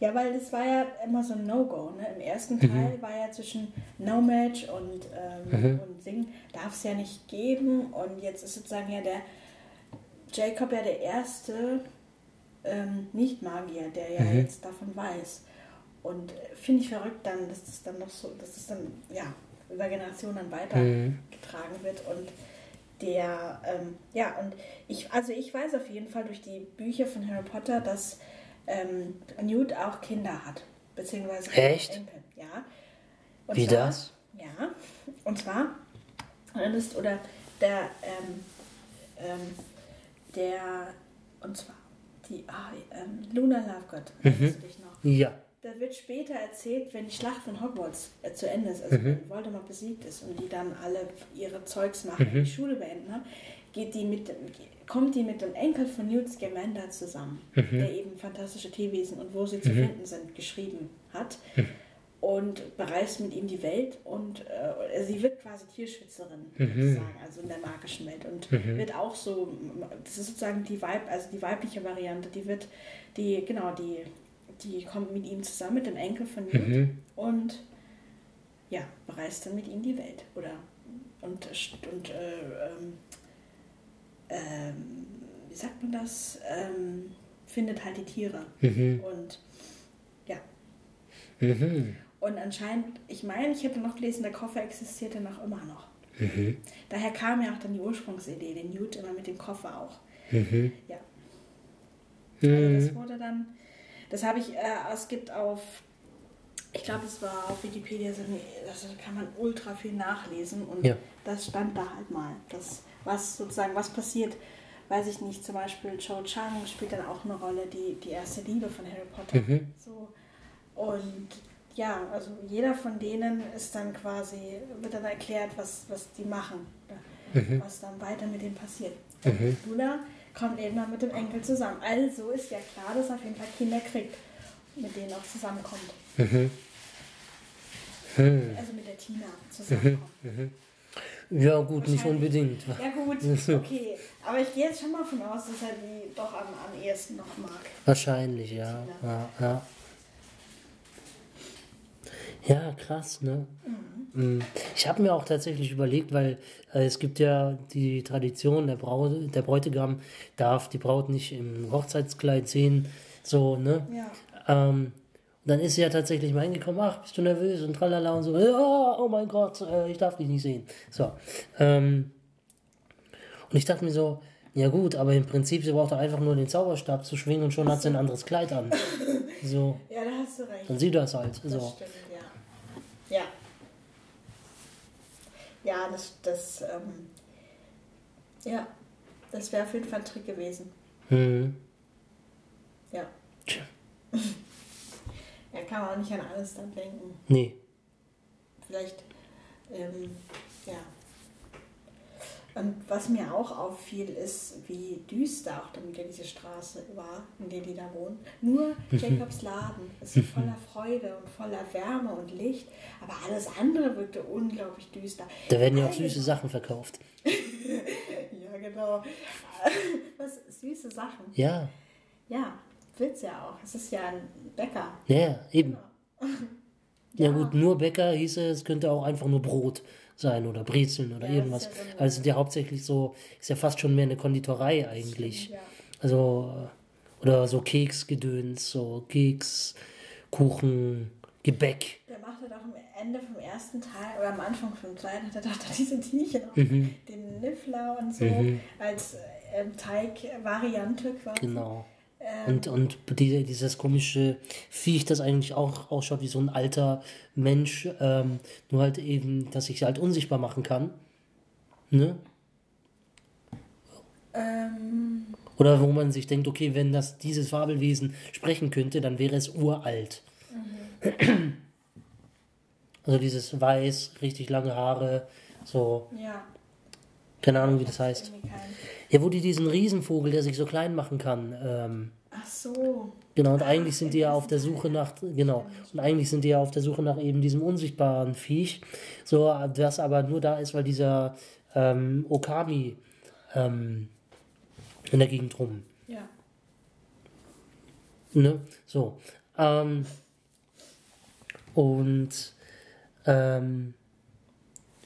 ja, weil das war ja immer so ein No-Go. Ne? Im ersten mhm. Teil war ja zwischen No-Match und, ähm, mhm. und Singen darf es ja nicht geben. Und jetzt ist sozusagen ja der Jacob ja der erste ähm, Nicht-Magier, der ja mhm. jetzt davon weiß. Und äh, finde ich verrückt dann, dass das dann noch so, dass das dann ja über Generationen dann weitergetragen mhm. wird. Und der, ähm, ja, und ich, also ich weiß auf jeden Fall durch die Bücher von Harry Potter, dass ähm, Newt auch Kinder hat, beziehungsweise Echt? Enkel, ja. Und Wie zwar, das? Ja, und zwar, ist, oder der, ähm, ähm, der, und zwar, die, ah, ähm, Luna Lovegood, erinnerst du dich noch? Ja. Da wird später erzählt, wenn die Schlacht von Hogwarts äh, zu Ende ist, also wenn Voldemort besiegt ist und die dann alle ihre Zeugs machen und die Schule beenden haben, geht die mit, kommt die mit dem Enkel von Newt Scamander zusammen, der eben fantastische Tierwesen und wo sie zu finden sind geschrieben hat und bereist mit ihm die Welt und äh, sie wird quasi Tierschützerin sozusagen, also in der magischen Welt und wird auch so, das ist sozusagen die Weib, also die weibliche Variante, die wird, die genau die, die kommt mit ihm zusammen mit dem Enkel von Newt und ja bereist dann mit ihm die Welt. Oder und und äh, ähm, ähm, wie sagt man das? Ähm, findet halt die Tiere. Und ja. Mhm. und anscheinend, ich meine, ich hätte noch gelesen, der Koffer existierte noch immer noch. Daher kam ja auch dann die Ursprungsidee, den Newt immer mit dem Koffer auch. Ja. Also das wurde dann, das habe ich, äh, es gibt auf, ich glaube, es war auf Wikipedia, das kann man ultra viel nachlesen und Ja. das stand da halt mal. Das, was sozusagen, was passiert, weiß ich nicht, zum Beispiel Cho Chang spielt dann auch eine Rolle, die, die erste Liebe von Harry Potter. So. Und ja, also jeder von denen ist dann quasi, wird dann erklärt, was, was die machen, oder was dann weiter mit dem passiert. Und Luna kommt eben dann mit dem Enkel zusammen. Also ist ja klar, dass er auf jeden Fall Kinder kriegt, mit denen auch zusammenkommt. Also mit der Tina zusammenkommt. Ja, gut, nicht unbedingt. Ja gut, [LAUGHS] okay. Aber ich gehe jetzt schon mal von aus, dass er die doch am, am ehesten noch mag. Wahrscheinlich, ja. Ja, ja. Ja krass, ne? Mm. Ich habe mir auch tatsächlich überlegt, weil äh, es gibt ja die Tradition, der, Braut, der Bräutigam darf die Braut nicht im Hochzeitskleid sehen, so, ne? Ja. Ähm, und dann ist sie ja tatsächlich mal hingekommen, ach, bist du nervös und tralala und so, ja, oh mein Gott, äh, ich darf dich nicht sehen. So. Ähm, und ich dachte mir so, ja gut, aber im Prinzip, sie braucht doch einfach nur den Zauberstab zu schwingen und schon hat sie ein anderes Kleid an. [LAUGHS] So, Ja, da hast du recht. dann sieht das halt. Das So. stimmt, ja. Ja. Ja, das, das, ähm, ja, das wäre auf jeden Fall ein Trick gewesen. Hm. Ja. Tja. [LAUGHS] Ja, kann man auch nicht an alles dann denken. Nee. Vielleicht, ähm, ja. Und was mir auch auffiel, ist, wie düster auch dann wieder diese Straße war, in der die da wohnen. Nur [LAUGHS] Jacobs Laden ist voller Freude und voller Wärme und Licht, aber alles andere wirkte unglaublich düster. Da werden ja auch süße Sachen verkauft. [LAUGHS] Ja, genau. [LAUGHS] Was, süße Sachen. Ja, Ja, will's ja auch. Es ist ja ein Bäcker. ja, eben. Ja Ja. gut, nur Bäcker hieße, es könnte auch einfach nur Brot sein oder Brezeln oder Ja, irgendwas. ist ja Also sind ja hauptsächlich so, ist ja fast schon mehr eine Konditorei eigentlich. Ja. Also, äh, oder so Keksgedöns, so Keks, Kuchen, Gebäck. Der macht halt auch am Ende vom ersten Teil oder am Anfang vom zweiten hat er doch diese Tierchen Mhm. den Niffler und so als ähm, Teigvariante quasi. Genau. Ähm, Und, und die, dieses komische Viech, das eigentlich auch ausschaut wie so ein alter Mensch, ähm, nur halt eben, dass ich halt unsichtbar machen kann. Ne? ähm, Oder wo man sich denkt, okay, wenn das dieses Fabelwesen sprechen könnte, dann wäre es uralt. Also dieses weiß, richtig lange Haare, so, ja. keine Ahnung, wie das heißt. Ja, wo die diesen Riesenvogel, der sich so klein machen kann, ähm, Ach so. Genau, und eigentlich sind die ja auf der Suche nach, genau, und eigentlich sind die ja auf der Suche nach eben diesem unsichtbaren Viech, so, das aber nur da ist, weil dieser ähm, Okami ähm, in der Gegend rum, Ja. ne, so, ähm, und, ähm,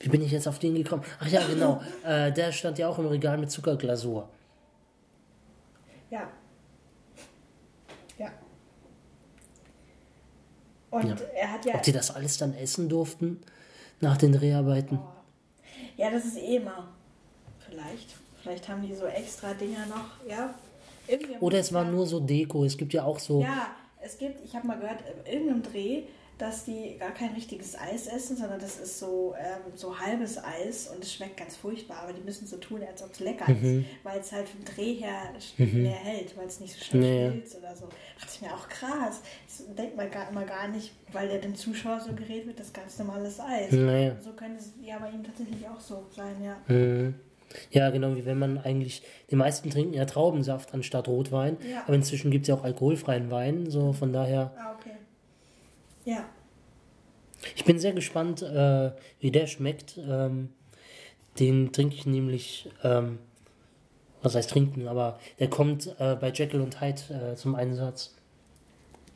wie bin ich jetzt auf den gekommen? Ach ja, genau, [LAUGHS] äh, der stand ja auch im Regal mit Zuckerglasur. Ja. Ja. Und Ja. er hat ja. Ob die das alles dann essen durften nach den Dreharbeiten? Ja, das ist eh immer vielleicht. Vielleicht haben die so extra Dinger noch, ja. Oder es war nur so Deko. Es gibt ja auch so. Ja, es gibt, ich habe mal gehört, in irgendeinem Dreh, dass die gar kein richtiges Eis essen, sondern das ist so, ähm, so halbes Eis und es schmeckt ganz furchtbar, aber die müssen so tun, als ob es lecker mhm. ist, weil es halt vom Dreh her mhm. mehr hält, weil es nicht so schnell nee. schmilzt oder so. Da dachte ich mir auch krass. Das denkt man gar, immer gar nicht, weil der dem Zuschauer so gerät wird, das ganz normales Eis. Nee. So könnte es ja bei ihm tatsächlich auch so sein, ja. Mhm. Ja, genau, wie wenn man eigentlich, die meisten trinken ja Traubensaft anstatt Rotwein, ja. aber inzwischen gibt es ja auch alkoholfreien Wein, so von daher. Ah, okay. Ja. Ich bin sehr gespannt, äh, wie der schmeckt. Ähm, den trinke ich nämlich, ähm, was heißt trinken, aber der kommt äh, bei Jekyll und Hyde äh, zum Einsatz.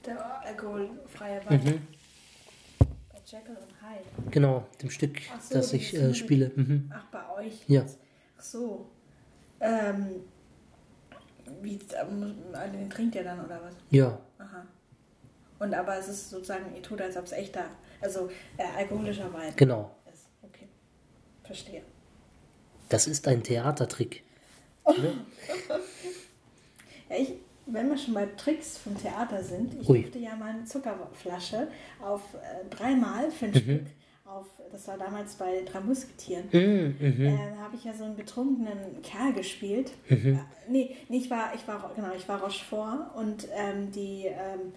Der alkoholfreie Wein. Mhm. Bei Jekyll und Hyde. Genau, dem Stück, so, das ich äh, spiele. Mhm. Ach, bei euch? Ja. Ach so. Ähm, wie, ähm, den trinkt ihr dann oder was? Ja. Aha. Und aber es ist sozusagen, ihr tut, als ob es echter, also äh, alkoholischer Wein genau. ist. Okay. Verstehe. Das ist ein Theatertrick. ne? [LAUGHS] ja, ich, wenn wir schon bei Tricks vom Theater sind, ich Ui. durfte ja mal eine Zuckerflasche auf äh, dreimal für ein mhm. Stück auf, das war damals bei Drei Musketieren, mhm, mhm. äh, habe ich ja so einen betrunkenen Kerl gespielt. Mhm. Äh, nee, nee, ich war, ich war, genau, ich war Rochefort und ähm, die ähm,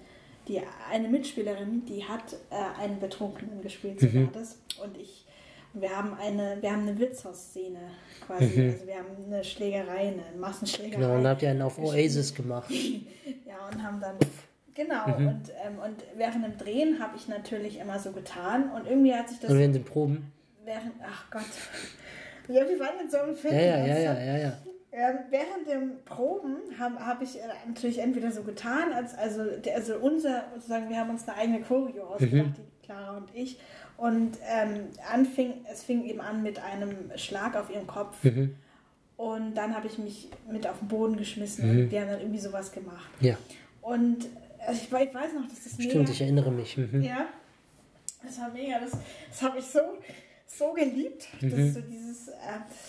die eine Mitspielerin, die hat äh, einen Betrunkenen gespielt, so mhm. war das. Und ich, wir haben eine, wir haben eine Wirtshaus-Szene quasi, mhm. also wir haben eine Schlägerei, eine Massenschlägerei. Genau, und dann habt ihr einen auf Oasis gemacht. [LAUGHS] ja, und haben dann, genau, mhm. und, ähm, und während dem Drehen habe ich natürlich immer so getan und irgendwie hat sich das... Und während den Proben? Während, ach Gott. Ja, wir waren in so einem Film. Ja, ja, ja, ja, ja, ja. Ähm, während dem Proben habe hab ich äh, natürlich entweder so getan, als also, also unser, sozusagen, wir haben uns eine eigene Choreo ausgedacht, mhm. die Clara und ich. Und ähm, anfing, es fing eben an mit einem Schlag auf ihren Kopf. Mhm. Und dann habe ich mich mit auf den Boden geschmissen mhm. und wir haben dann irgendwie sowas gemacht. Ja. Und also ich, ich weiß noch, dass das Stimmt, mega, ich erinnere mich. Mhm. Ja. Das war mega. Das, das habe ich so so geliebt. Mhm. Das so dieses, äh,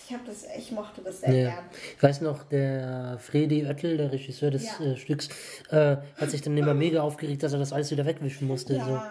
ich habe das, ich mochte das sehr ja. gern. Ich weiß noch, der Fredi Oettel, der Regisseur des ja. äh, Stücks, äh, hat sich dann immer mega aufgeregt, dass er das alles wieder wegwischen musste. Ja. So.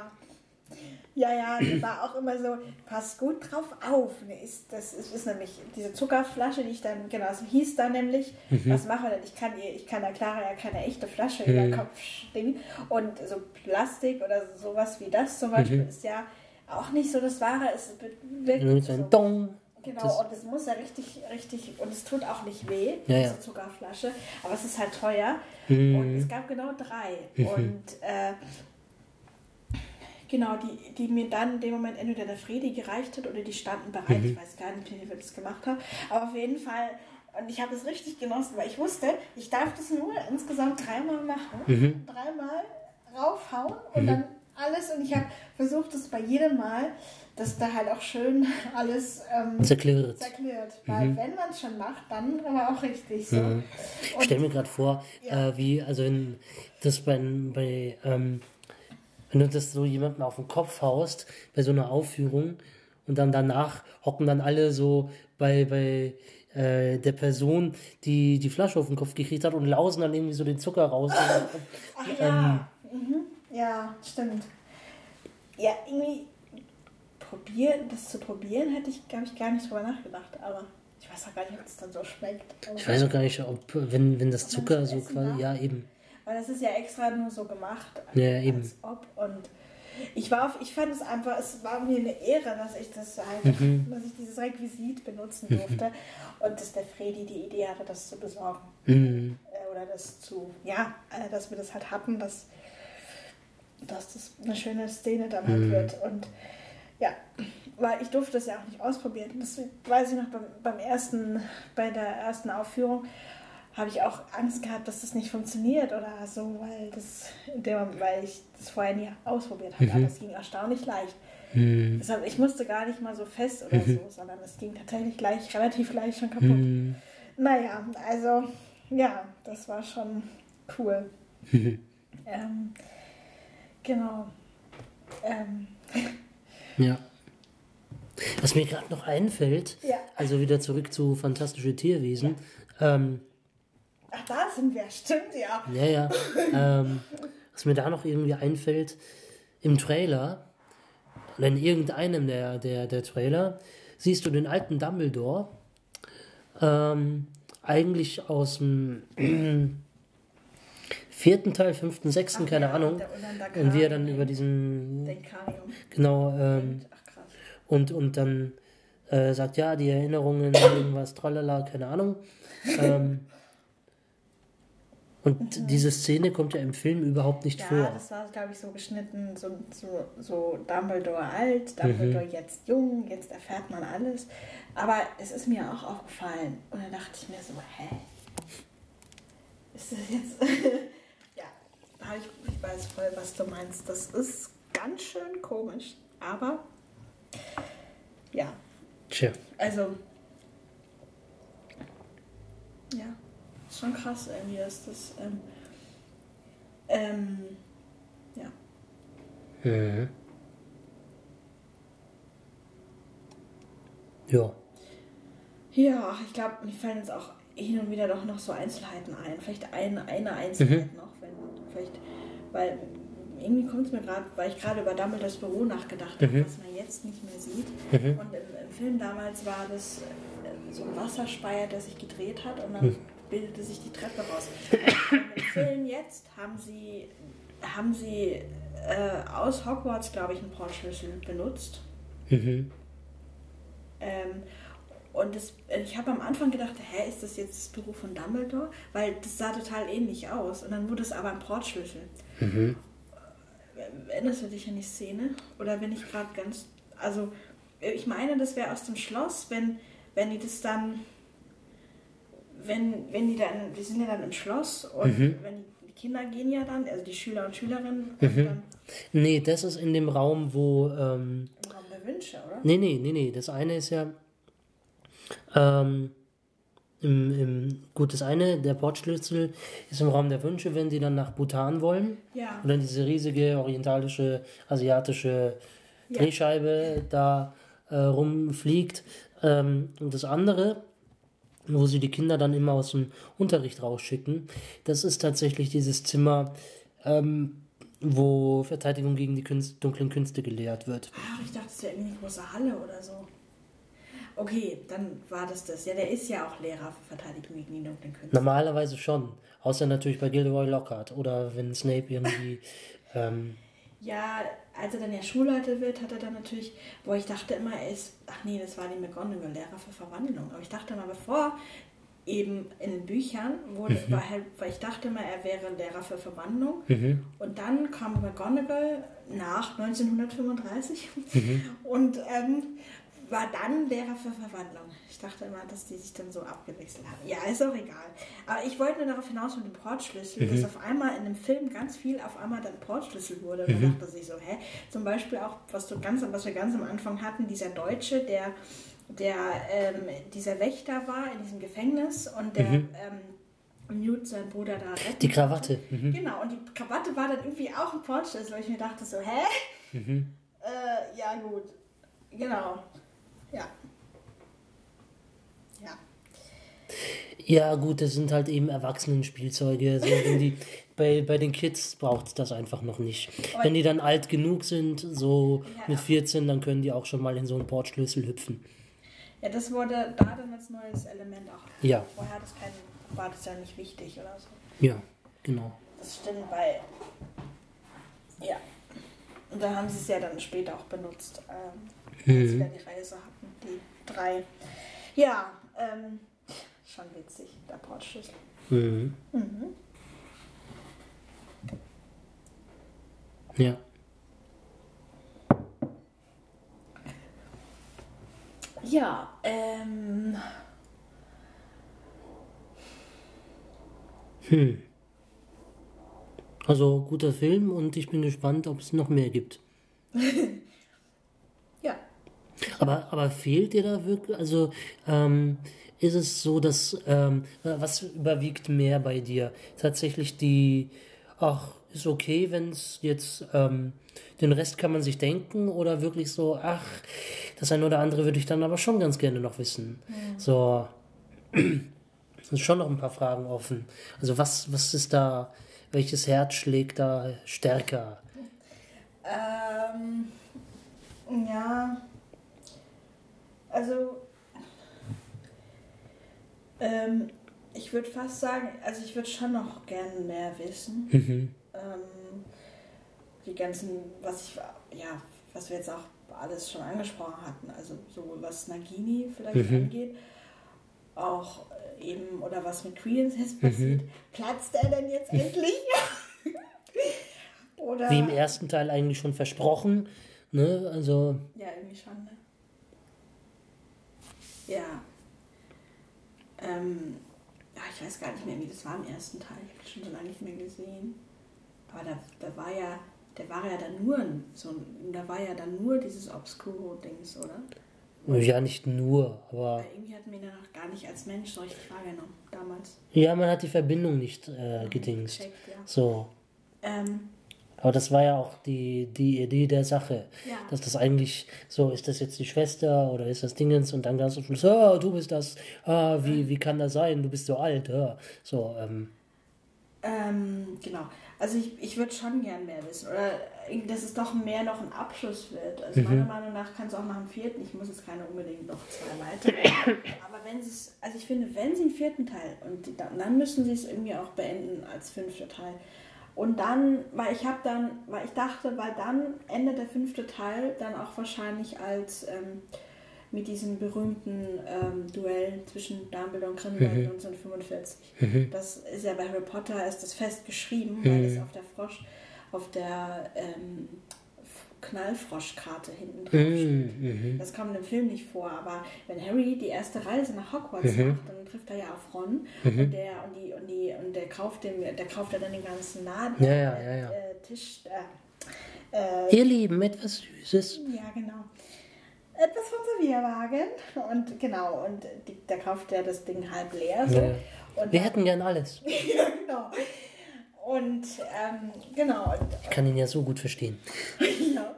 Ja, ja, war auch immer so, pass gut drauf auf. Ist, das ist, ist nämlich diese Zuckerflasche, die ich dann, genau, so hieß da nämlich, mhm. was mache ich denn? Ich kann, ich kann der Clara ja keine echte Flasche mhm. über den Kopf stingen. Und so Plastik oder sowas wie das zum Beispiel mhm. ist ja auch nicht so das Wahre. Es wirklich so. Dong. Genau, das und es muss ja richtig, richtig, und es tut auch nicht weh, ja, diese ja. Zuckerflasche, aber es ist halt teuer. Mhm. Und es gab genau drei. Mhm. Und äh, genau, die, die mir dann in dem Moment entweder der Fredi gereicht hat oder die standen bereit. Mhm. Ich weiß gar nicht, wie wir das gemacht haben. Aber auf jeden Fall, und ich habe es richtig genossen, weil ich wusste, ich darf das nur insgesamt dreimal machen. Mhm. Dreimal raufhauen und mhm. dann alles und ich habe versucht, es bei jedem Mal, dass da halt auch schön alles ähm, zerklirrt. zerklirrt. Weil mhm. wenn man es schon macht, dann aber auch richtig so. Mhm. Ich stelle mir gerade vor, ja. äh, wie, also wenn das bei, bei ähm, wenn du das so jemandem auf den Kopf haust, bei so einer Aufführung und dann danach hocken dann alle so bei, bei äh, der Person, die die Flasche auf den Kopf gekriegt hat und lausen dann irgendwie so den Zucker raus. [LAUGHS] Ach ja. Ähm, mhm. Ja, stimmt. Ja, irgendwie probieren, das zu probieren, hätte ich, glaube ich, gar nicht drüber nachgedacht, aber ich weiß auch gar nicht, ob es dann so schmeckt. ich weiß auch gar nicht, ob, wenn, wenn das Zucker so quasi, ja, eben. Weil das ist ja extra nur so gemacht, als, ja, eben. ob. Und ich war auf, ich fand es einfach, es war mir eine Ehre, dass ich das halt, mhm. dass ich dieses Requisit benutzen durfte mhm. und dass der Fredi die Idee hatte, das zu besorgen. Mhm. Äh, oder das zu, ja, äh, dass wir das halt hatten, dass dass das eine schöne Szene dann halt mhm. wird. Und ja, weil ich durfte das ja auch nicht ausprobieren. Das weiß ich noch beim, beim ersten, bei der ersten Aufführung habe ich auch Angst gehabt, dass das nicht funktioniert oder so, weil das, weil ich das vorher nie ausprobiert habe. Mhm. Aber es ging erstaunlich leicht. Mhm. Deshalb, ich musste gar nicht mal so fest oder mhm. so, sondern es ging tatsächlich gleich, relativ leicht schon kaputt. Mhm. Naja, also ja, das war schon cool. [LAUGHS] ähm, Genau. Ähm. Ja. Was mir gerade noch einfällt, ja. also wieder zurück zu Fantastische Tierwesen. Ähm, Ach, da sind wir, stimmt ja. ja, ja. ähm, was mir da noch irgendwie einfällt, im Trailer, oder in irgendeinem der, der, der Trailer, siehst du den alten Dumbledore, ähm, eigentlich aus dem vierten Teil, fünften, sechsten, Ach keine ja, Ahnung. Und wie er dann über diesen, Denkarium. genau, ähm, Ach und, und dann äh, sagt, ja, die Erinnerungen, irgendwas, tralala, keine Ahnung. Ähm, und diese Szene kommt ja im Film überhaupt nicht Ja, vor. das war, glaube ich, so geschnitten, so, so, so Dumbledore alt, Dumbledore jetzt jung, jetzt erfährt man alles. Aber es ist mir auch aufgefallen. Und dann dachte ich mir so, hä? Ist das jetzt... hab ich, ich weiß voll, was du meinst. Das ist ganz schön komisch. Aber, ja, Tja. also... Ja, ist schon krass irgendwie, dass das... Ähm, ähm, ja. Mhm. Ja. Ja, ich glaube, mir fallen jetzt auch hin und wieder doch noch so Einzelheiten ein. Vielleicht eine, eine Einzelheit noch, wenn vielleicht, weil irgendwie kommt es mir gerade, weil ich gerade über Dumbledores Büro nachgedacht habe, Mhm. was man jetzt nicht mehr sieht. Mhm. Und im, im Film damals war das äh, so ein Wasserspeier, der sich gedreht hat und dann Mhm. bildete sich die Treppe raus. [LAUGHS] Und Im Film jetzt haben sie, haben sie äh, aus Hogwarts, glaube ich, einen Portschlüssel benutzt. Mhm. Ähm, und das, ich habe am Anfang gedacht, hä, ist das jetzt das Büro von Dumbledore? Weil das sah total ähnlich aus. Und dann wurde es aber ein Portschlüssel. Mhm. Erinnerst du dich an die Szene? Oder bin ich gerade ganz. Also, ich meine, das wäre aus dem Schloss, wenn, wenn die das dann. Wenn, wenn die dann. Die sind ja dann im Schloss und Mhm. wenn die Kinder gehen ja dann, also die Schüler und Schülerinnen, Mhm. und dann Nee, das ist in dem Raum, wo. Ähm, im Raum der Wünsche, oder? nee, nee, nee, nee. Das eine ist ja. Ähm, im, im, gut, das eine, der Portschlüssel, ist im Raum der Wünsche, wenn sie dann nach Bhutan wollen. Ja. Und dann diese riesige orientalische, asiatische Ja. Drehscheibe da äh, rumfliegt. Ähm, und das andere, wo sie die Kinder dann immer aus dem Unterricht rausschicken, das ist tatsächlich dieses Zimmer, ähm, wo Verteidigung gegen die Künst, dunklen Künste gelehrt wird. Ach, ich dachte, es wäre irgendwie eine große Halle oder so. Okay, dann war das das. Ja, der ist ja auch Lehrer für Verteidigung gegen die dunklen Künste. Normalerweise schon. Außer natürlich bei Gilderoy Lockhart oder wenn Snape irgendwie. [LAUGHS] Ähm, Ja, als er dann ja Schulleiter wird, hat er dann natürlich, wo ich dachte immer, er ist, ach nee, das war die McGonagall, Lehrer für Verwandlung. Aber ich dachte mal, bevor eben in den Büchern wurde, war halt, weil ich dachte immer, er wäre Lehrer für Verwandlung. mhm, Und dann kam McGonagall nach 1935 mhm. [LAUGHS] und ähm, war dann Lehrer für Verwandlung. Ich dachte immer, dass die sich dann so abgewechselt haben. Ja, ist auch egal. Aber ich wollte nur darauf hinaus mit dem Portschlüssel, dass auf einmal in dem Film ganz viel auf einmal dann Portschlüssel wurde. Und dann dachte ich so, hä? Zum Beispiel auch, was, du ganz, was wir ganz am Anfang hatten, dieser Deutsche, der, der ähm, dieser Wächter war in diesem Gefängnis und der ähm, Newt, sein Bruder, da retten Die Krawatte. Mhm. Genau, und die Krawatte war dann irgendwie auch ein Portschlüssel, weil ich mir dachte so, hä? Mhm. Äh, ja gut. Genau. Ja. Ja. Ja, gut, das sind halt eben Erwachsenenspielzeuge. So, wenn die, [LAUGHS] bei, bei den Kids braucht es das einfach noch nicht. Aber- Wenn die dann alt genug sind, so Ja. mit 14, dann können die auch schon mal in so einen Portschlüssel hüpfen. Ja, das wurde da dann als neues Element auch. Ja, Vorher das kein, war das ja nicht wichtig oder so. ja, genau. Das stimmt bei. Ja. Und dann haben sie es ja dann später auch benutzt, ähm, als Mhm. wir die Reise hatten, drei. Ja, ähm, schon witzig, der Portschlüssel. Mhm. Mhm. Ja. Ja, ähm. Hm. Also guter Film und ich bin gespannt, ob es noch mehr gibt. [LAUGHS] Aber, aber fehlt dir da wirklich, also ähm, ist es so, dass, ähm, was überwiegt mehr bei dir? Tatsächlich die, ach, ist okay, wenn es jetzt, ähm, den Rest kann man sich denken oder wirklich so, ach, das eine oder andere würde ich dann aber schon ganz gerne noch wissen. Mhm. So, es [CLEARS THROAT] sind schon noch ein paar Fragen offen. Also was, was ist da, welches Herz schlägt da stärker? Ähm, ja, also ähm, ich würde fast sagen, also ich würde schon noch gerne mehr wissen. Mhm. Ähm, die ganzen, was ich, ja, was wir jetzt auch alles schon angesprochen hatten, also sowohl was Nagini vielleicht mhm. angeht, auch eben, oder was mit Credence jetzt passiert. Mhm. Platzt er denn jetzt endlich? [LAUGHS] oder Wie im ersten Teil eigentlich schon versprochen, ne, also... Ja, irgendwie schon, ne? Ja. Ähm, ja, ich weiß gar nicht mehr, wie das war im ersten Teil. Ich habe das schon so lange nicht mehr gesehen. Aber da, da war ja, der war ja dann nur so da war ja dann nur dieses Obscuro-Dings, oder? Ja, nicht nur, aber. Weil irgendwie hatten wir ihn ja noch gar nicht als Mensch so richtig wahrgenommen damals. Ja, man hat die Verbindung nicht äh, gedingst. Checkt, ja. So. Ähm, aber das war ja auch die, die Idee der Sache. Ja. Dass das eigentlich so, ist das jetzt die Schwester oder ist das Dingens und dann ganz am Schluss, oh, du bist das, ah, wie, wie kann das sein, du bist so alt. Ja. So, ähm. Ähm, genau. Also ich, ich würde schon gern mehr wissen. Oder dass es doch mehr noch ein Abschluss wird. Also mhm. meiner Meinung nach kann es auch nach dem vierten, ich muss jetzt keine unbedingt noch zwei weitere. [LAUGHS] Aber wenn sie es, also ich finde, wenn sie einen vierten Teil und dann, dann müssen sie es irgendwie auch beenden als fünfter Teil. Und dann, weil ich habe dann, weil ich dachte, weil dann endet der fünfte Teil dann auch wahrscheinlich als ähm, mit diesem berühmten ähm, Duell zwischen Dumbledore und Grindelwald mhm. 1945. Mhm. Das ist ja bei Harry Potter ist das fest geschrieben, mhm. weil es auf der Frosch, auf der ähm, Knallfroschkarte hinten drauf mhm, steht. Mhm. Das kommt im Film nicht vor, aber wenn Harry die erste Reise nach Hogwarts mhm. macht, dann trifft er ja auf Ron mhm. und der und die und die und der kauft dem, der kauft ja dann den ganzen Laden, ja, ja, ja, ja. Äh, Tisch. Äh, äh, Ihr Lieben, etwas Süßes. Ja, genau. Etwas vom Servierwagen und genau und die, der kauft ja das Ding halb leer. So. Ja. Und Wir hätten gern alles. [LAUGHS] ja, genau. Und ähm, genau. Und, ich kann ihn ja so gut verstehen. ja. [LAUGHS]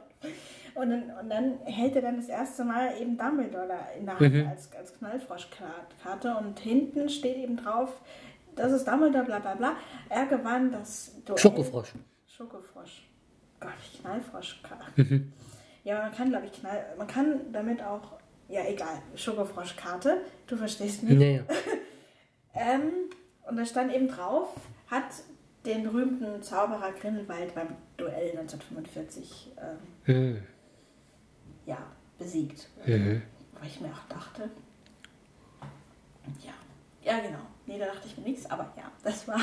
Und dann, und dann hält er dann das erste Mal eben Dumbledore in der Hand mhm. als, als Knallfroschkarte und hinten steht eben drauf, das ist Dumbledore, bla bla bla. Er gewann das Duell. Schokofrosch. Schokofrosch. Gott, Knallfroschkarte. Mhm. Ja, man kann, glaube ich, Knall, man kann damit auch, ja egal, Schokofroschkarte, du verstehst mich. Nee. [LAUGHS] ähm, und da stand eben drauf, hat den berühmten Zauberer Grindelwald beim Duell 1945 ähm, mhm. Ja, besiegt. Mhm. Weil ich mir auch dachte, ja, ja genau. Nee, da dachte ich mir nichts, aber ja, das war.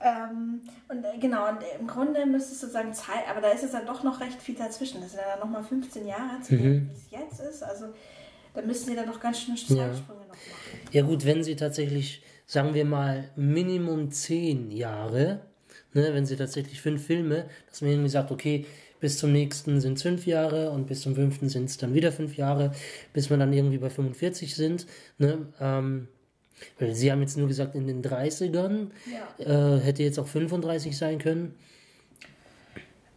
Ähm, und äh, genau, und im Grunde müsste es sozusagen Zeit, aber da ist es dann doch noch recht viel dazwischen. Das sind ja dann nochmal 15 Jahre, zu mhm. wie es jetzt ist. Also da müssen sie dann doch ganz schön Zeitsprünge ja. noch machen. Ja, gut, wenn sie tatsächlich, sagen wir mal, Minimum 10 Jahre ne, wenn sie tatsächlich fünf Filme, dass man irgendwie sagt, okay, bis zum nächsten sind es fünf Jahre und bis zum fünften sind es dann wieder fünf Jahre, bis wir dann irgendwie bei 45 sind. Ne, ähm, weil sie haben jetzt nur gesagt in den 30ern, ja. äh, hätte jetzt auch 35 sein können.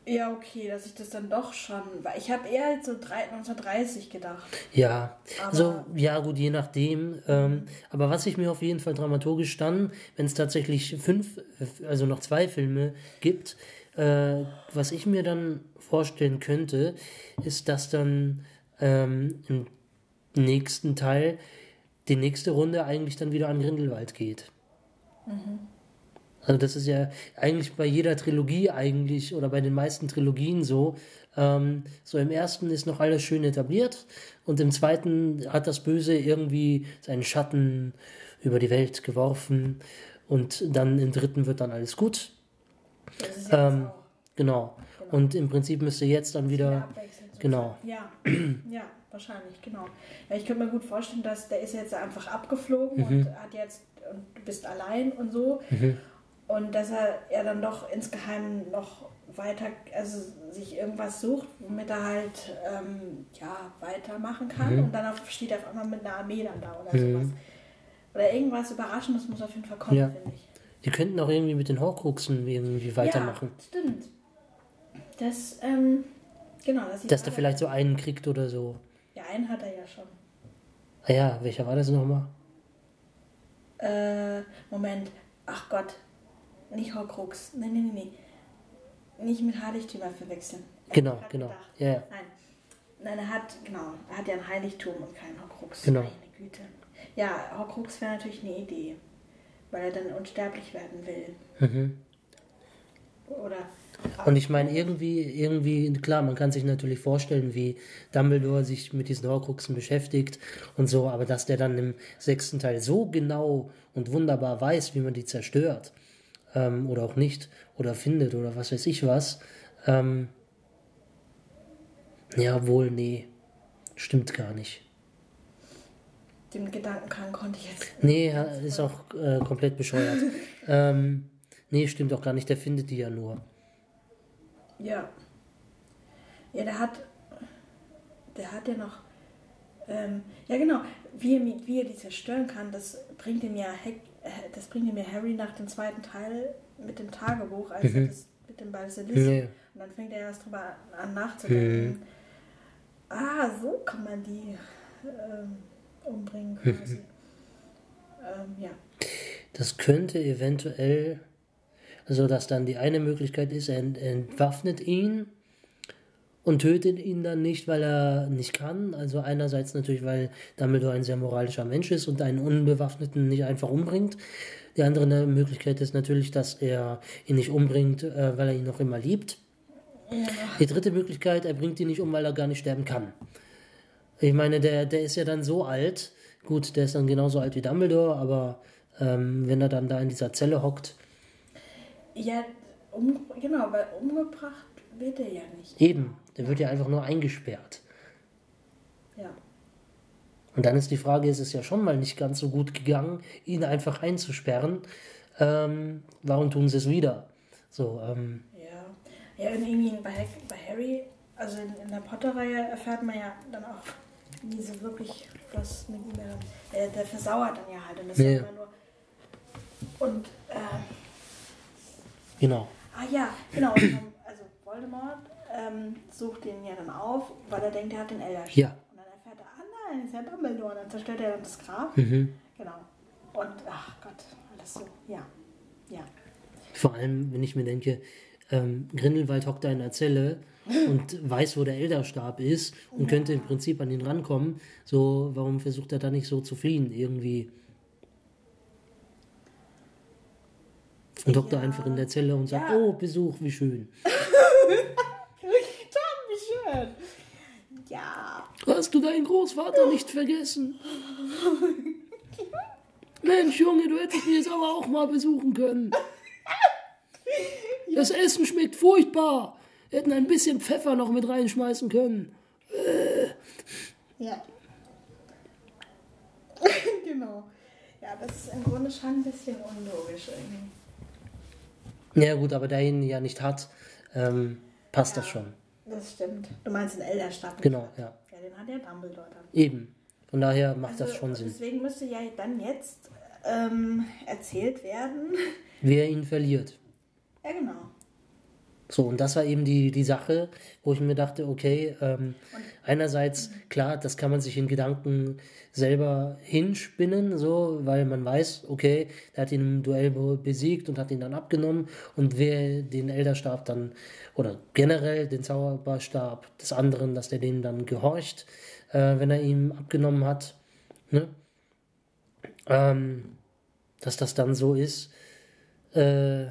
Ja, okay, dass ich das dann doch schon, weil ich habe eher so 1930 gedacht. Ja, aber also ja gut, je nachdem. Ähm, aber was ich mir auf jeden Fall dramaturgisch dann, wenn es tatsächlich fünf, also noch zwei Filme gibt, äh, was ich mir dann vorstellen könnte, ist, dass dann ähm, im nächsten Teil die nächste Runde eigentlich dann wieder an Grindelwald geht. Mhm. Also das ist ja eigentlich bei jeder Trilogie eigentlich oder bei den meisten Trilogien so. Ähm, so im ersten ist noch alles schön etabliert und im zweiten hat das Böse irgendwie seinen Schatten über die Welt geworfen und dann im dritten wird dann alles gut. Ähm, genau. genau. Und im Prinzip müsste jetzt dann wieder. Genau. Ja, ja, wahrscheinlich, genau. Ja, ich könnte mir gut vorstellen, dass der ist jetzt einfach abgeflogen mhm. und hat jetzt und du bist allein und so. Mhm. Und dass er, er dann doch insgeheim noch weiter, also sich irgendwas sucht, womit er halt ähm, ja, weitermachen kann. Mhm. Und dann steht er auf einmal mit einer Armee dann da oder mhm. sowas. Oder irgendwas Überraschendes muss auf jeden Fall kommen, ja. finde ich. Die könnten auch irgendwie mit den Horcruxen irgendwie weitermachen. Ja, stimmt. Das, ähm, genau. Das Dass der vielleicht so einen kriegt oder so. Ja, einen hat er ja schon. Ah ja, welcher war das nochmal? Äh, Moment. Ach Gott. Nicht Horcrux. Nee, nee, nee, nee. Nicht mit Heiligtümer verwechseln. Genau, genau. Ja, ja. Nein. Nein, er hat, genau, er hat ja ein Heiligtum und keinen Horcrux. Genau. Meine Güte. Ja, Horcrux wäre natürlich eine Idee, weil er dann unsterblich werden will. Mhm. Oder Und ich meine, irgendwie, irgendwie, klar, man kann sich natürlich vorstellen, wie Dumbledore sich mit diesen Horcruxen beschäftigt und so, aber dass der dann im sechsten Teil so genau und wunderbar weiß, wie man die zerstört, ähm, oder auch nicht, oder findet, oder was weiß ich was, ähm, ja, wohl, nee, stimmt gar nicht. Den Gedankenkrank konnte ich jetzt. Nee, ist auch äh, komplett bescheuert. [LAUGHS] ähm, nee, stimmt auch gar nicht, der findet die ja nur. Ja. Ja, der hat. Der hat ja noch. Ähm, ja, genau. Wie er, wie er die zerstören kann, das bringt ihm ja Heck, äh, das bringt ihm ja Harry nach dem zweiten Teil mit dem Tagebuch, als er das mit dem Basilisk. Nee. Und dann fängt er erst drüber an nachzudenken. Mhm. Ah, so kann man die ähm, umbringen quasi. ähm, ja. Das könnte eventuell, also dass dann die eine Möglichkeit ist, er ent- entwaffnet ihn und tötet ihn dann nicht, weil er nicht kann. Also einerseits natürlich, weil Dumbledore ein sehr moralischer Mensch ist und einen Unbewaffneten nicht einfach umbringt. Die andere Möglichkeit ist natürlich, dass er ihn nicht umbringt, äh, weil er ihn noch immer liebt. ja. Die dritte Möglichkeit, er bringt ihn nicht um, weil er gar nicht sterben kann. Ich meine, der, der ist ja dann so alt. Gut, der ist dann genauso alt wie Dumbledore, aber ähm, wenn er dann da in dieser Zelle hockt, Ja, um, genau, weil umgebracht wird er ja nicht. eben, der wird ja einfach nur eingesperrt. Ja. Und dann ist die Frage, ist es ja schon mal nicht ganz so gut gegangen, ihn einfach einzusperren. Ähm, warum tun sie es wieder? So, ähm, Ja. Ja, und irgendwie bei, bei Harry, also in, in der Potter-Reihe erfährt man ja dann auch nie so wirklich, was mit ihm dann. Der, der versauert dann ja halt und das Ja. ist immer nur. Und, äh, genau. ah ja, genau, also Voldemort ähm, sucht ihn ja dann auf, weil er denkt, er hat den Elderstab. Ja. Und dann erfährt er, ah nein, ist ja Dumbledore. Und dann zerstört er dann das Grab. Mhm. Genau. Und, ach Gott, alles so, ja. Ja. Vor allem, wenn ich mir denke, ähm, Grindelwald hockt da in der Zelle und weiß, wo der Elderstab ist und könnte im Prinzip an ihn rankommen. So, warum versucht er da nicht so zu fliehen irgendwie? Und hockt da Ja. einfach in der Zelle und sagt, Ja. oh, Besuch, wie schön. [LAUGHS] Tom, wie schön. Ja. Hast du deinen Großvater nicht vergessen? [LAUGHS] Mensch, Junge, du hättest mich jetzt aber auch mal besuchen können. [LAUGHS] Das Essen schmeckt furchtbar. Wir hätten ein bisschen Pfeffer noch mit reinschmeißen können. Ja. [LAUGHS] genau. Ja, das ist im Grunde schon ein bisschen unlogisch irgendwie. Ja gut, aber da er ihn ja nicht hat, ähm, passt das Ja. schon. Das stimmt. Du meinst den Elderstab? Genau, ja. Ja, den hat ja Dumbledore dann. Eben. Von daher macht das Also, schon Sinn. Deswegen müsste ja dann jetzt ähm, erzählt werden. Wer ihn verliert. Ja, genau. So, und das war eben die, die Sache, wo ich mir dachte, okay, ähm, einerseits, klar, das kann man sich in Gedanken selber hinspinnen, so, weil man weiß, okay, der hat ihn im Duell be- besiegt und hat ihn dann abgenommen und wer den Elderstab dann, oder generell den Zauberstab des anderen, dass der dem dann gehorcht, äh, wenn er ihm abgenommen hat, ne? Ähm, dass das dann so ist, äh,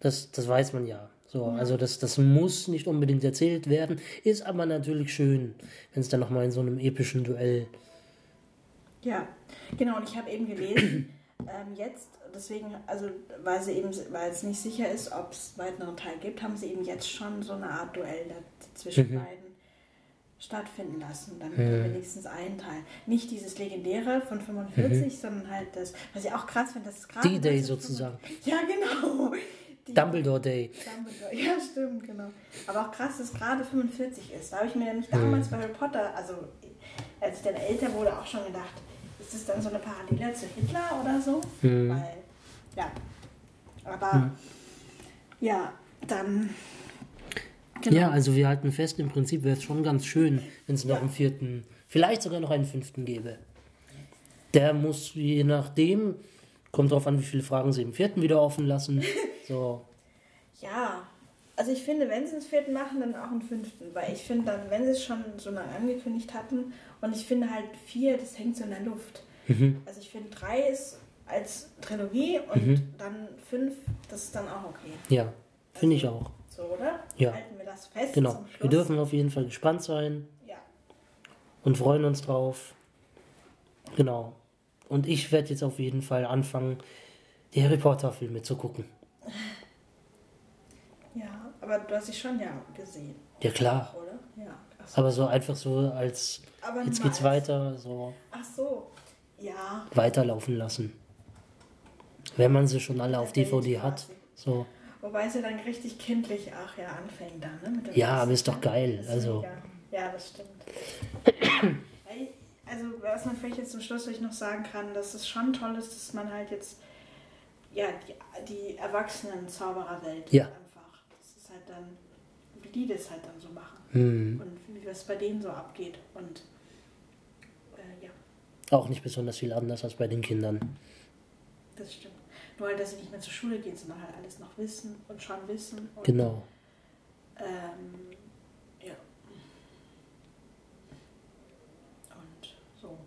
das, das weiß man ja. So, also das, das muss nicht unbedingt erzählt werden, ist aber natürlich schön, wenn es dann nochmal in so einem epischen Duell. Ja, genau. Und ich habe eben gelesen, [CLEARS THROAT] ähm, jetzt, deswegen, also weil sie eben, weil es nicht sicher ist, ob es weiteren Teil gibt, haben sie eben jetzt schon so eine Art Duell zwischen beiden stattfinden lassen. Dann wenigstens einen Teil. Nicht dieses legendäre von 45, sondern halt das, was ich auch krass finde, das ist gerade. D-Day sozusagen. Ja, genau. Dumbledore Day. Dumbledore. [LAUGHS] Ja, stimmt, genau. Aber auch krass, dass gerade 45 ist. Da habe ich mir nämlich damals bei Harry Potter, also als ich dann älter wurde, auch schon gedacht, ist das dann so eine Parallele zu Hitler oder so? Weil, ja, Aber Hm. ja, dann. Genau. Ja, also wir halten fest, im Prinzip wäre es schon ganz schön, wenn es noch Ja. einen vierten, vielleicht sogar noch einen fünften gäbe. Der muss je nachdem, kommt drauf an, wie viele Fragen sie im vierten wieder offen lassen. [LAUGHS] So, Ja, also ich finde, wenn sie einen vierten machen, dann auch einen fünften. Weil ich finde dann, wenn sie es schon so lange angekündigt hatten, und ich finde halt vier, das hängt so in der Luft. mhm. Also ich finde drei ist als Trilogie und Mhm. dann fünf, das ist dann auch okay. ja, finde ich auch. So, oder? Ja. Halten wir das fest Genau. Wir dürfen auf jeden Fall gespannt sein Ja. und freuen uns drauf. Genau. Und ich werde jetzt auf jeden Fall anfangen, die Harry Potter Filme zu gucken. Aber du hast sie schon ja gesehen, Ja klar. oder? Ja. So. Aber so einfach so als Aber jetzt geht's weiter, so Ach so. Ja. weiterlaufen lassen. Wenn man sie schon alle auf DVD hat. So. Wobei sie dann richtig kindlich ach ja anfängt dann, ne? Ja, aber ist doch Teil. geil, ist also. Ja, das stimmt. [COUGHS] Also, was man vielleicht jetzt zum Schluss wirklich noch sagen kann, dass es schon toll ist, dass man halt jetzt ja, die, die erwachsenen Zaubererwelt Ja. einfach. Das ist halt dann, wie die das halt dann so machen. Hm. Und wie was bei denen so abgeht. Und äh, ja, Auch nicht besonders viel anders als bei den Kindern. das stimmt. Nur halt, dass sie nicht mehr zur Schule gehen, sondern halt alles noch wissen und schon wissen. Und, Genau. Ähm, ja. Und so.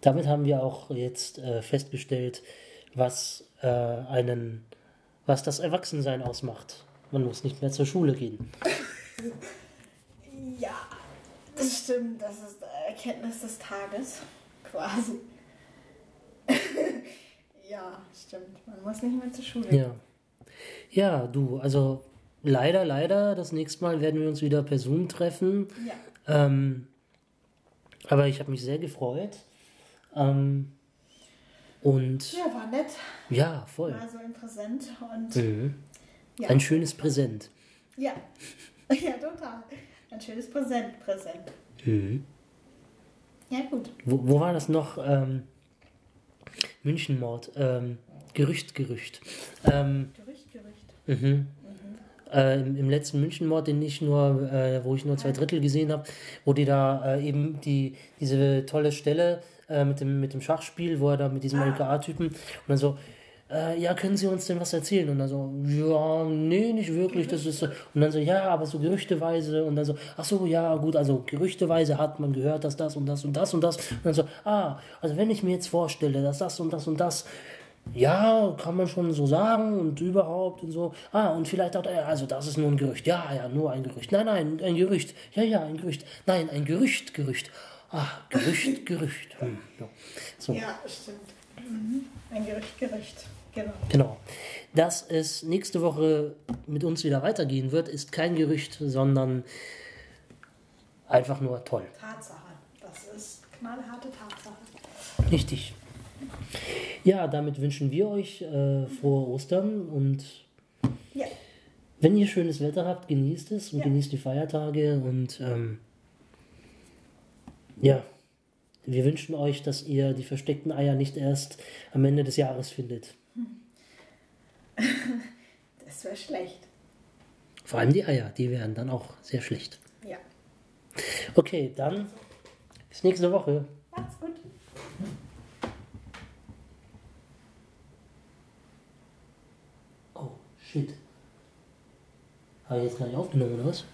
Damit haben wir auch jetzt äh, festgestellt, was äh, einen, was das Erwachsensein ausmacht. Man muss nicht mehr zur Schule gehen. [LAUGHS] Ja, das stimmt. Das ist Erkenntnis des Tages, quasi. [LAUGHS] ja, stimmt. Man muss nicht mehr zur Schule. Ja. Ja, du, also leider, leider, das nächste Mal werden wir uns wieder per Zoom treffen. Ja. Ähm, aber ich habe mich sehr gefreut. Ähm, und ja, war nett. ja, voll. War so ein Präsent und Mhm. ja. Ein schönes Präsent. ja. [LAUGHS] ja, total. Ein schönes Präsent, Präsent. Mhm. Ja, gut. Wo, wo war das noch? Ähm, Münchenmord. Ähm, Gerücht, Gerücht. Ähm, Gerücht, Gerücht. mhm. Äh, im, Im letzten Münchenmord, den ich nur, äh, wo ich nur zwei Drittel gesehen habe, wo die da äh, eben die, diese tolle Stelle äh, mit, dem, mit dem Schachspiel, wo er da mit diesem Ah. LKA-Typen und dann so, äh, ja, können Sie uns denn was erzählen? Und dann so, ja, nee, nicht wirklich. Das ist so. Und dann so, ja, aber so gerüchteweise. Und dann so, ach so, ja, gut, also gerüchteweise hat man gehört, dass das und das und das und das. Und dann so, ah, also wenn ich mir jetzt vorstelle, dass das und das und das, ja, kann man schon so sagen und überhaupt und so. Ah, und vielleicht auch, also das ist nur ein Gerücht. Ja, ja, nur ein Gerücht. Nein, nein, ein Gerücht. Ja, ja, ein Gerücht. Nein, ein Gerücht, Gerücht. Ah, Gerücht, Gerücht. Hm, ja. So. Ja, stimmt. Mhm. Ein Gerücht, Gerücht. Genau. Genau. Dass es nächste Woche mit uns wieder weitergehen wird, ist kein Gerücht, sondern einfach nur toll. Tatsache. Das ist knallharte Tatsache. Richtig. Ja, damit wünschen wir euch äh, frohe Ostern und Ja. wenn ihr schönes Wetter habt, genießt es und Ja. genießt die Feiertage und ähm, ja, wir wünschen euch, dass ihr die versteckten Eier nicht erst am Ende des Jahres findet. [LAUGHS] Das wäre schlecht. Vor allem die Eier, die wären dann auch sehr schlecht. Ja. Okay, dann bis nächste Woche. Macht's gut. Oh, shit. Habe ich jetzt gar nicht aufgenommen, oder was?